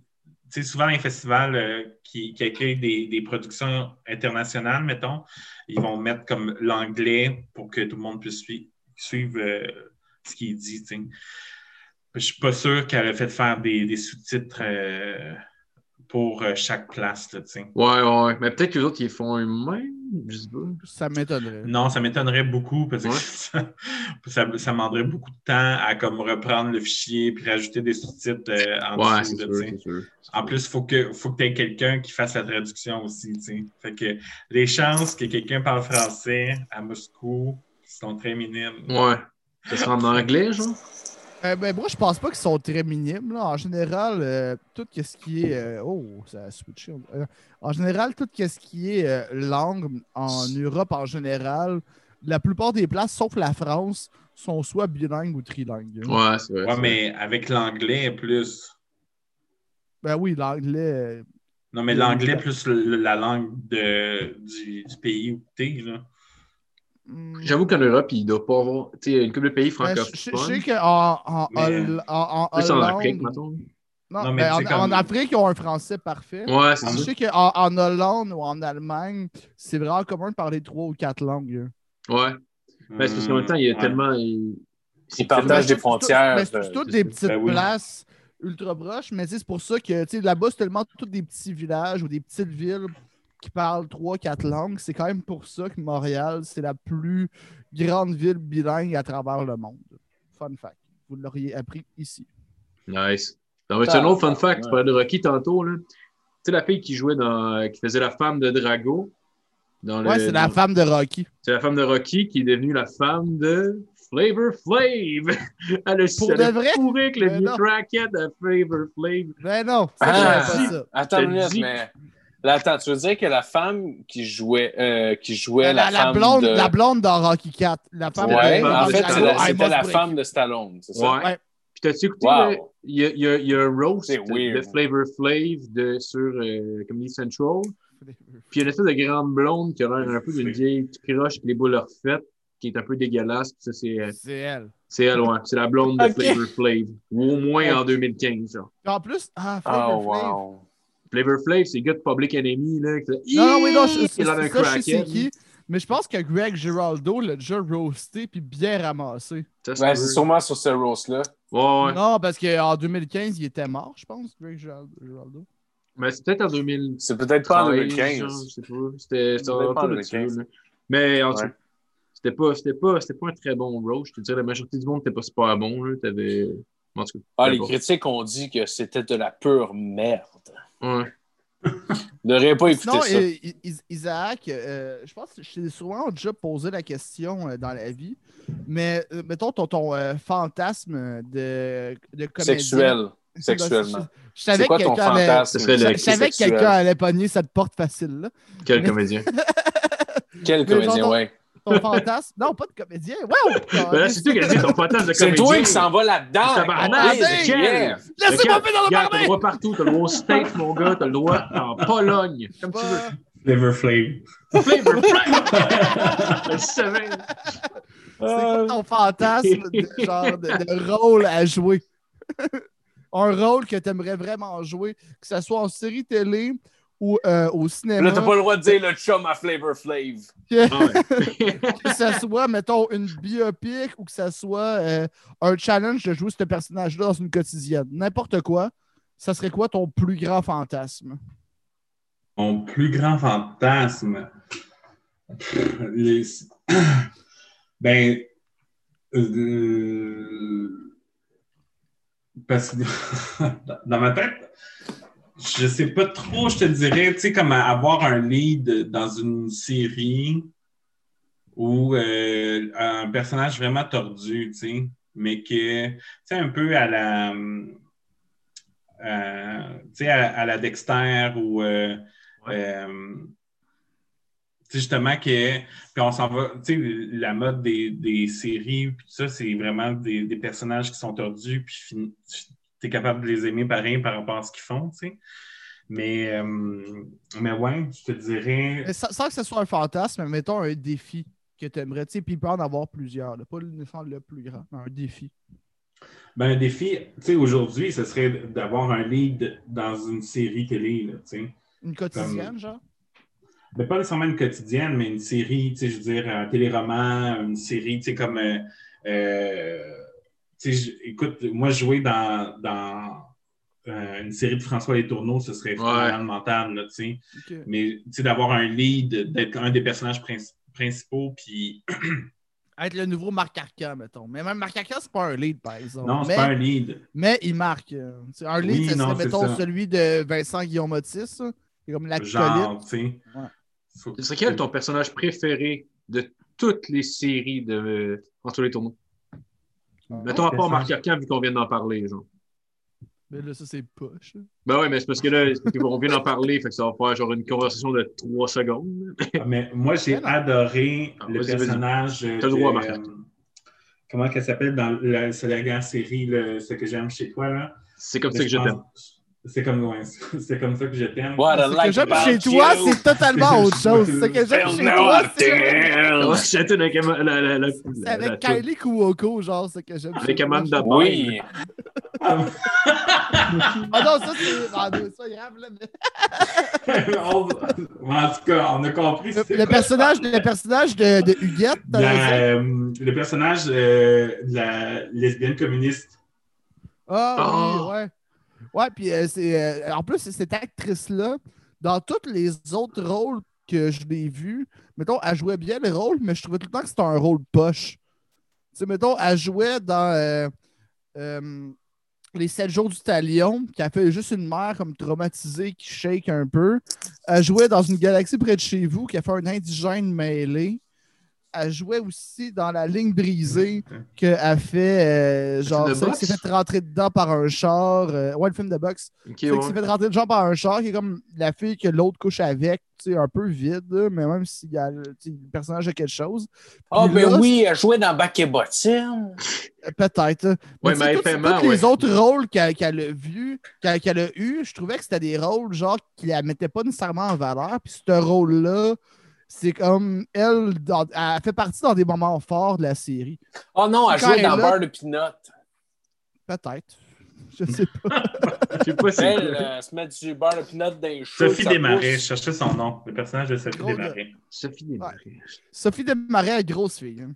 Sais, souvent, les festivals euh, qui, qui accueillent des, productions internationales, mettons, ils vont mettre comme l'anglais pour que tout le monde puisse sui- suivre euh, ce qui est dit. sais. Je suis pas sûr qu'elle a fait faire des, des sous-titres euh, pour euh, chaque place. Là, tu sais. Ouais, ouais, mais peut-être que les autres, ils font eux-mêmes. Ça m'étonnerait. Non, ça m'étonnerait beaucoup parce que Ouais. [laughs] ça, ça, ça demanderait beaucoup de temps à comme reprendre le fichier puis rajouter des sous-titres euh, en Ouais, dessous. là, sûr, sûr. En plus, il faut que, faut que tu aies quelqu'un qui fasse la traduction aussi. tu sais. Fait que les chances que quelqu'un parle français à Moscou sont très minimes. Ouais. Ça sera en anglais, genre? Euh, ben, moi, je pense pas qu'ils sont très minimes. là. En général, euh, tout ce qui est. euh, oh, ça a switché. Euh, en général, tout ce qui est euh, langue en Europe en général, la plupart des places, sauf la France, sont soit bilingues ou trilingues. Ouais, c'est vrai. Ouais, mais avec l'anglais plus. Ben oui, l'anglais. Non, mais l'anglais plus la langue de, du, du pays où tu es. Là. Hmm. J'avoue qu'en Europe, il doit pas avoir. Tu sais, une couple de pays ben, je- je francophones. je sais qu'en en, Mais- Holl- en, en en Hollande- Afrique. Non, Non, mais ben, en, comme- en Afrique, ils ont un français parfait. Ouais, c'est Je sais qu'en en Hollande ou en Allemagne, c'est vraiment commun de parler trois ou quatre langues. Ouais. Mais c'est parce qu'en même temps, il y a Ouais. tellement. il- Ils partagent des frontières. Mais c'est euh, toutes des petites Ben oui. places ultra proches, mais c'est pour ça que tu sais, là-bas, c'est tellement tous des petits villages ou des petites villes qui parlent trois, quatre langues. C'est quand même pour ça que Montréal, c'est la plus grande ville bilingue à travers le monde. Fun fact. Vous l'auriez appris ici. Nice. Non, mais c'est un Ah, autre fun fact. Tu parlais de Rocky tantôt, là. Tu sais, la fille qui jouait dans. qui faisait la femme de Drago. Dans le- Ouais, c'est la femme de Rocky. C'est la femme de Rocky qui est devenue la femme de Flavor Flav. [laughs] Elle a Pour de vrai? fourré avec le Ben non. crackhead de Flavor Flav. Ben non, Ah, pas ça. Attends une te minute, mais. Là, attends, tu veux dire que la femme qui jouait, euh, qui jouait La, la, la femme blonde, de... la blonde dans Rocky 4. La femme Ouais, de- en fait, c'était la femme de Stallone, c'est ça? Ouais. Ouais. Puis t'as-tu écouté, Wow. il y, a, il y a- il y a un roast de. Flavor Flav de, sur euh, Comedy Central. Puis il y a une espèce de grande blonde qui a l'air un peu d'une vieille croche avec les boules refaites, qui est un peu dégueulasse. Puis ça, c'est, euh, C'est elle. c'est elle, ouais. C'est la blonde de. Flavor Flav. Ou au moins en 2015, genre. Puis En plus, ah, Flavor Oh, Flav. wow. Flavor Flav, c'est le gars de Public Enemy, là. qui- Non, non, oui, non, je, c'est- d'un ça, je sais qui. Mais je pense que Greg Giraldo l'a déjà roasté puis bien ramassé. Ça, Ouais, c'est sûrement sur ce roast-là. Ouais, ouais. Non, parce qu'en 2015, il était mort, je pense, Greg Giral- Giraldo. Mais c'est peut-être en 2000. C'est peut-être pas en genre, 2015. je sais pas. C'était en autour de ça, 2015. là. Mais en tout c'était pas, c'était pas, c'était pas un très bon roast. Je te dirais, la majorité du monde n'était pas super bon. Là. T'avais. En tout cas. Ah, les critiques ont dit que c'était de la pure merde. Ouais. N'aurais pas écouté Non, ça. euh, Isaac, euh, je pense que je t'ai souvent déjà posé la question euh, dans la vie, mais euh, mettons ton, ton euh, fantasme de, de comédien. Sexuel. [laughs] Je, Sexuellement. je savais C'est que quoi ton quelqu'un allait, je savais que sexuel? quelqu'un allait pogner cette porte facile. Quel Mais- comédien? Quel [laughs] comédien, ouais. Ton fantasme. Non, pas de comédien. Wow! Ben là, c'est toi qui as dit ton fantasme de C'est comédien. toi qui s'en va là-dedans. Tabarnak, c'est yeah. Laissez-moi faire dans le Regarde, T'as le droit partout. T'as le droit au States, mon gars. T'as le droit en Pologne. Comme tu veux. Flavor Flav. Flavor Flav! Je savais. C'est quoi ton fantasme de, genre, de, de rôle à jouer? [laughs] Un rôle que tu aimerais vraiment jouer, que ce soit en série télé ou euh, au cinéma. Là, t'as pas le droit de dire le chum à Flavor Flav. [laughs] que, Ah que ce soit, mettons, une biopic ou que ce soit euh, un challenge de jouer ce personnage-là dans une quotidienne. N'importe quoi. Ça serait quoi ton plus grand fantasme? Mon plus grand fantasme? Les- [coughs] Ben. euh, Parce que [laughs] dans ma tête, je sais pas trop, je te dirais, tu sais, comme avoir un lead dans une série ou euh, un personnage vraiment tordu, tu sais, mais que, tu sais, un peu à la. euh, tu sais, à, à la Dexter ou. euh, euh, tu sais, justement que puis on s'en va, tu sais, la mode des, des séries, puis tout ça, c'est vraiment des, des personnages qui sont tordus, puis tu es capable de les aimer pareil par rapport à ce qu'ils font, tu sais. Mais, euh, mais ouais, je te dirais. Sans, sans que ce soit un fantasme, mettons un défi que tu aimerais, tu sais, puis il peut en avoir plusieurs, là, pas nécessairement le plus grand, mais un défi. Ben, un défi, tu sais, aujourd'hui, ce serait d'avoir un lead dans une série télé, là, tu sais. Une quotidienne, genre? Ben, pas nécessairement une quotidienne, mais une série, tu sais, je veux dire, un téléroman, une série, tu sais, comme. euh, euh, je- écoute, moi, jouer dans, dans euh, une série de François Les Tourneaux, ce serait vraiment mental, là, tu sais. Mais, tu sais, d'avoir un lead, d'être un des personnages princi- principaux, puis. [clears throat] Être le nouveau Marc Arcan, mettons. Mais même Marc Arcan, c'est pas un lead, par exemple. Non, c'est pas un lead. mais il marque. euh, c'est Un lead, Oui, ça non, serait, c'est mettons, ça. celui de Vincent Guillaume Otis. ça. C'est comme l'acolyte. Genre, tu sais. Ouais. Faut- Ce serait quel ton personnage préféré de toutes les séries de euh, François Les Tourneaux? Mettons à part Marc Arcan, vu qu'on vient d'en parler, genre. Mais là, ça, c'est poche. là. Ben ouais, mais c'est parce que là, qu'on vient d'en parler, fait que ça va faire genre une conversation de trois secondes. Mais moi, j'ai adoré Ah, le personnage. T'as le droit, de- Marc. euh, comment qu'elle s'appelle dans la, la dernière série, le- ce que j'aime chez toi, là? C'est comme ça que je t'aime. C'est comme, ouais, [laughs] c'est comme ça que je t'aime. Ce que like j'aime chez toi, you. c'est totalement [laughs] autre chose. Ce que j'aime chez toi, c'est avec c'est avec la- Kylie Kuoko, genre, ce que j'aime chez Avec toi. Amanda Oui. [laughs] Ah non, ça, c'est. Ah, non, c'est pas grave, là. mais- en tout cas, on a compris. Le, c'est le personnage, le personnage de, de Huguette, La- raison. euh, le personnage euh, de la lesbienne communiste. Ah Oh. oui, ouais. Ouais, puis euh, c'est. euh, en plus, cette actrice-là, dans tous les autres rôles que je l'ai vus, mettons, elle jouait bien le rôle, mais je trouvais tout le temps que c'était un rôle poche. Tu sais, mettons, elle jouait dans euh, Les 7 jours du talion, qui a fait juste une mère comme traumatisée qui shake un peu. Elle jouait dans une galaxie près de chez vous, qui a fait un indigène mêlé. Elle jouait aussi dans La ligne brisée, qu'elle fait, euh, genre, celle qui s'est fait rentrer dedans par un char. euh, ouais, le film de boxe. Ok, Celle qui s'est ouais. fait rentrer dedans par un char, qui est comme la fille que l'autre couche avec, tu sais, un peu vide, mais même s'il y a le, personnage a quelque chose. Ah, ben là, oui, elle jouait dans Bac et Bottine. Peut-être. Ouais, sais, mais tous- FMA, tous les ouais. autres rôles qu'elle qu'elle a vus, qu'elle qu'elle a eu, je trouvais que c'était des rôles genre qui la mettaient pas nécessairement en valeur. Puis ce rôle-là, c'est comme elle, dans- elle fait partie dans des moments forts de la série. Oh non, elle elle dans Beurre de Pinot. Peut-être. Je sais pas. [laughs] Je sais pas si Elle euh, se met du beurre de pinot dans les cheveux. Sophie Desmarais, je cherchais son nom. Le personnage de Sophie. Desmarais. Sophie Desmarais. Sophie Desmarais, grosse fille. hein.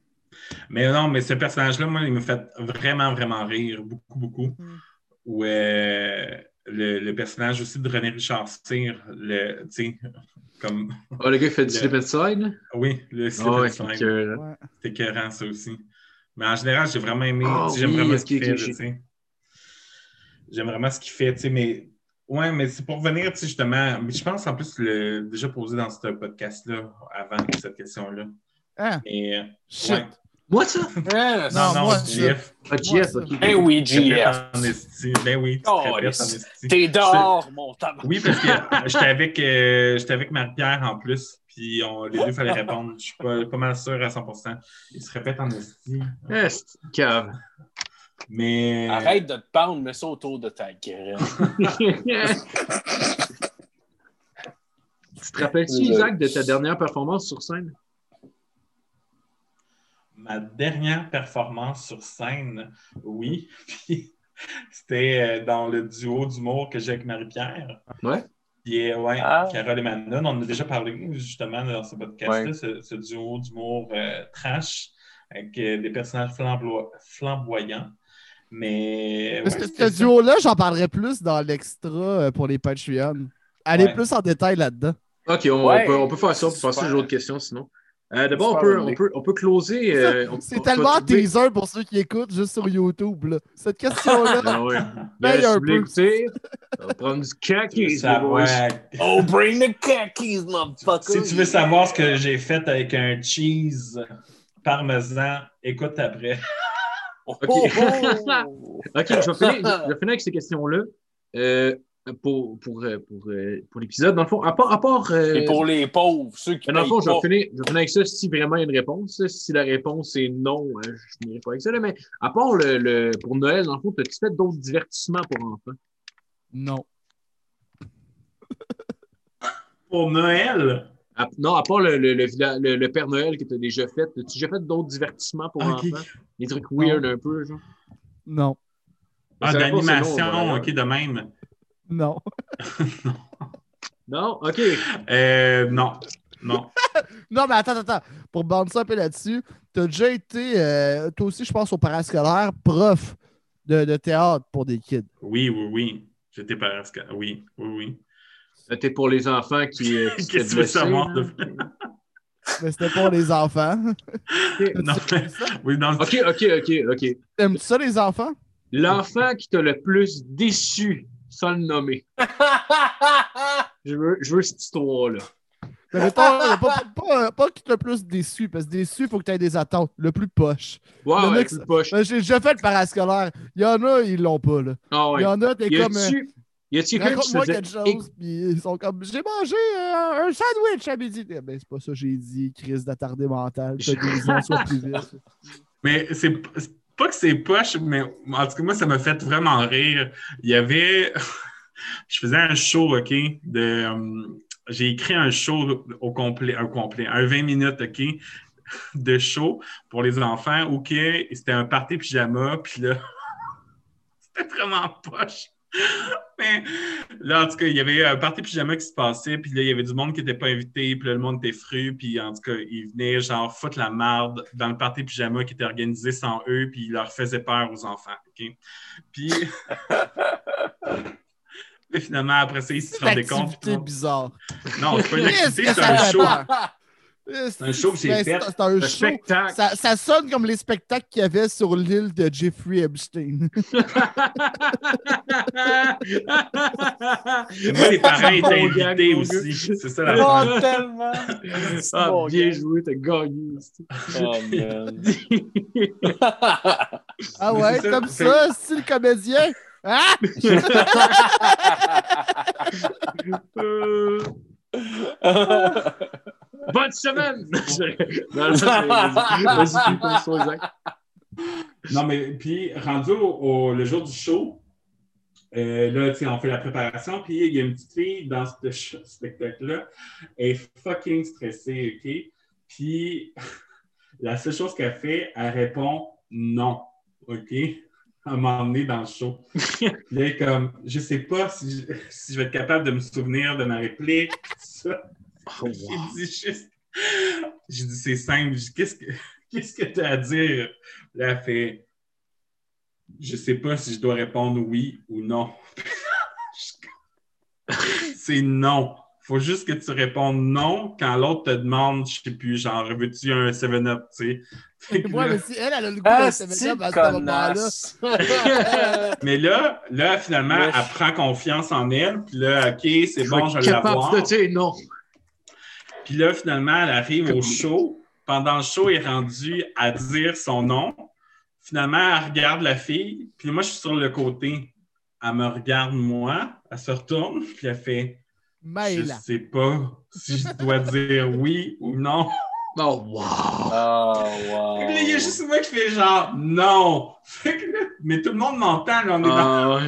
Mais non, mais ce personnage-là, moi, il me fait vraiment, vraiment rire. Beaucoup, beaucoup. Mm. Ou euh, le, le personnage aussi de René Richard Cyr, le, tu sais, comme, Oh, le gars qui fait du slip inside, là? oui, le slip Ah and ouais, slide. que. C'est écœurant, ça aussi. Mais en général, j'ai vraiment aimé. Ah J'aime oui, vraiment ce qu'il fait. J'aime vraiment ce qu'il fait, tu sais, mais Ouais, mais c'est pour revenir, tu sais, justement. Mais je pense en plus le déjà posé dans ce podcast-là avant cette question-là. Et, euh, Shit. ouais. Moi, ça? Non, non, moi, JF. Ah, ça. ok. Ben oui, GF. en esti. Ben oui, tu te Oh, répètes en yes. esti. T'es dehors, mon tabac. Oui, parce que j'étais avec, euh, j'étais avec Marie-Pierre en plus, puis on, les deux fallait répondre. Je suis pas, pas mal sûr à 100%. Ils se répètent en esti. Une cave. Mais. Arrête de te pendre, mets ça autour de ta graine. [laughs] tu te rappelles-tu. Isaac, de ta dernière performance sur scène? Ma dernière performance sur scène, oui. Puis [laughs] c'était euh, dans le duo d'humour que j'ai avec Marie-Pierre. Ouais. Qui est, ouais, Ah. Carole et Manon. On en a déjà parlé justement dans ce podcast-là, Ouais. ce, ce duo d'humour euh, trash avec euh, des personnages flambo- flamboyants. Mais. Parce ouais, que ce duo-là, j'en parlerai plus dans l'extra pour les Patreons. Allez Ouais. plus en détail là-dedans. OK, on, Ouais, on peut, on peut faire ça. Peut passer aux autres questions sinon. Euh, D'abord, on peut, on, peut, on peut closer. euh, C'est on- tellement teaser pour ceux qui écoutent juste sur YouTube. Là. Cette question-là, [laughs] Ah Là, un si vous écouter, on va prendre du ouais. Oh, bring the khakis, motherfucker. Si tu veux savoir ce que j'ai fait avec un cheese parmesan, écoute après. Ok. oh, oh. [laughs] OK, je vais finir, je vais finir avec ces questions-là. Euh, pour pour, euh, pour, euh, pour l'épisode, dans le fond, à part. À part euh, Et pour les pauvres, ceux qui mais dans le fond, je vais, finir, je vais finir avec ça si vraiment il y a une réponse. Si la réponse est non, euh, je finirai pas avec ça. là. mais à part le, le- pour Noël, dans le fond, as-tu fait d'autres divertissements pour enfants? non. [laughs] Pour Noël, À- non, à part le, le, le, villa- le- le Père Noël que tu as déjà fait, as-tu déjà fait d'autres divertissements pour Ok. enfants? Des trucs weird un peu, genre? Non. ah, d'animation, ok, de même. Non. Non? OK. Euh, non, non. [laughs] Non, mais attends, attends. Pour bander ça un peu là-dessus, t'as déjà été, euh, toi aussi, je pense, au parascolaire, prof de, de théâtre pour des kids. Oui, oui, oui. J'étais parasca. Oui, oui, oui. C'était pour les enfants qui. euh, qui [laughs] Qu'est-ce que tu de- [laughs] Mais c'était pour les enfants. Non? Oui, non. OK, OK, OK, OK. T'aimes-tu ça, les enfants? L'enfant qui t'a le plus déçu, sans le nommer. [laughs] Je veux, je veux cette histoire-là. Mais mettons, pas, pas, pas t'a le plus déçu, parce que déçu, il faut que tu aies des attentes. Le plus poche. Ouais, Le ouais, mec, plus poche. J'ai déjà fait le parascolaire. Il y en a, ils l'ont pas. Là. Ah Il y en a, t'es comme. y a-tu quelqu'un qui se Raconte-moi faisait... quelque chose, puis ils sont comme J'ai mangé euh, un sandwich à midi. Eh Ben, c'est pas ça que j'ai dit, crise d'attardé mental. T'as des ans, sois plus vite. [laughs] Mais c'est c'est pas que c'est poche, mais en tout cas, moi, ça m'a fait vraiment rire. Il y avait. [laughs] Je faisais un show, OK, de. euh, J'ai écrit un show au complet, un complet, un 20 minutes, OK, de show pour les enfants, OK, c'était un party pyjama, puis là, [laughs] c'était vraiment poche. Mais [laughs] là, en tout cas, il y avait un party pyjama qui se passait, puis là, il y avait du monde qui n'était pas invité, puis là, le monde était fru, puis en tout cas, ils venaient genre foutre la marde dans le party pyjama qui était organisé sans eux, puis ils leur faisaient peur aux enfants, OK? Puis... [laughs] Finalement, après ça, ils se C'est rendaient une compte. activité bizarre. Non, c'est pas une activité, c'est un show. Peur? C'est un show j'ai Ben. C'est c'est un Le show. spectacle. Ça, ça sonne comme les spectacles qu'il y avait sur l'île de Jeffrey Epstein. [laughs] [laughs] Moi, les parents étaient invités aussi. C'est ça la Oh, tellement. [laughs] Ah, Bon bien gars. joué, t'as gagné. c'est- Oh, man. Ah ouais, c'est ça, comme c'est- ça, style comédien. Ah! Euh, Bonne semaine! Non, mais puis, rendu au, au- le jour du show, euh, là, tu sais, on fait la préparation, puis il y a une petite fille dans ce spectacle-là, elle est fucking stressée, OK? Puis, la seule chose qu'elle fait, elle répond non, OK? À un moment donné dans le show. [laughs] Elle est comme, je sais pas si je, si je vais être capable de me souvenir de ma réplique, tout ça. Oh, J'ai dit juste, j'ai dit c'est simple, qu'est-ce que qu'est-ce que tu as à dire? Là, elle fait, je sais pas si je dois répondre oui ou non. [laughs] c'est non. Faut juste que tu répondes non quand l'autre te demande, je sais plus, genre, veux-tu un 7-up, tu sais? Là- mais si elle, elle a le goût Ah, d'un c'est 7-up à ce moment-là. connasse. [laughs] Mais là, là, finalement, elle prend confiance en elle. Puis là, OK, c'est bon, je vais l'avoir. de dire non. Puis là, finalement, elle arrive au show. Pendant le show, elle est rendue à dire son nom. Finalement, elle regarde la fille. Puis moi, je suis sur le côté. Elle me regarde, moi. Elle se retourne. Puis elle fait Je Maïla. sais pas si je dois dire oui ou non. Oh, wow. Oh, Fait que là, wow. il y a juste moi qui fais genre non. Fait que là, mais tout le monde m'entend. là, On est dans...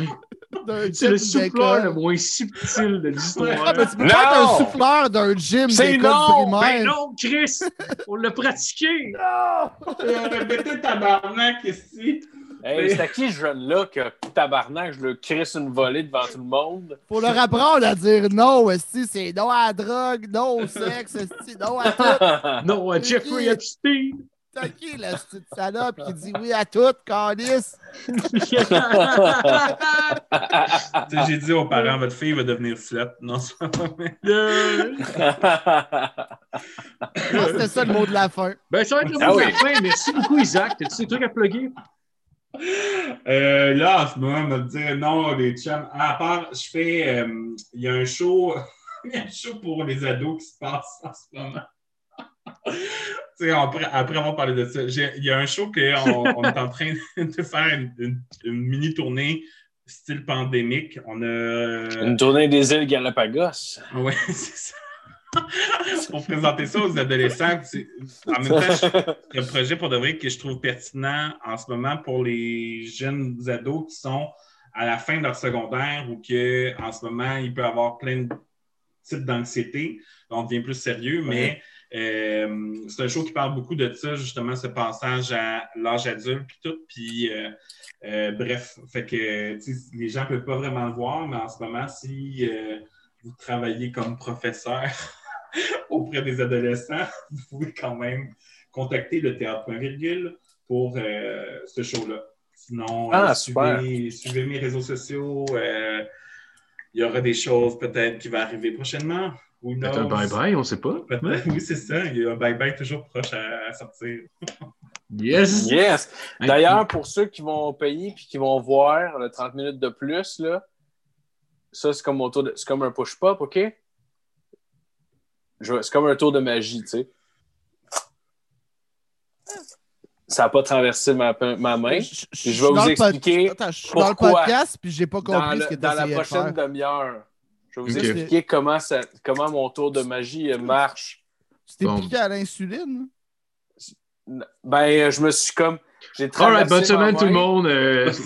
Ah, C'est le souffleur le moins subtil de l'histoire. Ah, mais tu peux Non! pas être un souffleur d'un gym C'est non! Ben non, Chris! [laughs] On l'a pratiqué! Euh, Répétez tabarnak ici. Hey, c'est à qui ce jeune-là que tabarnak, je le crisse une volée devant tout le monde? Faut leur apprendre à dire non, esti, c'est non à la drogue, non au sexe, esti, non à tout. [laughs] Non, à Jeffrey Epstein! T'as qui, la petite salope qui dit oui à tout, sais, J'ai dit aux parents, votre fille va devenir slut. Non, c'est pas Moi, C'était ça le mot de la fin. ben, ça va être le Ah mot de oui. la fin. Merci beaucoup, Isaac. T'as-tu des trucs à plugger? Euh, là, en ce moment, on va dire non, les chums. Ah, à part, je fais. euh, Il y a un show. [laughs] Il y a un show pour les ados qui se passe en ce moment. [laughs] Tu sais, après, après avoir parlé de ça, il y a un show qu'on on est en train [laughs] de faire une, une- une mini-tournée style pandémique. On a. Une tournée des îles Galapagos. Oui, c'est ça. [laughs] pour présenter ça aux adolescents. c'est- En même temps, un projet pour de vrai que je trouve pertinent en ce moment pour les jeunes ados qui sont à la fin de leur secondaire ou que en ce moment, il peut avoir plein de types d'anxiété. On devient plus sérieux, mais euh, c'est un show qui parle beaucoup de ça, justement, ce passage à l'âge adulte puis tout. Puis euh, euh, bref, fait que les gens ne peuvent pas vraiment le voir, mais en ce moment, si vous travaillez comme professeur [laughs] [laughs] auprès des adolescents, [laughs] vous pouvez quand même contacter le théâtre Point Virgule pour euh, ce show-là. Sinon, Ah, euh, super. suivez, suivez mes réseaux sociaux. euh, il y aura des choses peut-être qui vont arriver prochainement. Who Peut-être un bye-bye, on sait pas. Oui, c'est ça. Il y a un bye-bye toujours proche à, à sortir. [laughs] Yes! Yes! D'ailleurs, pour ceux qui vont payer et qui vont voir le 30 minutes de plus, là, ça, c'est comme, mon tour de- c'est comme un push-pop, OK? C'est comme un tour de magie, tu sais. Ça n'a pas traversé ma, ma main. Je, je vais vous expliquer Attends, je suis dans le podcast puis j'ai pas compris le- ce que dans la de prochaine demi-heure, je vais vous expliquer comment, ça, comment mon tour de magie euh, marche. Tu t'es Bon. piqué à l'insuline? Ben, je me suis comme. J'ai Alright, bonne traversé ma semaine tout le monde. Euh,